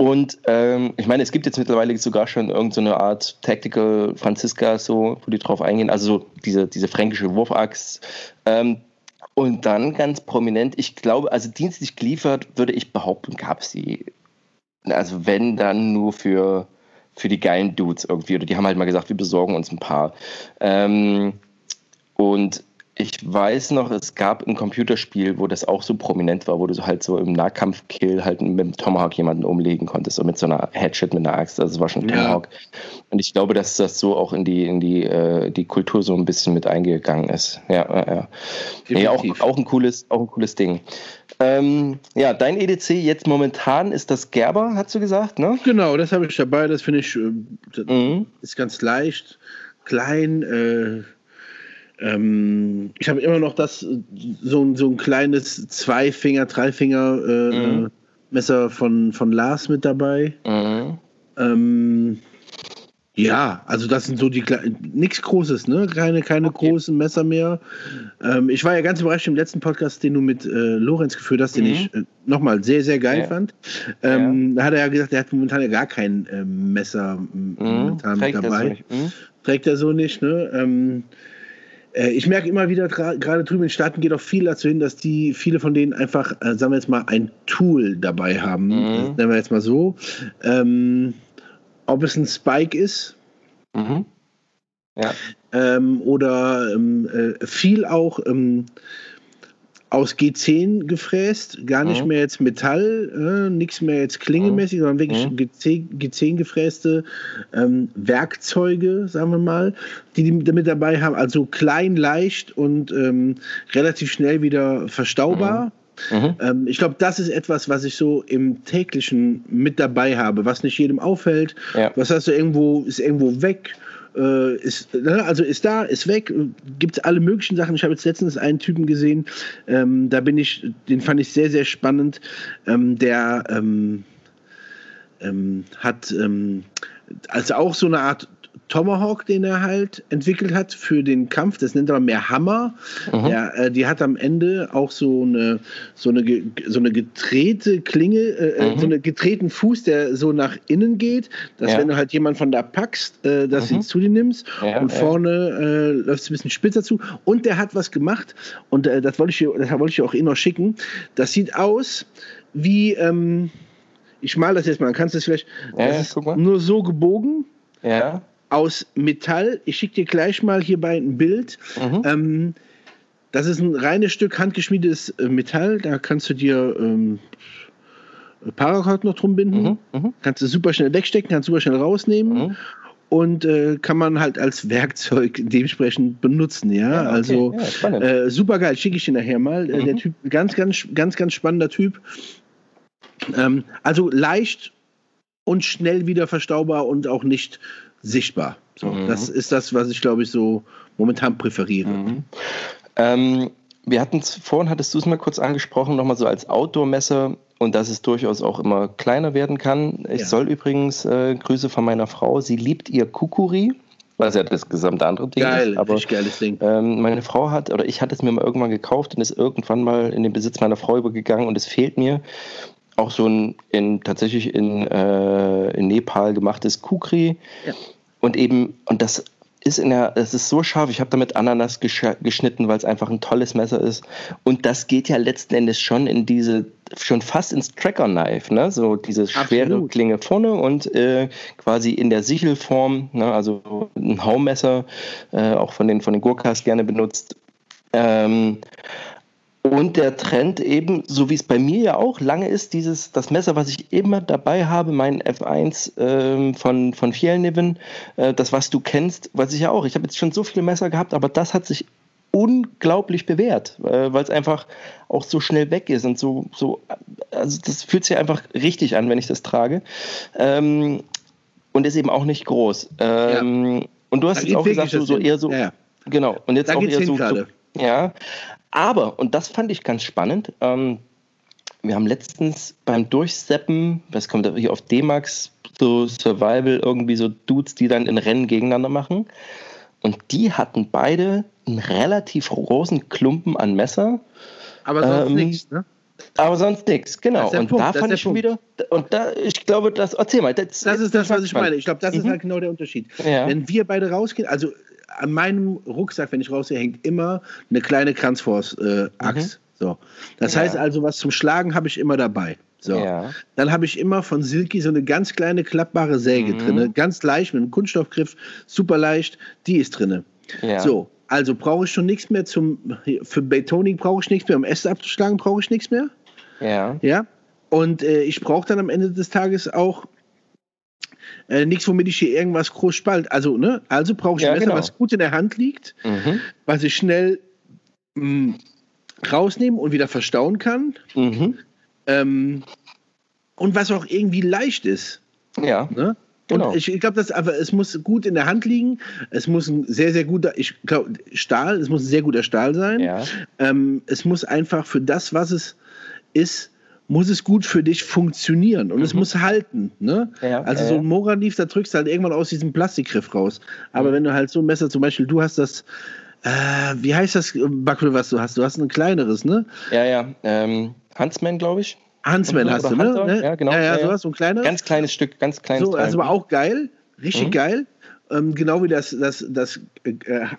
Und ähm, ich meine, es gibt jetzt mittlerweile sogar schon irgendeine so Art Tactical Franziska, so, wo die drauf eingehen, also so diese, diese fränkische Wurfaxt. Ähm, Und dann ganz prominent, ich glaube, also dienstlich geliefert, würde ich behaupten, gab es die. Also wenn dann nur für, für die geilen Dudes irgendwie. Oder die haben halt mal gesagt, wir besorgen uns ein paar. Ähm, und ich weiß noch, es gab ein Computerspiel, wo das auch so prominent war, wo du so halt so im Nahkampfkill halt mit dem Tomahawk jemanden umlegen konntest, so mit so einer Headshot mit einer Axt. Also es war schon Tomahawk. Ja. Und ich glaube, dass das so auch in die, in die, äh, die Kultur so ein bisschen mit eingegangen ist. Ja, ja, ja. Nee, auch, auch, ein cooles, auch ein cooles Ding. Ähm, ja, dein EDC jetzt momentan ist das Gerber, hast du gesagt, ne? Genau, das habe ich dabei. Das finde ich, äh, das mhm. ist ganz leicht, klein, äh, ähm, ich habe immer noch das, so, so ein kleines Zweifinger, Dreifinger äh, mhm. Messer von, von Lars mit dabei. Mhm. Ähm, ja, also das sind so die nichts Großes, ne? Keine, keine okay. großen Messer mehr. Ähm, ich war ja ganz überrascht im letzten Podcast, den du mit äh, Lorenz geführt hast, den mhm. ich äh, nochmal sehr, sehr geil ja. fand. Ähm, ja. Da hat er ja gesagt, er hat momentan ja gar kein äh, Messer mhm. momentan mit dabei. So mhm. Trägt er so nicht, ne? Ähm, äh, ich merke immer wieder, gerade drüben in den Staaten geht auch viel dazu hin, dass die, viele von denen einfach, äh, sagen wir jetzt mal, ein Tool dabei haben. Mhm. nennen wir jetzt mal so. Ähm, ob es ein Spike ist. Mhm. Ja. Ähm, oder ähm, äh, viel auch ähm, aus G10 gefräst, gar nicht mhm. mehr jetzt Metall, äh, nichts mehr jetzt klingemäßig, mhm. sondern wirklich mhm. G10, G10 gefräste ähm, Werkzeuge, sagen wir mal, die die damit dabei haben. Also klein, leicht und ähm, relativ schnell wieder verstaubar. Mhm. mhm. Ähm, ich glaube, das ist etwas, was ich so im täglichen mit dabei habe, was nicht jedem auffällt. Ja. Was hast du irgendwo, ist irgendwo weg äh, ist, ne, also ist da, ist weg, gibt es alle möglichen Sachen. Ich habe jetzt letztens einen Typen gesehen, ähm, da bin ich, den fand ich sehr, sehr spannend. Ähm, der ähm, ähm hat ähm, also auch so eine Art Tomahawk, den er halt entwickelt hat für den Kampf. Das nennt er mehr Hammer. Mhm. Der, äh, die hat am Ende auch so eine, so eine, so eine gedrehte Klinge, äh, äh, mhm. so einen gedrehten Fuß, der so nach innen geht, dass ja. wenn du halt jemanden von da packst, äh, dass mhm. du zu dir nimmst ja, und vorne äh, läuft es ein bisschen spitzer zu. Und der hat was gemacht und äh, das wollte ich, das wollte ich auch eh noch schicken. Das sieht aus wie, ähm, ich mal das jetzt mal, dann kannst du es vielleicht, ja, das ist nur so gebogen. Ja aus Metall. Ich schicke dir gleich mal hierbei ein Bild. Mhm. Ähm, das ist ein reines Stück handgeschmiedetes äh, Metall. Da kannst du dir ähm, Paracord noch drum binden. Mhm. Mhm. Kannst du super schnell wegstecken, kannst super schnell rausnehmen. Mhm. Und äh, kann man halt als Werkzeug dementsprechend benutzen, ja. ja okay. Also ja, äh, super geil, schicke ich dir nachher mal. Äh, der mhm. Typ, ganz, ganz, ganz, ganz spannender Typ. Ähm, also leicht und schnell wieder verstaubar und auch nicht sichtbar. So, mhm. Das ist das, was ich glaube ich so momentan präferiere. Mhm. Ähm, wir hatten es vorhin, hattest du es mal kurz angesprochen, nochmal so als Outdoor-Messer und dass es durchaus auch immer kleiner werden kann. Ich ja. soll übrigens äh, Grüße von meiner Frau, sie liebt ihr Kukuri. Was ja das gesamte andere Ding Geil, ist. Aber geiles Ding. Ähm, meine Frau hat, oder ich hatte es mir mal irgendwann gekauft und ist irgendwann mal in den Besitz meiner Frau übergegangen und es fehlt mir auch so ein in, tatsächlich in, äh, in Nepal gemachtes Kukri. Ja. Und eben, und das ist in der, es ist so scharf, ich habe damit Ananas gesch geschnitten, weil es einfach ein tolles Messer ist. Und das geht ja letzten Endes schon in diese, schon fast ins Tracker-Knife, ne? So diese schwere Absolut. Klinge vorne und äh, quasi in der Sichelform, ne? also ein Haumesser, äh, auch von den, von den Gurkas gerne benutzt. Ähm, und der Trend eben, so wie es bei mir ja auch lange ist, dieses, das Messer, was ich immer dabei habe, mein F1 ähm, von, von Fjellniven, äh, das, was du kennst, weiß ich ja auch. Ich habe jetzt schon so viele Messer gehabt, aber das hat sich unglaublich bewährt, äh, weil es einfach auch so schnell weg ist und so, so also das fühlt sich einfach richtig an, wenn ich das trage. Ähm, und ist eben auch nicht groß. Ähm, ja. Und du hast jetzt auch gesagt, so, so eher so. Ja. Genau. Und jetzt da auch eher so, so, ja, aber, und das fand ich ganz spannend, ähm, wir haben letztens beim Durchseppen, was kommt hier auf D-Max, so Survival, irgendwie so Dudes, die dann in Rennen gegeneinander machen. Und die hatten beide einen relativ großen Klumpen an Messer. Aber sonst ähm, nichts, ne? Aber sonst nichts, genau. Und Punkt, da fand ich schon wieder, und da, ich glaube, das, erzähl mal. Das, das ist das, was ich meine. Ich glaube, das mhm. ist halt genau der Unterschied. Ja. Wenn wir beide rausgehen, also an meinem Rucksack, wenn ich raussehe, hängt immer eine kleine Kranzforce-Axt. Mhm. So. Das ja. heißt also, was zum Schlagen habe ich immer dabei. So. Ja. Dann habe ich immer von Silky so eine ganz kleine klappbare Säge mhm. drin. Ganz leicht mit einem Kunststoffgriff, super leicht. Die ist drin. Ja. So. Also brauche ich schon nichts mehr zum, für Betoning brauche ich nichts mehr, um Äste abzuschlagen brauche ich nichts mehr. Ja. Ja. Und äh, ich brauche dann am Ende des Tages auch äh, nichts, womit ich hier irgendwas groß spalt. Also, ne? Also brauche ich ja, ein Messer, genau. was gut in der Hand liegt, mhm. was ich schnell mh, hm, rausnehmen und wieder verstauen kann. Mhm. Ähm, und was auch irgendwie leicht ist. Ja. Ne? Genau. Und ich, ich glaube, das aber es muss gut in der Hand liegen. Es muss ein sehr, sehr guter, ich glaube, Stahl, es muss ein sehr guter Stahl sein. Ja. Ähm, es muss einfach für das, was es ist, muss es gut für dich funktionieren und mhm. es muss halten. Ne? Ja, also so ein Moralief, da drückst du halt irgendwann aus diesem Plastikgriff raus. Aber mhm. wenn du halt so ein Messer, zum Beispiel, du hast das, äh, wie heißt das Backel, was du hast? Du hast ein kleineres, ne? Ja, ja, ähm, Huntsman, glaube ich. Huntsman hast du, ne? ne? Ja, genau. Ja, ja, sowas, so ein kleines. Ganz kleines Stück, ganz kleines So, also war auch geil, richtig mhm. geil. Ähm, genau wie das, das, das äh,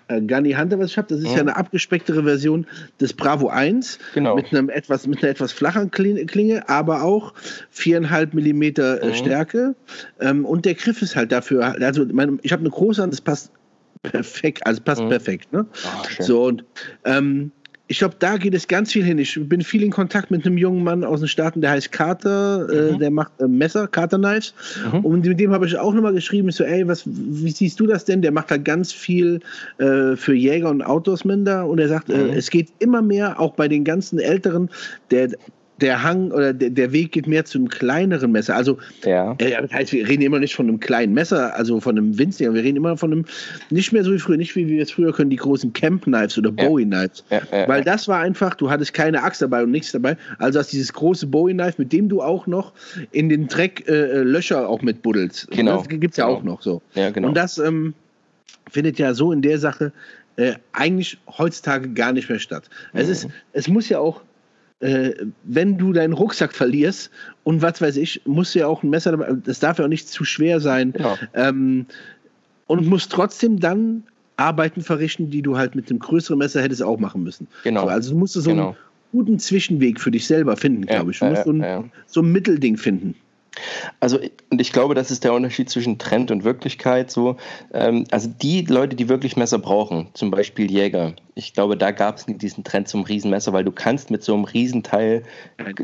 äh, Gunny Hunter, was ich habe, das ist mhm. ja eine abgespecktere Version des Bravo 1 genau. mit, einem etwas, mit einer etwas flacheren Klinge, aber auch viereinhalb Millimeter äh, mhm. Stärke. Ähm, und der Griff ist halt dafür, also mein, ich habe eine große Hand, das passt perfekt, also passt mhm. perfekt. Ne? Oh, so und ähm, ich glaube, da geht es ganz viel hin. Ich bin viel in Kontakt mit einem jungen Mann aus den Staaten, der heißt Carter, äh, mhm. äh, der macht äh, Messer, Carter Knives. Mhm. Und mit dem habe ich auch nochmal geschrieben, so, ey, was, wie siehst du das denn? Der macht halt ganz viel äh, für Jäger und Outdoorsmen da und er sagt, äh, mhm. es geht immer mehr, auch bei den ganzen Älteren, der der Hang oder der, der Weg geht mehr zu einem kleineren Messer. Also, ja. Äh, das heißt, wir reden immer nicht von einem kleinen Messer, also von einem winzigen, wir reden immer von einem, nicht mehr so wie früher, nicht wie wir es früher können, die großen Camp Knives oder ja. Bowie Knives. Ja, ja, Weil das war einfach, du hattest keine Axt dabei und nichts dabei. Also hast dieses große Bowie Knife, mit dem du auch noch in den Dreck äh, äh Löcher auch mit buddelst. Genau. Das gibt es ja genau. auch noch so. Ja, genau. Und das ähm, findet ja so in der Sache äh, eigentlich heutzutage gar nicht mehr statt. Mhm. Es, ist, es muss ja auch äh, wenn du deinen Rucksack verlierst und was weiß ich, musst du ja auch ein Messer dabei, das darf ja auch nicht zu schwer sein. Ja. Ähm, und musst trotzdem dann Arbeiten verrichten, die du halt mit dem größeren Messer hättest auch machen müssen. Genau. So, also du musst so genau. einen guten Zwischenweg für dich selber finden, glaube ich. Du musst so ein, so ein Mittelding finden. Also, und ich glaube, das ist der Unterschied zwischen Trend und Wirklichkeit. So, ähm, also die Leute, die wirklich Messer brauchen, zum Beispiel Jäger, ich glaube, da gab es diesen Trend zum Riesenmesser, weil du kannst mit so einem Riesenteil,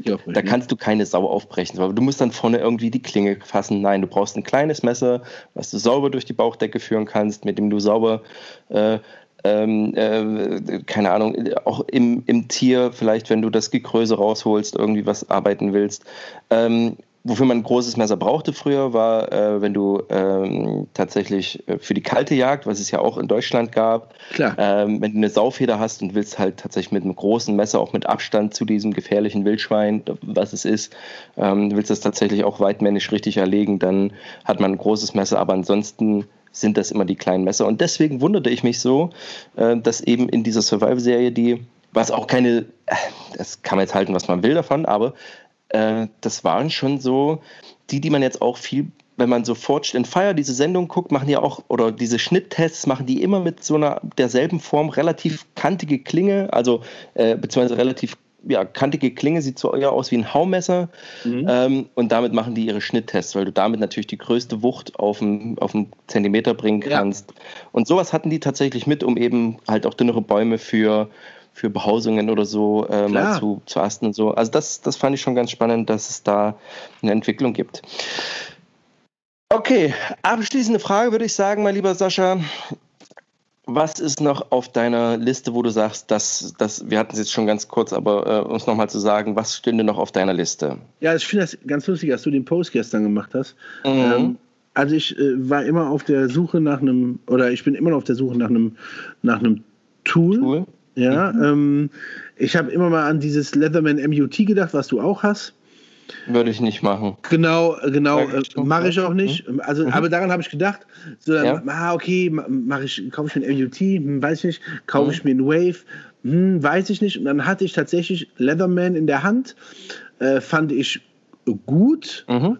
ja, da kannst du keine Sau aufbrechen. Aber du musst dann vorne irgendwie die Klinge fassen. Nein, du brauchst ein kleines Messer, was du sauber durch die Bauchdecke führen kannst, mit dem du sauber äh, ähm, äh, keine Ahnung, auch im, im Tier, vielleicht wenn du das Gekröse rausholst, irgendwie was arbeiten willst. Ähm, wofür man ein großes Messer brauchte früher, war, äh, wenn du ähm, tatsächlich äh, für die kalte Jagd, was es ja auch in Deutschland gab, ähm, wenn du eine Saufeder hast und willst halt tatsächlich mit einem großen Messer, auch mit Abstand zu diesem gefährlichen Wildschwein, was es ist, ähm, willst das tatsächlich auch weitmännisch richtig erlegen, dann hat man ein großes Messer, aber ansonsten sind das immer die kleinen Messer. Und deswegen wunderte ich mich so, äh, dass eben in dieser Survival-Serie die was auch keine, äh, das kann man jetzt halten, was man will davon, aber äh, das waren schon so die, die man jetzt auch viel, wenn man so Forged in Fire diese Sendung guckt, machen die auch, oder diese Schnitttests machen die immer mit so einer derselben Form, relativ kantige Klinge, also äh, beziehungsweise relativ ja, kantige Klinge sieht so eher aus wie ein Haumesser. Mhm. Ähm, und damit machen die ihre Schnitttests, weil du damit natürlich die größte Wucht auf einen, auf einen Zentimeter bringen kannst. Ja. Und sowas hatten die tatsächlich mit, um eben halt auch dünnere Bäume für für Behausungen oder so äh, mal zu, zu asten und so. Also das, das fand ich schon ganz spannend, dass es da eine Entwicklung gibt. Okay, abschließende Frage würde ich sagen, mein lieber Sascha. Was ist noch auf deiner Liste, wo du sagst, dass, dass wir hatten es jetzt schon ganz kurz, aber äh, uns nochmal zu sagen, was stünde noch auf deiner Liste? Ja, ich finde das ganz lustig, dass du den Post gestern gemacht hast. Mhm. Ähm, also ich äh, war immer auf der Suche nach einem, oder ich bin immer noch auf der Suche nach einem, nach einem Tool, Tool? Ja, mhm. ähm, ich habe immer mal an dieses Leatherman MUT gedacht, was du auch hast. Würde ich nicht machen. Genau, genau, äh, mache ich auch nicht. Mhm. Also, mhm. aber daran habe ich gedacht. So, ja. ah, okay, mache ich, kaufe ich mir ein MUT, hm, weiß ich nicht, kaufe mhm. ich mir ein Wave, hm, weiß ich nicht. Und dann hatte ich tatsächlich Leatherman in der Hand, äh, fand ich gut. Mhm.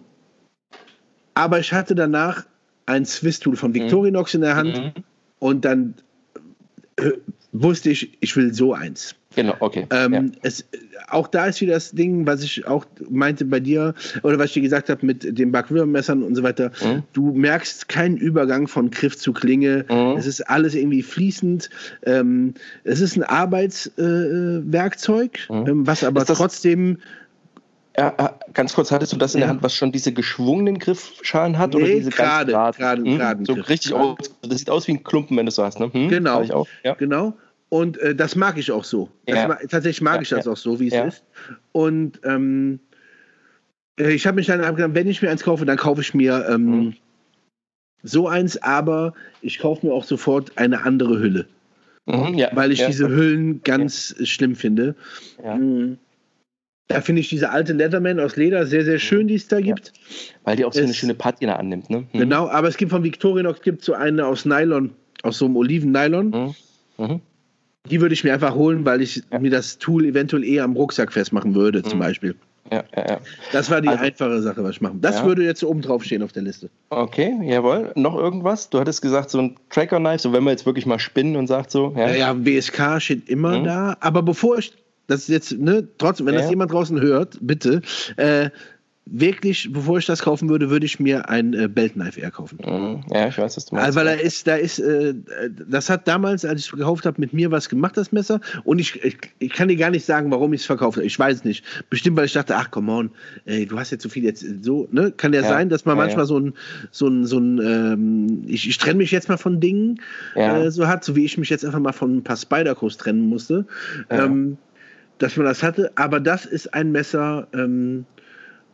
Aber ich hatte danach ein Swiss-Tool von Victorinox in der Hand. Mhm Und dann äh, wusste ich, ich will so eins. Genau, okay. Ähm, ja. es, auch da ist wieder das Ding, was ich auch meinte bei dir, oder was ich dir gesagt habe mit den Backwürmermessern und so weiter. Mhm. Du merkst keinen Übergang von Griff zu Klinge. Mhm. Es ist alles irgendwie fließend. Ähm, es ist ein Arbeitswerkzeug, äh, mhm. ähm, was aber trotzdem ganz kurz, hattest du das in ja. der Hand, was schon diese geschwungenen Griffschalen hat? Nee, oder diese gerade, gerade, hm? So richtig aus, das sieht aus wie ein Klumpen, wenn du so hast, ne? Hm? Genau, ja. genau. Und äh, das mag ich auch so. Ja. tatsächlich mag ja, ich das ja. auch so, wie es ist. Und ähm, äh, ich habe mich dann gedacht, wenn ich mir eins kaufe, dann kaufe ich mir ähm, mhm. so eins, aber ich kaufe mir auch sofort eine andere Hülle. Mhm, weil ich diese Hüllen ganz schlimm finde. Mhm. Da finde ich diese alte Leatherman aus Leder sehr, sehr schön, die es da gibt. Weil die auch so es, eine schöne Patina annimmt, ne? Mhm. Genau, aber es gibt von Victorinox gibt so eine aus Nylon, aus so einem Oliven-Nylon. Mhm. Mhm. Die würde ich mir einfach holen, weil ich ja. mir das Tool eventuell eher am Rucksack festmachen würde, zum mhm. Beispiel. Ja, ja, ja. Das war die also, einfache Sache, was ich machen. Das ja. würde jetzt oben drauf stehen auf der Liste. Okay, jawohl. Noch irgendwas? Du hattest gesagt, so ein Tracker-Knife, so wenn wir jetzt wirklich mal spinnen und sagt so. Ja, ja, WSK steht immer mhm. da. Aber bevor ich das ist jetzt, ne, trotzdem, wenn das jemand draußen hört, bitte, äh, wirklich, bevor ich das kaufen würde, würde ich mir ein äh, Belt Knife eher kaufen. Mhm. Ja, ich weiß, was du meinst. Also, weil da ist, da ist, äh, das hat damals, als ich es gekauft habe, mit mir was gemacht, das Messer. Und ich, ich, ich kann dir gar nicht sagen, warum ich es verkauft habe. Ich weiß es nicht. Bestimmt, weil ich dachte, ach, come on, ey, du hast jetzt so viel jetzt so, ne? Kann ja, ja. sein, dass man ja, manchmal ja. so ein, so ein, so ein, ähm, ich, ich trenne mich jetzt mal von Dingen, äh, so hat, so wie ich mich jetzt einfach mal von ein paar Spider-Codes trennen musste. Ähm, dass man das hatte, aber das ist ein Messer, ähm,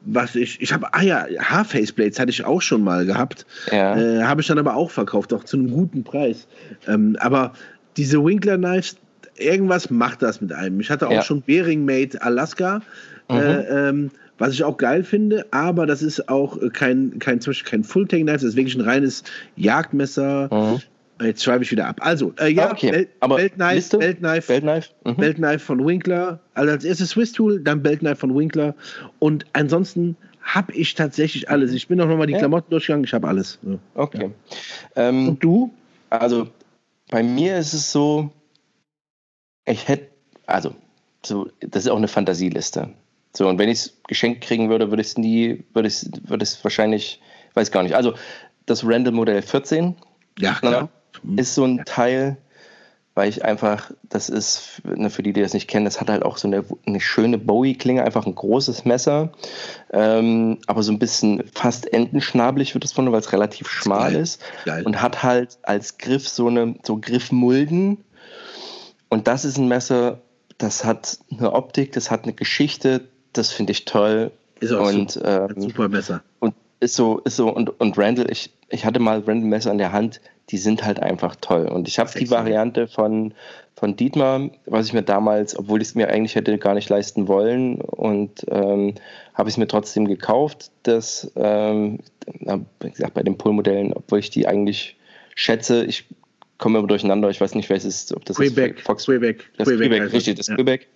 was ich, ich habe, ah ja, Haarfaceblades hatte ich auch schon mal gehabt. Ja. Äh, habe ich dann aber auch verkauft, auch zu einem guten Preis. Ähm, aber diese Winkler Knives, irgendwas macht das mit einem. Ich hatte auch ja. schon Bering Made Alaska, mhm. äh, ähm, was ich auch geil finde, aber das ist auch kein, kein, zum Beispiel kein Full-Tank Knife, das ist wirklich ein reines Jagdmesser. Mhm. Jetzt schreibe ich wieder ab. Also, äh, ja, ah, okay. Bel Aber Beltknife, Beltknife, Beltknife, mhm. Beltknife von Winkler. Also als erstes Swiss Tool, dann Beltknife von Winkler. Und ansonsten habe ich tatsächlich alles. Ich bin auch nochmal die ja. Klamotten durchgegangen, ich habe alles. Ja. Okay. Ja. Ähm, Und du? Also, bei mir ist es so, ich hätte, also, so, das ist auch eine Fantasieliste. So, und wenn ich es geschenkt kriegen würde, würde ich es nie, würde ich würde es wahrscheinlich, weiß gar nicht. Also, das Randall Modell 14. Ja, klar. Mhm. ist so ein Teil, weil ich einfach, das ist, ne, für die, die das nicht kennen, das hat halt auch so eine, eine schöne Bowie-Klinge, einfach ein großes Messer, ähm, aber so ein bisschen fast entenschnabelig wird es von, weil es relativ schmal Geil. ist Geil. und hat halt als Griff so eine, so Griffmulden und das ist ein Messer, das hat eine Optik, das hat eine Geschichte, das finde ich toll. Ist auch und, super. Ähm, super Messer. Und ist so, ist so, und, und Randall, ich, ich hatte mal Randall Messer in der Hand, die sind halt einfach toll. Und ich habe die Variante von, von Dietmar, was ich mir damals, obwohl ich es mir eigentlich hätte gar nicht leisten wollen, und ähm, habe ich es mir trotzdem gekauft. Das, ähm, wie gesagt, bei den Pull-Modellen, obwohl ich die eigentlich schätze, ich komme immer durcheinander, ich weiß nicht, welches, ob das Quebec, ist Fox, Quebec, das Quebec, Quebec richtig, das ja. Quebec.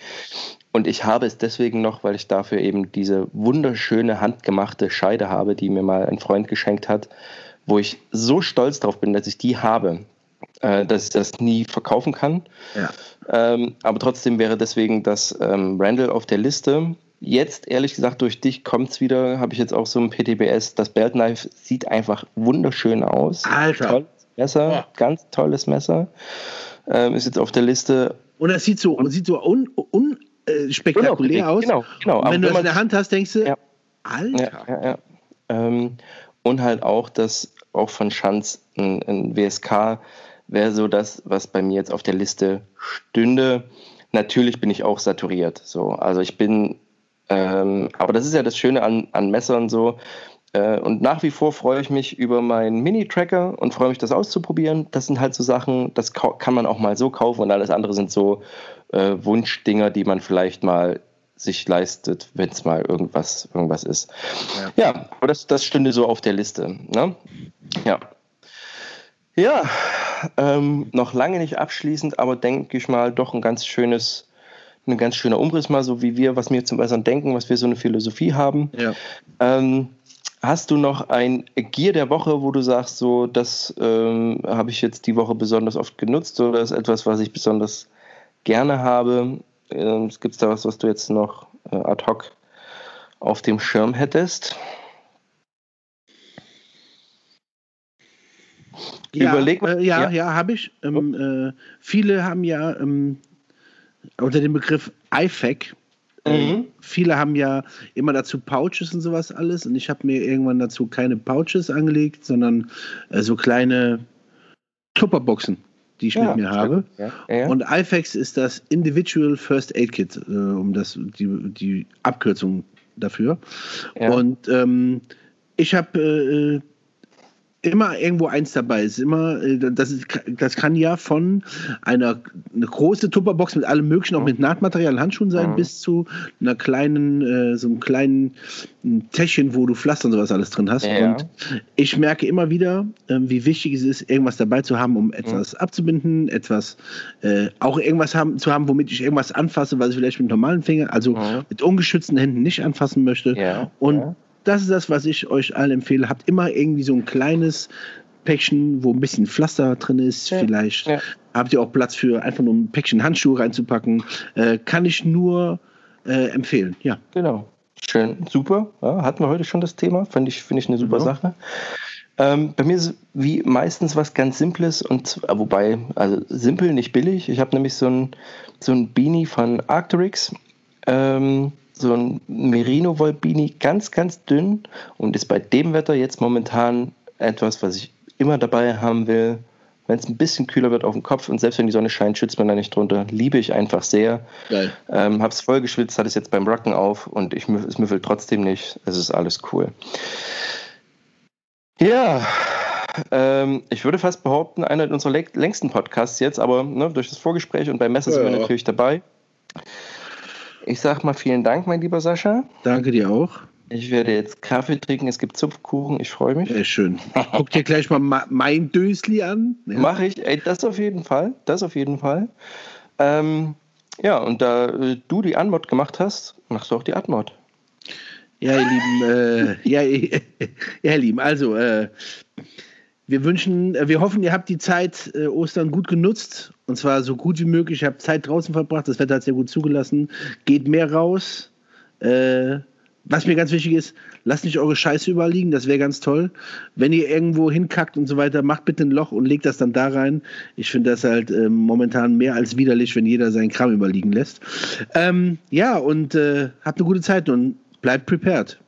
Und ich habe es deswegen noch, weil ich dafür eben diese wunderschöne handgemachte Scheide habe, die mir mal ein Freund geschenkt hat wo ich so stolz drauf bin, dass ich die habe, äh, dass ich das nie verkaufen kann. Ja. Ähm, aber trotzdem wäre deswegen das ähm, Randall auf der Liste. Jetzt, ehrlich gesagt, durch dich kommt es wieder, habe ich jetzt auch so ein PTBS. Das Belt Knife sieht einfach wunderschön aus. Alter. Tolles Messer, ja. ganz tolles Messer. Ähm, ist jetzt auf der Liste. Und das sieht so, und, sieht so un, un, äh, spektakulär aus. Genau, genau. Und wenn du das in der Hand hast, denkst du, ja. Alter. Ja, ja, ähm, und halt auch das auch von Schanz ein, ein WSK wäre so das, was bei mir jetzt auf der Liste stünde. Natürlich bin ich auch saturiert. So. Also ich bin, ähm, aber das ist ja das Schöne an, an Messern so. Äh, und nach wie vor freue ich mich über meinen Mini-Tracker und freue mich, das auszuprobieren. Das sind halt so Sachen, das kann man auch mal so kaufen und alles andere sind so äh, Wunschdinger, die man vielleicht mal sich leistet, wenn es mal irgendwas, irgendwas ist. Ja, ja aber das, das stünde so auf der Liste. Ne? Ja. Ja, ähm, noch lange nicht abschließend, aber denke ich mal doch ein ganz schönes, ein ganz schöner Umriss mal, so wie wir, was wir zum Beispiel denken, was wir so eine Philosophie haben. Ja. Ähm, Hast du noch ein Gear der Woche, wo du sagst, so, das ähm, habe ich jetzt die Woche besonders oft genutzt oder ist etwas, was ich besonders gerne habe? Ähm, Gibt es da was, was du jetzt noch äh, ad hoc auf dem Schirm hättest? Ja, Überleg mal. Äh, ja, ja, ja habe ich. Ähm, oh. äh, viele haben ja ähm, unter dem Begriff IFAC Mhm. Viele haben ja immer dazu Pouches und sowas alles und ich habe mir irgendwann dazu keine Pouches angelegt, sondern äh, so kleine Tupperboxen, die ich ja, mit mir habe. Ja. Ja, und IFAX ist das Individual First Aid Kit, äh, um das die, die Abkürzung dafür. Und ähm, ich habe äh, immer irgendwo eins dabei. ist immer, äh, das, ist, das kann ja von einer eine große Tupperbox mit allem möglichen, auch mit Nahtmaterial, Handschuhen sein, mhm. bis zu einer kleinen, äh, so einem kleinen Täschchen, wo du Pflaster und sowas alles drin hast. Ja. Und ich merke immer wieder, äh, wie wichtig es ist, irgendwas dabei zu haben, um etwas mhm. abzubinden, etwas, äh, auch irgendwas haben, zu haben, womit ich irgendwas anfasse, was ich vielleicht mit normalen Fingern, also mhm. mit ungeschützten Händen nicht anfassen möchte. Ja. Und ja das ist das, was ich euch allen empfehle. Habt immer irgendwie so ein kleines Päckchen, wo ein bisschen Pflaster drin ist. Ja, Vielleicht ja. habt ihr auch Platz für einfach nur ein Päckchen Handschuhe reinzupacken. Äh, kann ich nur äh, empfehlen. Ja. Genau. Schön, super. Ja, hatten wir heute schon das Thema. Finde ich, find ich eine super mhm. Sache. Ähm, bei mir ist wie meistens was ganz Simples und äh, wobei, also simpel, nicht billig. Ich habe nämlich so ein, so ein Beanie von Arcturix. Ähm, so ein Merino Volpini, ganz, ganz dünn und ist bei dem Wetter jetzt momentan etwas, was ich immer dabei haben will. Wenn es ein bisschen kühler wird auf dem Kopf und selbst wenn die Sonne scheint, schützt man da nicht drunter. Liebe ich einfach sehr. Geil. Ähm, hab's voll geschwitzt, hatte es jetzt beim Rocken auf und ich, es müffelt trotzdem nicht. Es ist alles cool. Ja, ähm, ich würde fast behaupten, einer unserer längsten Podcasts jetzt, aber ne, durch das Vorgespräch und beim Messer ja. sind wir natürlich dabei. Ich sag mal vielen Dank, mein lieber Sascha. Danke dir auch. Ich werde jetzt Kaffee trinken, es gibt Zupfkuchen, ich freue mich. Sehr schön. Guck dir gleich mal mein Dösli an. Ja. Mache ich, ey, das auf jeden Fall, das auf jeden Fall. Ähm, ja, und da äh, du die Anmod gemacht hast, machst du auch die Admod. Ja, ihr Lieben, äh, ja, ja, ihr Lieben, also äh, wir wünschen, äh, wir hoffen, ihr habt die Zeit äh, Ostern gut genutzt und zwar so gut wie möglich. Ihr habt Zeit draußen verbracht, das Wetter hat sehr gut zugelassen. Geht mehr raus. Äh, was mir ganz wichtig ist, lasst nicht eure Scheiße überall liegen, das wäre ganz toll. Wenn ihr irgendwo hinkackt und so weiter, macht bitte ein Loch und legt das dann da rein. Ich finde das halt äh, momentan mehr als widerlich, wenn jeder seinen Kram überliegen lässt. Ähm, ja, und äh, habt eine gute Zeit und bleibt prepared.